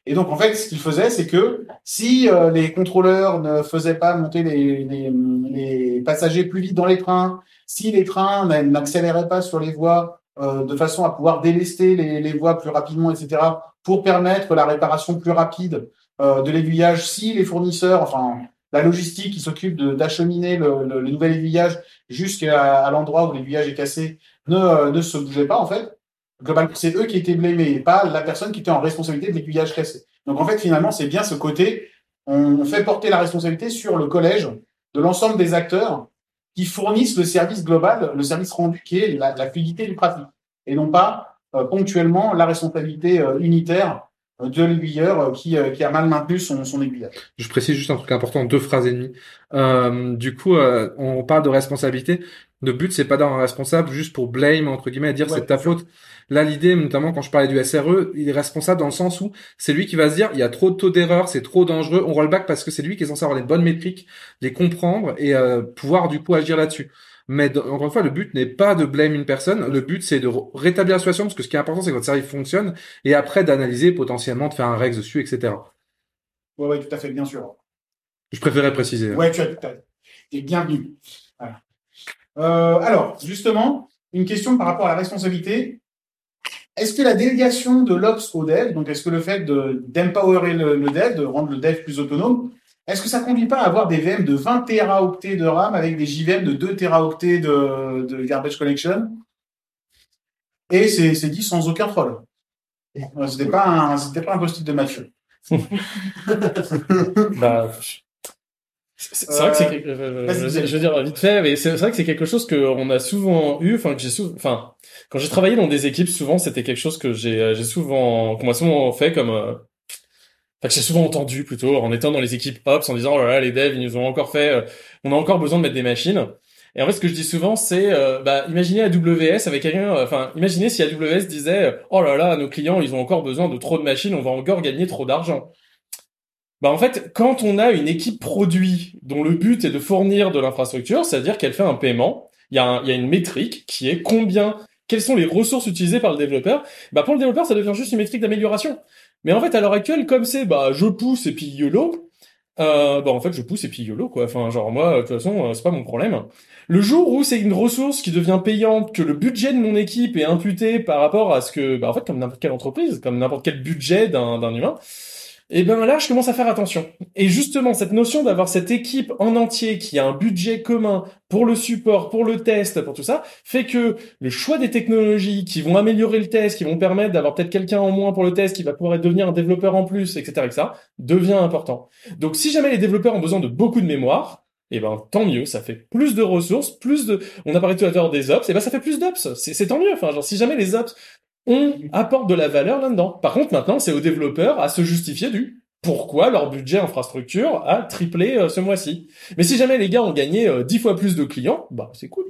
Et donc, en fait, ce qu'il faisait, c'est que si euh, les contrôleurs ne faisaient pas monter les, les, les, passagers plus vite dans les trains, si les trains n'accéléraient pas sur les voies euh, de façon à pouvoir délester les, les voies plus rapidement, etc., pour permettre la réparation plus rapide euh, de l'aiguillage, si les fournisseurs, enfin la logistique qui s'occupe d'acheminer le, nouvel aiguillage jusqu'à l'endroit où l'aiguillage est cassé ne, euh, ne se bougeait pas en fait, globalement c'est eux qui étaient blâmés, pas la personne qui était en responsabilité de l'aiguillage cassé. Donc en fait finalement c'est bien ce côté, on fait porter la responsabilité sur le collège de l'ensemble des acteurs qui fournissent le service global, le service rendu qui est la, la fluidité du trafic, et non pas euh, ponctuellement la responsabilité unitaire de l'aiguilleur euh, qui, euh, qui a mal maintenu son, son aiguillage. Je précise juste un truc important, deux phrases et demie. Euh, du coup, euh, on parle de responsabilité. Le but, c'est pas d'avoir un responsable juste pour blame, entre guillemets, à dire ouais, c'est ta faute. Là, l'idée, notamment quand je parlais du SRE, il est responsable dans le sens où c'est lui qui va se dire, il y a trop de taux d'erreur, c'est trop dangereux, on roll back parce que c'est lui qui est censé avoir les bonnes métriques, les comprendre et euh, pouvoir du coup agir là-dessus. Mais encore une fois, le but n'est pas de blâmer une personne. Le but, c'est de rétablir la situation parce que ce qui est important, c'est que votre service fonctionne et après d'analyser potentiellement, de faire un rex dessus, etc. Oui, oui, tout à fait, bien sûr. Je préférais préciser. Ouais, tu as tout à fait. Et bienvenue. Voilà. Euh, alors, justement, une question par rapport à la responsabilité. Est-ce que la délégation de l'Ops au dev, donc est-ce que le fait d'empowerer le, le dev, de rendre le dev plus autonome, est-ce que ça conduit pas à avoir des VM de 20 téraoctets de RAM avec des JVM de 2 téraoctets de, de garbage collection? Et c'est dit sans aucun troll. C'était pas un, c'était pas un post-it de Mathieu. bah, c'est vrai que c'est, euh, je, je, veux dire vite fait, mais c'est vrai que c'est quelque chose qu'on a souvent eu, enfin que j'ai souvent, enfin quand j'ai travaillé dans des équipes, souvent c'était quelque chose que j'ai, j'ai souvent, qu'on m'a souvent fait comme euh, Enfin, j'ai souvent entendu plutôt en étant dans les équipes Ops en disant oh là là les devs ils nous ont encore fait euh, on a encore besoin de mettre des machines. Et en fait ce que je dis souvent c'est euh, bah imaginez AWS avec quelqu'un euh, enfin imaginez si AWS disait oh là là nos clients ils ont encore besoin de trop de machines on va encore gagner trop d'argent. Bah en fait quand on a une équipe produit dont le but est de fournir de l'infrastructure c'est-à-dire qu'elle fait un paiement il y a y a une métrique qui est combien quelles sont les ressources utilisées par le développeur bah pour le développeur ça devient juste une métrique d'amélioration mais en fait, à l'heure actuelle, comme c'est, bah, je pousse et puis YOLO, euh, bah, en fait, je pousse et puis YOLO, quoi. Enfin, genre, moi, de toute façon, euh, c'est pas mon problème. Le jour où c'est une ressource qui devient payante, que le budget de mon équipe est imputé par rapport à ce que, bah, en fait, comme n'importe quelle entreprise, comme n'importe quel budget d'un, d'un humain, et ben là, je commence à faire attention. Et justement, cette notion d'avoir cette équipe en entier qui a un budget commun pour le support, pour le test, pour tout ça, fait que le choix des technologies qui vont améliorer le test, qui vont permettre d'avoir peut-être quelqu'un en moins pour le test, qui va pouvoir devenir un développeur en plus, etc., etc., devient important. Donc, si jamais les développeurs ont besoin de beaucoup de mémoire, et eh ben tant mieux, ça fait plus de ressources, plus de. On a parlé tout à l'heure des ops, et eh ben ça fait plus d'ops. C'est tant mieux. Enfin, genre si jamais les ops on apporte de la valeur là-dedans. Par contre, maintenant, c'est aux développeurs à se justifier du pourquoi leur budget infrastructure a triplé euh, ce mois-ci. Mais si jamais les gars ont gagné euh, 10 fois plus de clients, bah c'est cool.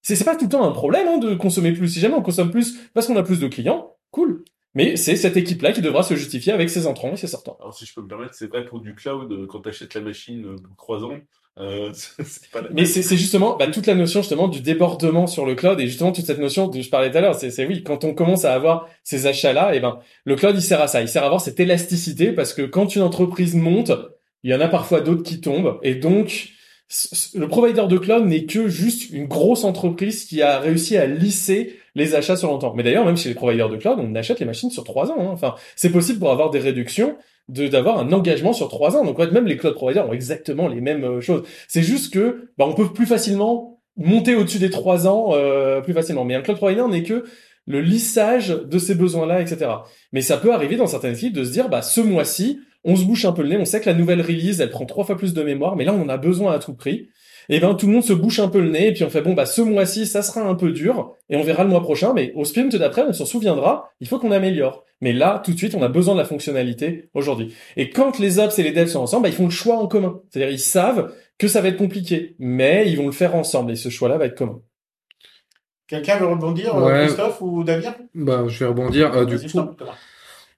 C'est pas tout le temps un problème hein, de consommer plus. Si jamais on consomme plus parce qu'on a plus de clients, cool. Mais c'est cette équipe-là qui devra se justifier avec ses entrants et ses sortants. Alors si je peux me permettre, c'est vrai pour du cloud, euh, quand tu achètes la machine pour trois ans, euh, c'est pas la Mais c'est justement bah, toute la notion justement du débordement sur le cloud et justement toute cette notion dont je parlais tout à l'heure. C'est oui, quand on commence à avoir ces achats-là, et ben le cloud il sert à ça. Il sert à avoir cette élasticité parce que quand une entreprise monte, il y en a parfois d'autres qui tombent et donc le provider de cloud n'est que juste une grosse entreprise qui a réussi à lisser les achats sur longtemps. Mais d'ailleurs, même chez les providers de cloud, on achète les machines sur trois ans. hein. Enfin, c'est possible pour avoir des réductions de d'avoir un engagement sur trois ans. Donc en fait, même les cloud providers ont exactement les mêmes euh, choses. C'est juste que bah, on peut plus facilement monter au-dessus des trois ans euh, plus facilement. Mais un cloud provider n'est que le lissage de ces besoins-là, etc. Mais ça peut arriver dans certaines équipes de se dire, bah ce mois-ci, on se bouche un peu le nez, on sait que la nouvelle release, elle prend trois fois plus de mémoire, mais là on en a besoin à tout prix. Et ben tout le monde se bouche un peu le nez, et puis on fait bon bah ce mois-ci ça sera un peu dur, et on verra le mois prochain, mais au sprint d'après on s'en souviendra, il faut qu'on améliore. Mais là tout de suite on a besoin de la fonctionnalité aujourd'hui. Et quand les ops et les devs sont ensemble, bah, ils font le choix en commun. C'est-à-dire ils savent que ça va être compliqué, mais ils vont le faire ensemble, et ce choix-là va être commun. Quelqu'un veut rebondir, euh, Ouais. Christophe ou Damien? Bah, je vais rebondir. Euh, du coup.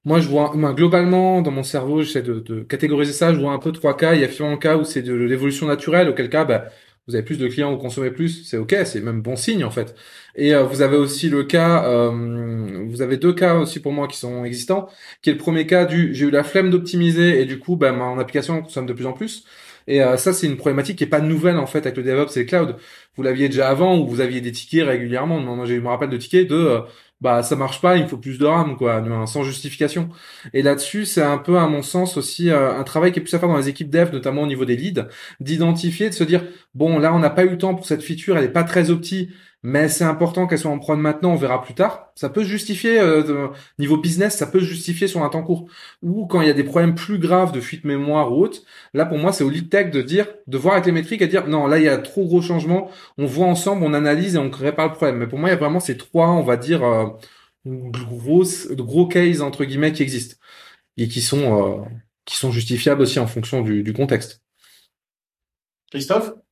Moi, je vois, globalement, dans mon cerveau, j'essaie de, de catégoriser ça. Je vois un peu trois cas. Il y a finalement un cas où c'est de l'évolution naturelle, auquel cas, bah, vous avez plus de clients, vous consommez plus, c'est ok, c'est même bon signe en fait. Et euh, vous avez aussi le cas, euh, vous avez deux cas aussi pour moi qui sont existants, qui est le premier cas du j'ai eu la flemme d'optimiser et du coup, bah, mon application consomme de plus en plus. Et euh, ça, c'est une problématique qui est pas nouvelle en fait avec le DevOps et le cloud. Vous l'aviez déjà avant où vous aviez des tickets régulièrement. Moi, je me rappelle de tickets de euh, bah ça marche pas, il faut plus de RAM quoi, sans justification. Et là-dessus, c'est un peu à mon sens aussi euh, un travail qui est plus à faire dans les équipes dev, notamment au niveau des leads, d'identifier, de se dire bon là on n'a pas eu le temps pour cette feature, elle est pas très opti, mais c'est important qu'elle soit en prod maintenant, on verra plus tard. Ça peut justifier euh, niveau business, ça peut justifier sur un temps court. Ou quand il y a des problèmes plus graves de fuite mémoire ou autre, là pour moi c'est au lead tech de dire, de voir avec les métriques et dire non là il y a trop gros changements, on voit ensemble, on analyse et on répare le problème. Mais pour moi il y a vraiment ces trois, on va dire euh, grosses, gros cases entre guillemets qui existent et qui sont euh, qui sont justifiables aussi en fonction du, du contexte. Christophe?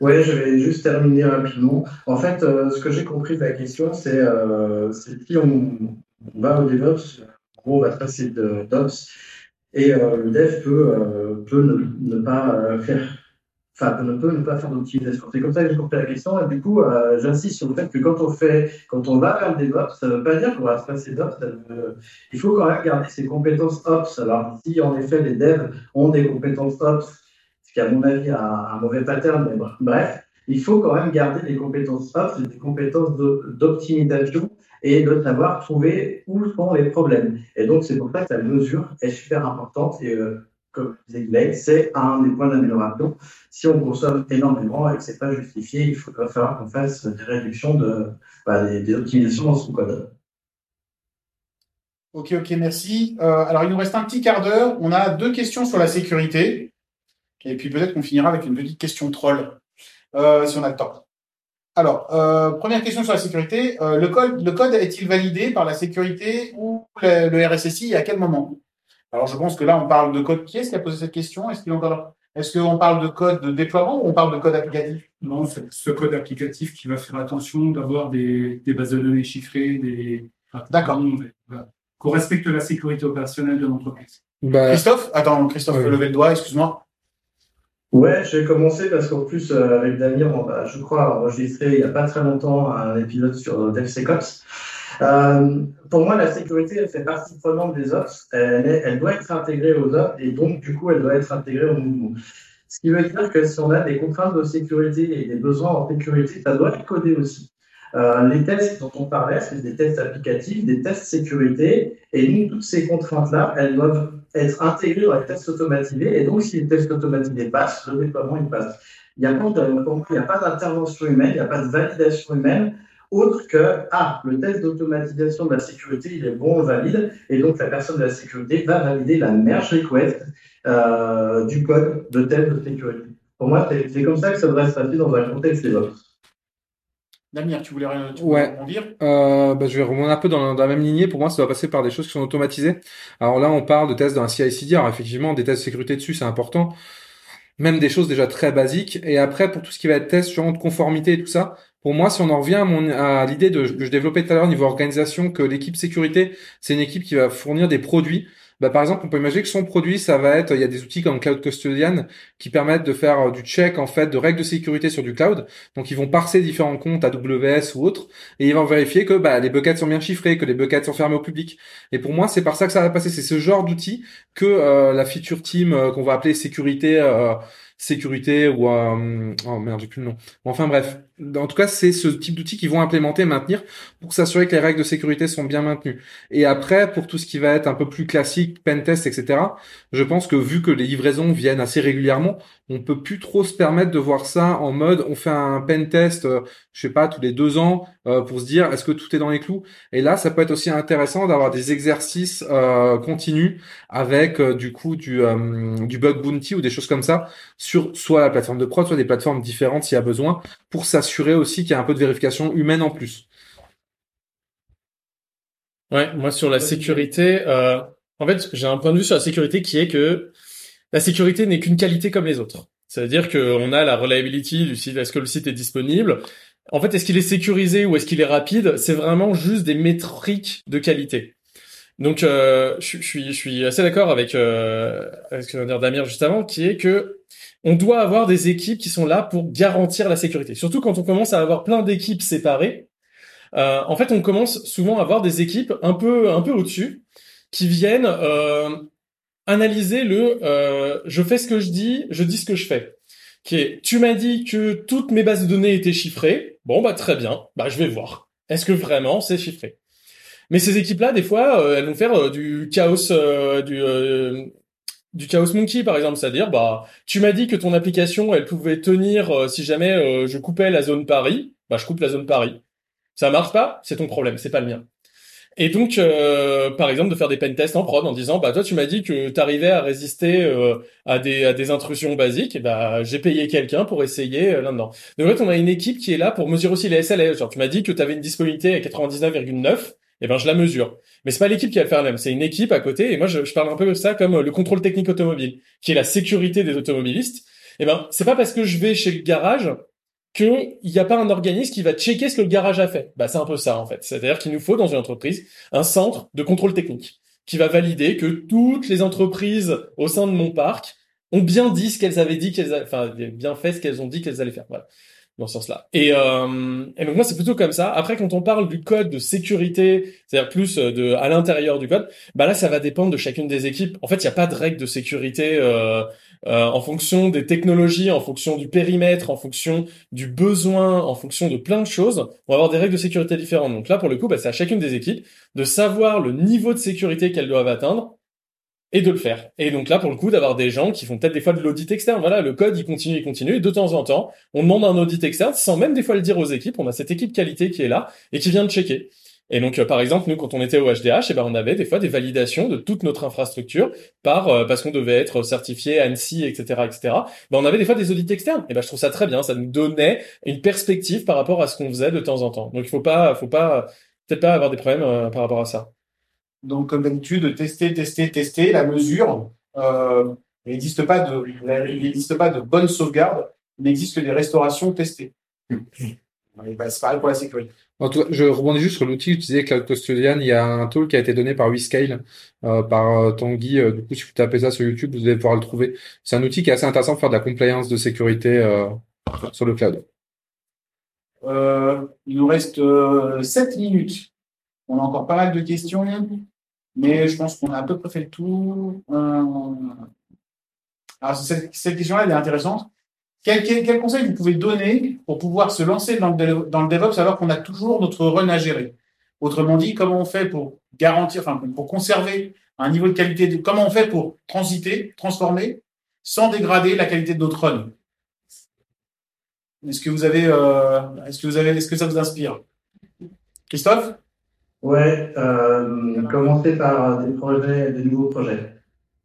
Ouais, je vais juste terminer rapidement. En fait, euh, ce que j'ai compris de la question, c'est euh, si on, va au DevOps, en gros, on va passer de DevOps, et euh, le dev peut, euh, peut ne, pas faire, enfin, ne peut ne pas faire d'optimisation. C'est comme ça que j'ai compris la question, du coup, j'insiste sur le fait que quand on fait, quand on va vers le DevOps, ça ne veut pas dire qu'on va se passer d'Ops, il faut quand même garder ses compétences Ops. Alors, si en effet les devs ont des compétences Ops, qui à mon avis a un mauvais pattern, mais bref, il faut quand même garder des compétences ops, des compétences d'o- d'optimisation et de savoir trouver où sont les problèmes. Et donc c'est pour ça que la mesure est super importante et euh, comme disait c'est un des points d'amélioration. Si on consomme énormément et que c'est pas justifié, il faut- va falloir qu'on fasse des réductions de, bah, des, des optimisations dans son code. Ok, ok, merci. Euh, alors, il nous reste un petit quart d'heure. On a deux questions sur la sécurité. Et puis peut-être qu'on finira avec une petite question troll, euh, si on a le temps. Alors, euh, première question sur la sécurité. Euh, le, code, le code est-il validé par la sécurité ou le, le RSSI et à quel moment? Alors, je pense que là, on parle de code. Qui est-ce qui a posé cette question Est-ce qu'il encore Est-ce qu'on parle de code de déploiement ou on parle de code applicatif? Non, c'est ce code applicatif qui va faire attention d'avoir des, des bases de données chiffrées, des. D'accord. Qu'on respecte la sécurité opérationnelle de l'entreprise. Bah, Christophe? Attends, Christophe, Ouais. levez le doigt, excuse-moi. Ouais, je vais commencer parce qu'en plus, euh, avec Damien, on va, je crois, enregistrer il n'y a pas très longtemps un épisode sur DevSecOps. Euh, pour moi, la sécurité, elle fait partie prenante des ops. Elle, est- elle doit être intégrée aux ops et donc, du coup, elle doit être intégrée au mouvement. Ce qui veut dire que si on a des contraintes de sécurité et des besoins en sécurité, ça doit être codé aussi. Euh, les tests dont on parlait, c'est des tests applicatifs, des tests sécurité, et nous, toutes ces contraintes-là, elles doivent être intégrées dans les tests automatisés, et donc si les tests automatisés passent, le déploiement, il passe. Il n'y a pas d'intervention humaine, il n'y a pas de validation humaine, autre que, ah, le test d'automatisation de la sécurité, il est bon, valide, et donc la personne de la sécurité va valider la merge request euh, du code de test de sécurité. Pour moi, c'est comme ça que ça devrait se passer dans un contexte DevOps. Damien, tu voulais, tu Ouais. rebondir? Euh, bah, je vais rebondir un peu dans, dans la même lignée. Pour moi, ça doit passer par des choses qui sont automatisées. Alors là, on parle de tests dans un CI/CD. Alors effectivement, des tests de sécurité dessus, c'est important. Même des choses déjà très basiques. Et après, pour tout ce qui va être test sur de conformité et tout ça, pour moi, si on en revient à, mon, à l'idée de, que je développais tout à l'heure niveau organisation, que l'équipe sécurité, c'est une équipe qui va fournir des produits. Bah, par exemple, on peut imaginer que son produit, ça va être, il y a des outils comme Cloud Custodian qui permettent de faire euh, du check, en fait, de règles de sécurité sur du cloud. Donc, ils vont parser différents comptes AWS ou autres et ils vont vérifier que, bah, les buckets sont bien chiffrés, que les buckets sont fermés au public. Et pour moi, c'est par ça que ça va passer. C'est ce genre d'outil que euh, la feature team euh, qu'on va appeler sécurité, euh, sécurité ou euh, oh merde, j'ai plus le nom. Enfin bref, en tout cas, c'est ce type d'outils qu'ils vont implémenter, maintenir pour s'assurer que les règles de sécurité sont bien maintenues. Et après, pour tout ce qui va être un peu plus classique, pen test, etc. Je pense que vu que les livraisons viennent assez régulièrement, on peut plus trop se permettre de voir ça en mode on fait un pen test, euh, je sais pas, tous les deux ans euh, pour se dire est-ce que tout est dans les clous? Et là, ça peut être aussi intéressant d'avoir des exercices euh, continus avec euh, du coup du euh, du bug bounty ou des choses comme ça sur soit la plateforme de prod, soit des plateformes différentes s'il y a besoin pour s'assurer aussi qu'il y a un peu de vérification humaine en plus. Ouais, moi sur la sécurité, euh, en fait, j'ai un point de vue sur la sécurité qui est que la sécurité n'est qu'une qualité comme les autres. C'est-à-dire qu'on a la reliability du site, est-ce que le site est disponible? En fait, est-ce qu'il est sécurisé ou est-ce qu'il est rapide? C'est vraiment juste des métriques de qualité. Donc, euh, je, suis, je suis assez d'accord avec, euh, avec ce que vient de dire Damir juste avant, qui est que on doit avoir des équipes qui sont là pour garantir la sécurité. Surtout quand on commence à avoir plein d'équipes séparées. Euh, en fait, on commence souvent à avoir des équipes un peu, un peu au-dessus qui viennent euh, analyser le euh, je fais ce que je dis, je dis ce que je fais. Qui est tu m'as dit que toutes mes bases de données étaient chiffrées. Bon bah très bien, bah je vais voir. Est-ce que vraiment c'est chiffré? Mais ces équipes-là, des fois, euh, elles vont faire euh, du chaos, euh, du chaos monkey par exemple, c'est-à-dire bah tu m'as dit que ton application elle pouvait tenir si jamais je coupais la zone Paris, bah je coupe la zone Paris. Ça marche pas, c'est ton problème, c'est pas le mien. Et donc, euh, par exemple, de faire des pen tests en prod en disant, bah toi, tu m'as dit que tu arrivais à résister à des intrusions basiques, bah j'ai payé quelqu'un pour essayer euh, là-dedans. Donc en fait, on a une équipe qui est là pour mesurer aussi les SLA. Genre, tu m'as dit que tu avais une disponibilité à 99,9, et ben je la mesure. Mais c'est pas l'équipe qui va le faire même, c'est une équipe à côté. Et moi, je, je parle un peu de ça comme le contrôle technique automobile, qui est la sécurité des automobilistes. Et ben c'est pas parce que je vais chez le garage qu'il n'y a pas un organisme qui va checker ce que le garage a fait. Bah, c'est un peu ça, en fait. C'est-à-dire qu'il nous faut, dans une entreprise, un centre de contrôle technique qui va valider que toutes les entreprises au sein de mon parc ont bien dit ce qu'elles avaient dit qu'elles, a... enfin, bien fait ce qu'elles ont dit qu'elles allaient faire. Voilà. Dans ce sens-là. Et, euh, et donc moi c'est plutôt comme ça. Après quand on parle du code de sécurité, c'est-à-dire plus de à l'intérieur du code, bah là ça va dépendre de chacune des équipes. En fait il n'y a pas de règle de sécurité euh, euh, en fonction des technologies, en fonction du périmètre, en fonction du besoin, en fonction de plein de choses, on va avoir des règles de sécurité différentes. Donc là, pour le coup, bah, c'est à chacune des équipes de savoir le niveau de sécurité qu'elles doivent atteindre et de le faire. Et donc là, pour le coup, d'avoir des gens qui font peut-être des fois de l'audit externe. Voilà, le code, il continue, il continue, et de temps en temps, on demande un audit externe, sans même des fois le dire aux équipes. On a cette équipe qualité qui est là et qui vient de checker. Et donc, euh, par exemple, nous, quand on était au HDH, eh ben, on avait des fois des validations de toute notre infrastructure par euh, parce qu'on devait être certifié ANSI, etc., etc. Ben, on avait des fois des audits externes. Et ben, je trouve ça très bien. Ça nous donnait une perspective par rapport à ce qu'on faisait de temps en temps. Donc, il faut pas, faut pas, peut-être pas avoir des problèmes euh, par rapport à ça. Donc, comme d'habitude, tester, tester, tester, la mesure. Euh, il n'existe pas de, il n'existe pas de bonne sauvegarde. Il n'existe que des restaurations testées. Ben, c'est pareil pour la sécurité. En tout cas, je rebondis juste sur l'outil utilisé Cloud Custodian. Il y a un tool qui a été donné par WeScale, euh, par euh, Tanguy. Euh, du coup, si vous tapez ça sur YouTube, vous allez pouvoir le trouver. C'est un outil qui est assez intéressant pour faire de la compliance de sécurité euh, sur le cloud. Euh, il nous reste euh, 7 minutes. On a encore pas mal de questions, mais je pense qu'on a à peu près fait le tour. Euh... Alors, cette, question-là, elle est intéressante. Quel, conseil vous pouvez donner pour pouvoir se lancer dans le, dans le DevOps alors qu'on a toujours notre run à gérer? Autrement dit, comment on fait pour garantir, enfin, pour conserver un niveau de qualité, comment on fait pour transiter, transformer, sans dégrader la qualité de notre run? Est-ce que vous avez, euh, est-ce que vous avez, est-ce que ça vous inspire? Christophe? Ouais, euh, commencer par des projets, des nouveaux projets.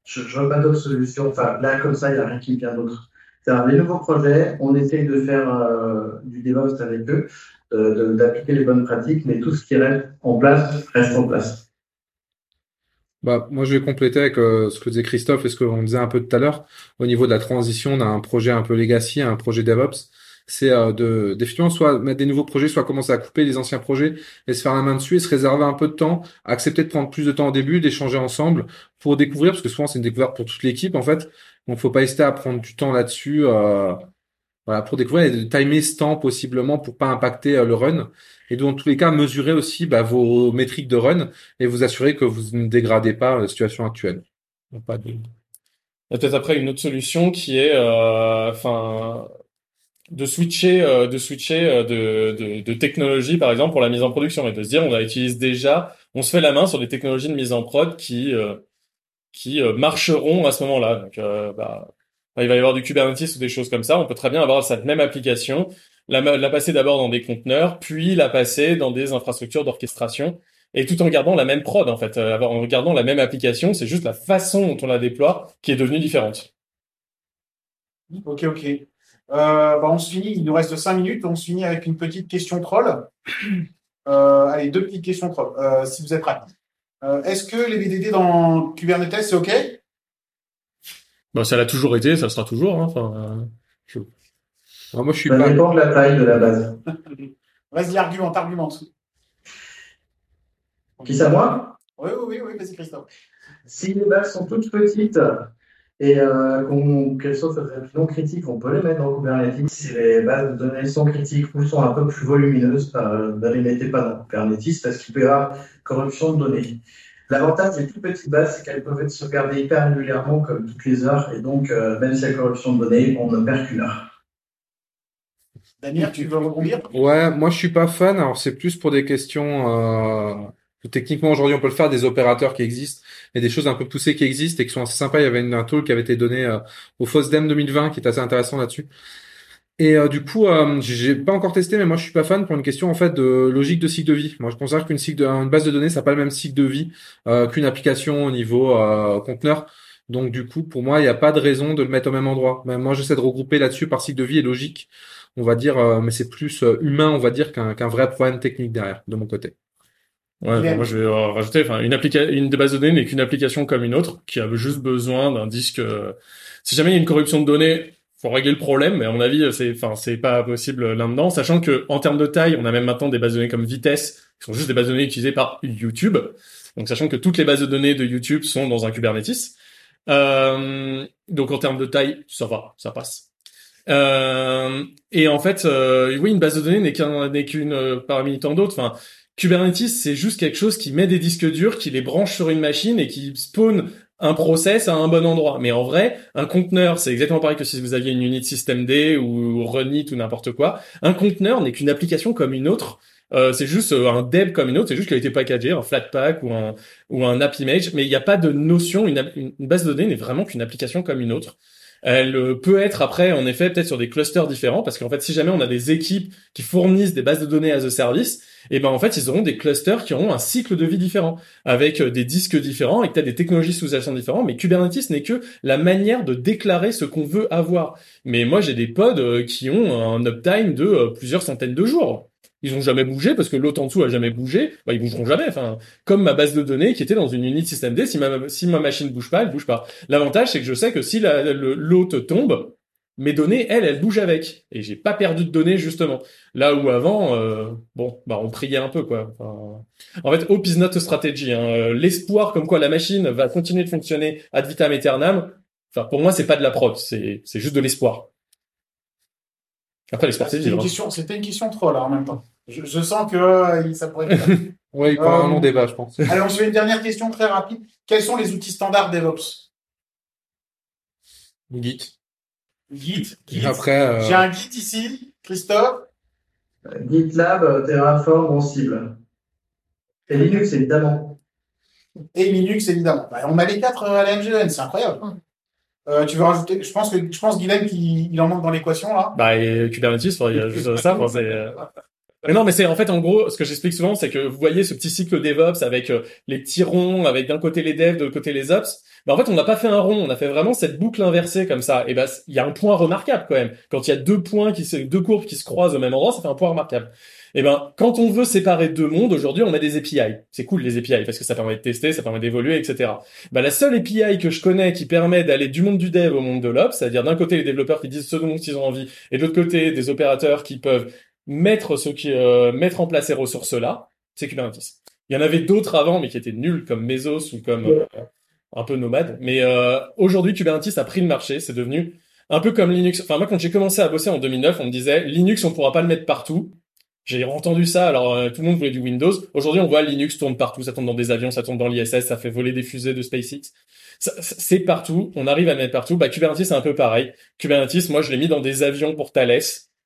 Je, je vois pas d'autres solutions. Enfin, là, comme ça, il n'y a rien qui me vient d'autre. C'est-à-dire des nouveaux projets, on essaye de faire euh, du DevOps avec eux. de- d'appliquer les bonnes pratiques, mais tout ce qui reste en place reste en place. Bah, moi, je vais compléter avec euh, ce que disait Christophe et ce qu'on disait un peu tout à l'heure au niveau de la transition d'un projet un peu legacy à un projet DevOps. C'est euh, de définitivement soit mettre des nouveaux projets, soit commencer à couper les anciens projets et se faire la main dessus et se réserver un peu de temps, accepter de prendre plus de temps au début, d'échanger ensemble pour découvrir, parce que souvent c'est une découverte pour toute l'équipe en fait. Donc, faut pas hésiter à prendre du temps là-dessus, euh, voilà, pour découvrir et de timer ce temps possiblement pour pas impacter euh, le run. Et dans tous les cas, mesurer aussi bah, vos métriques de run et vous assurer que vous ne dégradez pas la situation actuelle. Donc, Il y a peut-être après une autre solution qui est, euh, enfin, de switcher, euh, de switcher euh, de, de, de technologie, par exemple, pour la mise en production, et de se dire, on utilise déjà, on se fait la main sur des technologies de mise en prod qui, euh, qui euh, marcheront à ce moment-là. Donc, bah, il va y avoir du Kubernetes ou des choses comme ça. On peut très bien avoir cette même application, la, la passer d'abord dans des conteneurs, puis la passer dans des infrastructures d'orchestration, et tout en gardant la même prod, en fait, en gardant la même application. C'est juste la façon dont on la déploie qui est devenue différente. Ok, ok. Euh, bah, on se finit, il nous reste 5 minutes, on se finit avec une petite question troll. Euh, allez, deux petites questions troll, euh, si vous êtes prêts. Euh, Est-ce que les VDD dans Kubernetes, c'est ok? Bah, ça l'a toujours été, ça le sera toujours. Hein. Enfin, euh, je- Alors, moi, je suis Ça pas. dépend de la taille de la base. Vas-y, argumente, argumente. Qui c'est à moi? Oui, oui, oui, oui, vas-y, Christophe. Si les bases sont toutes petites et euh, qu'on- qu'elles sont peut-être non critiques, on peut les mettre dans Kubernetes. Si les bases de données sont critiques ou sont un peu plus volumineuses, euh, ne les mettez pas dans Kubernetes parce qu'il peut y avoir corruption de données. L'avantage des toutes petites bases, c'est qu'elles peuvent être sauvegardées hyper régulièrement, comme toutes les heures, et donc, euh, même s'il y a corruption de données, on ne perd qu'une heure. Damien, tu veux rebondir? Ouais, moi, je suis pas fan. Alors, c'est plus pour des questions. Techniquement, aujourd'hui, on peut le faire des opérateurs qui existent et des choses un peu poussées qui existent et qui sont assez sympas. Il y avait une, un talk qui avait été donné euh, au FOSDEM 2020 qui est assez intéressant là-dessus. Et euh, du coup, euh, j'ai pas encore testé, mais moi je suis pas fan pour une question en fait de logique de cycle de vie. Moi, je considère qu'une cycle de, base de données, ça n'a pas le même cycle de vie euh, qu'une application au niveau euh, conteneur. Donc du coup, pour moi, il n'y a pas de raison de le mettre au même endroit. Même moi, j'essaie de regrouper là-dessus par cycle de vie et logique, on va dire, mais c'est plus humain, on va dire, qu'un qu'un vrai problème technique derrière, de mon côté. Ouais, moi je vais euh, rajouter, enfin, une application, une des bases de données n'est qu'une application comme une autre, qui a juste besoin d'un disque. euh, Si jamais il y a une corruption de données, faut régler le problème, mais à mon avis, c'est, enfin, c'est pas possible là-dedans, sachant que en termes de taille, on a même maintenant des bases de données comme Vitesse, qui sont juste des bases de données utilisées par YouTube. Donc, sachant que toutes les bases de données de YouTube sont dans un Kubernetes. Euh, donc, en termes de taille, ça va, ça passe. Euh, et en fait, euh, oui, une base de données n'est qu'un, n'est qu'une euh, parmi tant d'autres. Enfin, Kubernetes, c'est juste quelque chose qui met des disques durs, qui les branche sur une machine et qui spawn un process à un bon endroit. Mais en vrai, un conteneur, c'est exactement pareil que si vous aviez une unit systemd ou Runit ou n'importe quoi. Un conteneur n'est qu'une application comme une autre. Euh, c'est juste euh, un deb comme une autre, c'est juste qu'il a été packagé, un Flatpak ou un ou un app image, mais il n'y a pas de notion. Une, une base de données n'est vraiment qu'une application comme une autre. Elle euh, peut être après, en effet, peut-être sur des clusters différents, parce qu'en fait, si jamais on a des équipes qui fournissent des bases de données as a service, et ben en fait, ils auront des clusters qui auront un cycle de vie différent, avec euh, des disques différents, et peut-être des technologies sous-jacentes différentes. Mais Kubernetes n'est que la manière de déclarer ce qu'on veut avoir. Mais moi, j'ai des pods euh, qui ont un uptime de euh, plusieurs centaines de jours. Ils ont jamais bougé parce que l'autre en dessous a jamais bougé. Bah, ils bougeront jamais. Enfin, comme ma base de données qui était dans une unit systemd, si ma si ma machine bouge pas, elle bouge pas. L'avantage c'est que je sais que si l'hôte tombe, mes données, elles, elles bougent avec. Et j'ai pas perdu de données justement. Là où avant, euh, bon, bah on priait un peu quoi. Enfin, en fait, hope is not a strategy. hein. Euh, L'espoir comme quoi la machine va continuer de fonctionner ad vitam aeternam. Enfin, pour moi, c'est pas de la prod, c'est c'est juste de l'espoir. Après, l'espoir, c'est C'était une vivre. question, c'était une question troll là, en même temps. Je, je sens que euh, ça pourrait être. Ouais, il avoir un Euh, long débat, je pense. Allez, on se fait une dernière question très rapide. Quels sont les outils standards DevOps? Git. Git. Git. après, euh, J'ai un Git ici, Christophe. GitLab, euh, Terraform, on cible. Et Linux, évidemment. Et Linux, évidemment. Bah, on a les quatre euh, à la MGN, c'est incroyable. Euh, tu veux rajouter Je pense que je pense Guilhem qu'il il en manque dans l'équation là. Bah, et Kubernetes, il y a juste ça. enfin, non, mais c'est en fait en gros ce que j'explique souvent, c'est que vous voyez ce petit cycle DevOps avec euh, les petits ronds, avec d'un côté les devs, de l'autre côté les ops. Mais en fait, on n'a pas fait un rond, on a fait vraiment cette boucle inversée comme ça. Et ben, il y a un point remarquable quand même. Quand il y a deux points qui se, deux courbes qui se croisent au même endroit, ça fait un point remarquable. Et ben, quand on veut séparer deux mondes, aujourd'hui, on a des API. C'est cool les API parce que ça permet de tester, ça permet d'évoluer, etc. Ben, la seule API que je connais qui permet d'aller du monde du dev au monde de l'ops, c'est-à-dire d'un côté les développeurs qui disent ce dont ils ont envie, et de l'autre côté des opérateurs qui peuvent mettre ce qui euh, mettre en place ces ressources là, c'est Kubernetes. Il y en avait d'autres avant, mais qui étaient nuls comme Mesos ou comme euh, un peu nomade. Mais euh, aujourd'hui, Kubernetes a pris le marché. C'est devenu un peu comme Linux. Enfin, moi, quand j'ai commencé à bosser en 2009, on me disait Linux, on pourra pas le mettre partout. J'ai entendu ça. Alors, euh, tout le monde voulait du Windows. Aujourd'hui, on voit Linux tourne partout. Ça tourne dans des avions, ça tourne dans l'ISS, ça fait voler des fusées de SpaceX. C'est partout. On arrive à le mettre partout. Bah, Kubernetes, c'est un peu pareil. Kubernetes, moi, je l'ai mis dans des avions pour Thales.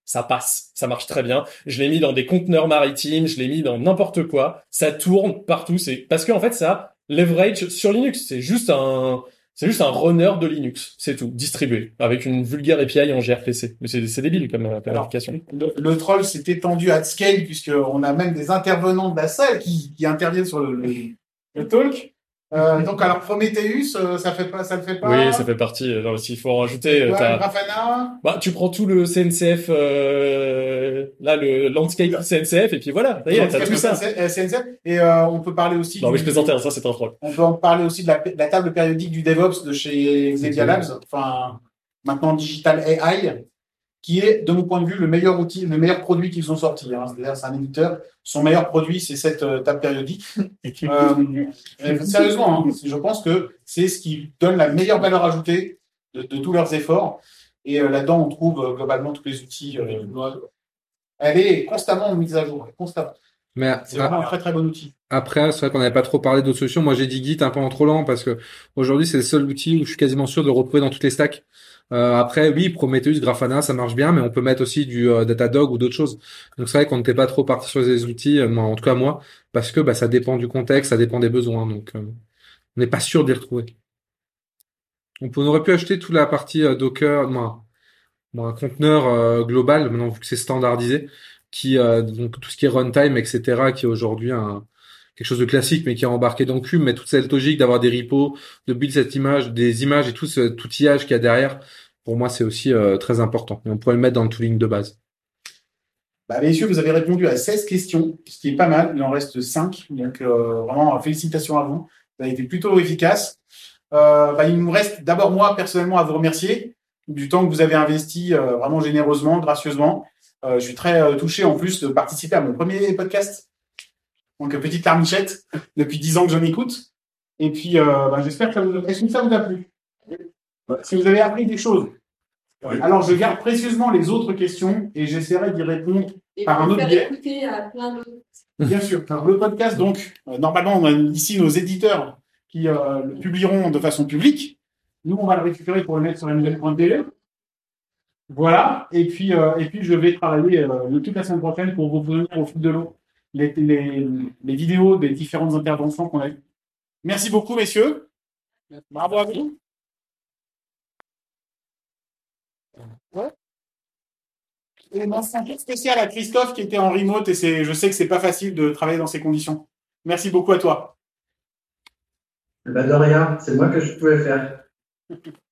Ça passe, ça marche très bien. Je l'ai mis dans des conteneurs maritimes, je l'ai mis dans n'importe quoi. Ça tourne partout. C'est parce qu'en fait, ça leverage sur Linux. C'est juste un, c'est juste un runner de Linux. C'est tout, distribué avec une vulgaire API en gRPC. Mais c'est débile comme, comme application. Le, le troll s'est étendu à scale puisqu'on a même des intervenants de la salle qui, qui interviennent sur le, le, le talk. Euh, donc alors Prometheus, euh, ça fait pas, ça le fait pas. Oui, ça fait partie. euh, Non, s'il faut en rajouter, euh, Ouais, Grafana. bah, tu prends tout le CNCF, euh, là, le landscape CNCF, et puis voilà, ça y est, t'as tout ça. CNCF. Et euh, on peut parler aussi. Non, mais je plaisantais, hein, ça, c'est un troll. On peut en parler aussi de la, de la table périodique du DevOps de chez Exedia Labs, enfin maintenant Digital AI, qui est, de mon point de vue, le meilleur outil, le meilleur produit qu'ils ont sorti. hein. C'est-à-dire, c'est un éditeur. Son meilleur produit, c'est cette euh, table périodique. Euh, sérieusement, hein, je pense que c'est ce qui donne la meilleure valeur ajoutée de, de tous leurs efforts. Et euh, là-dedans, on trouve euh, globalement tous les outils. euh, elle est constamment mise à jour, constamment. Mais C'est vraiment un très très bon outil. Après, c'est vrai qu'on n'avait pas trop parlé d'autres solutions. Moi, j'ai dit Git un peu en trop lent parce que aujourd'hui, c'est le seul outil où je suis quasiment sûr de le retrouver dans toutes les stacks. Euh, après, oui, Prometheus, Grafana, ça marche bien, mais on peut mettre aussi du euh, Datadog ou d'autres choses. Donc c'est vrai qu'on n'était pas trop parti sur les outils, euh, moi, en tout cas moi, parce que bah, ça dépend du contexte, ça dépend des besoins. Donc euh, on n'est pas sûr d'y retrouver. On aurait pu acheter toute la partie Docker, moi, moi, un conteneur global, maintenant vu que c'est standardisé, qui donc tout ce qui est runtime, etc., qui est aujourd'hui un quelque chose de classique, mais qui est embarqué dans Cube, mais toute cette logique d'avoir des repos, de build cette image, des images et tout cet outillage qu'il y a derrière, pour moi, c'est aussi euh, très important. On pourrait le mettre dans le tooling de base. Bah, messieurs, vous avez répondu à 16 questions, ce qui est pas mal. Il en reste 5. Donc, euh, vraiment, félicitations à vous. Vous avez été plutôt efficace. Euh, bah, il nous reste d'abord, moi, personnellement, à vous remercier du temps que vous avez investi euh, vraiment généreusement, gracieusement. Euh, je suis très touché, en plus, de participer à mon premier podcast. Donc, euh, petite larmichette, depuis 10 ans que j'en écoute. Et puis, euh, bah, j'espère que ça vous, est-ce que ça vous a plu? Si vous avez appris des choses. Alors, je garde précieusement les autres questions et j'essaierai d'y répondre par un autre biais. à plein d'autres. Bien sûr. Alors, le podcast, donc, euh, normalement, on a ici nos éditeurs qui euh, le publieront de façon publique. Nous, on va le récupérer pour le mettre sur mdl.tv. Voilà. Et puis, euh, et puis, je vais travailler euh, toute la semaine prochaine pour vous fournir au fil de l'eau les, les, les vidéos des différentes interventions qu'on a eues. Merci beaucoup, messieurs. Bravo à vous. Et mention toute spéciale à Christophe qui était en remote et c'est, je sais que c'est pas facile de travailler dans ces conditions. Merci beaucoup à toi. Bah, de rien, c'est moi que je pouvais faire.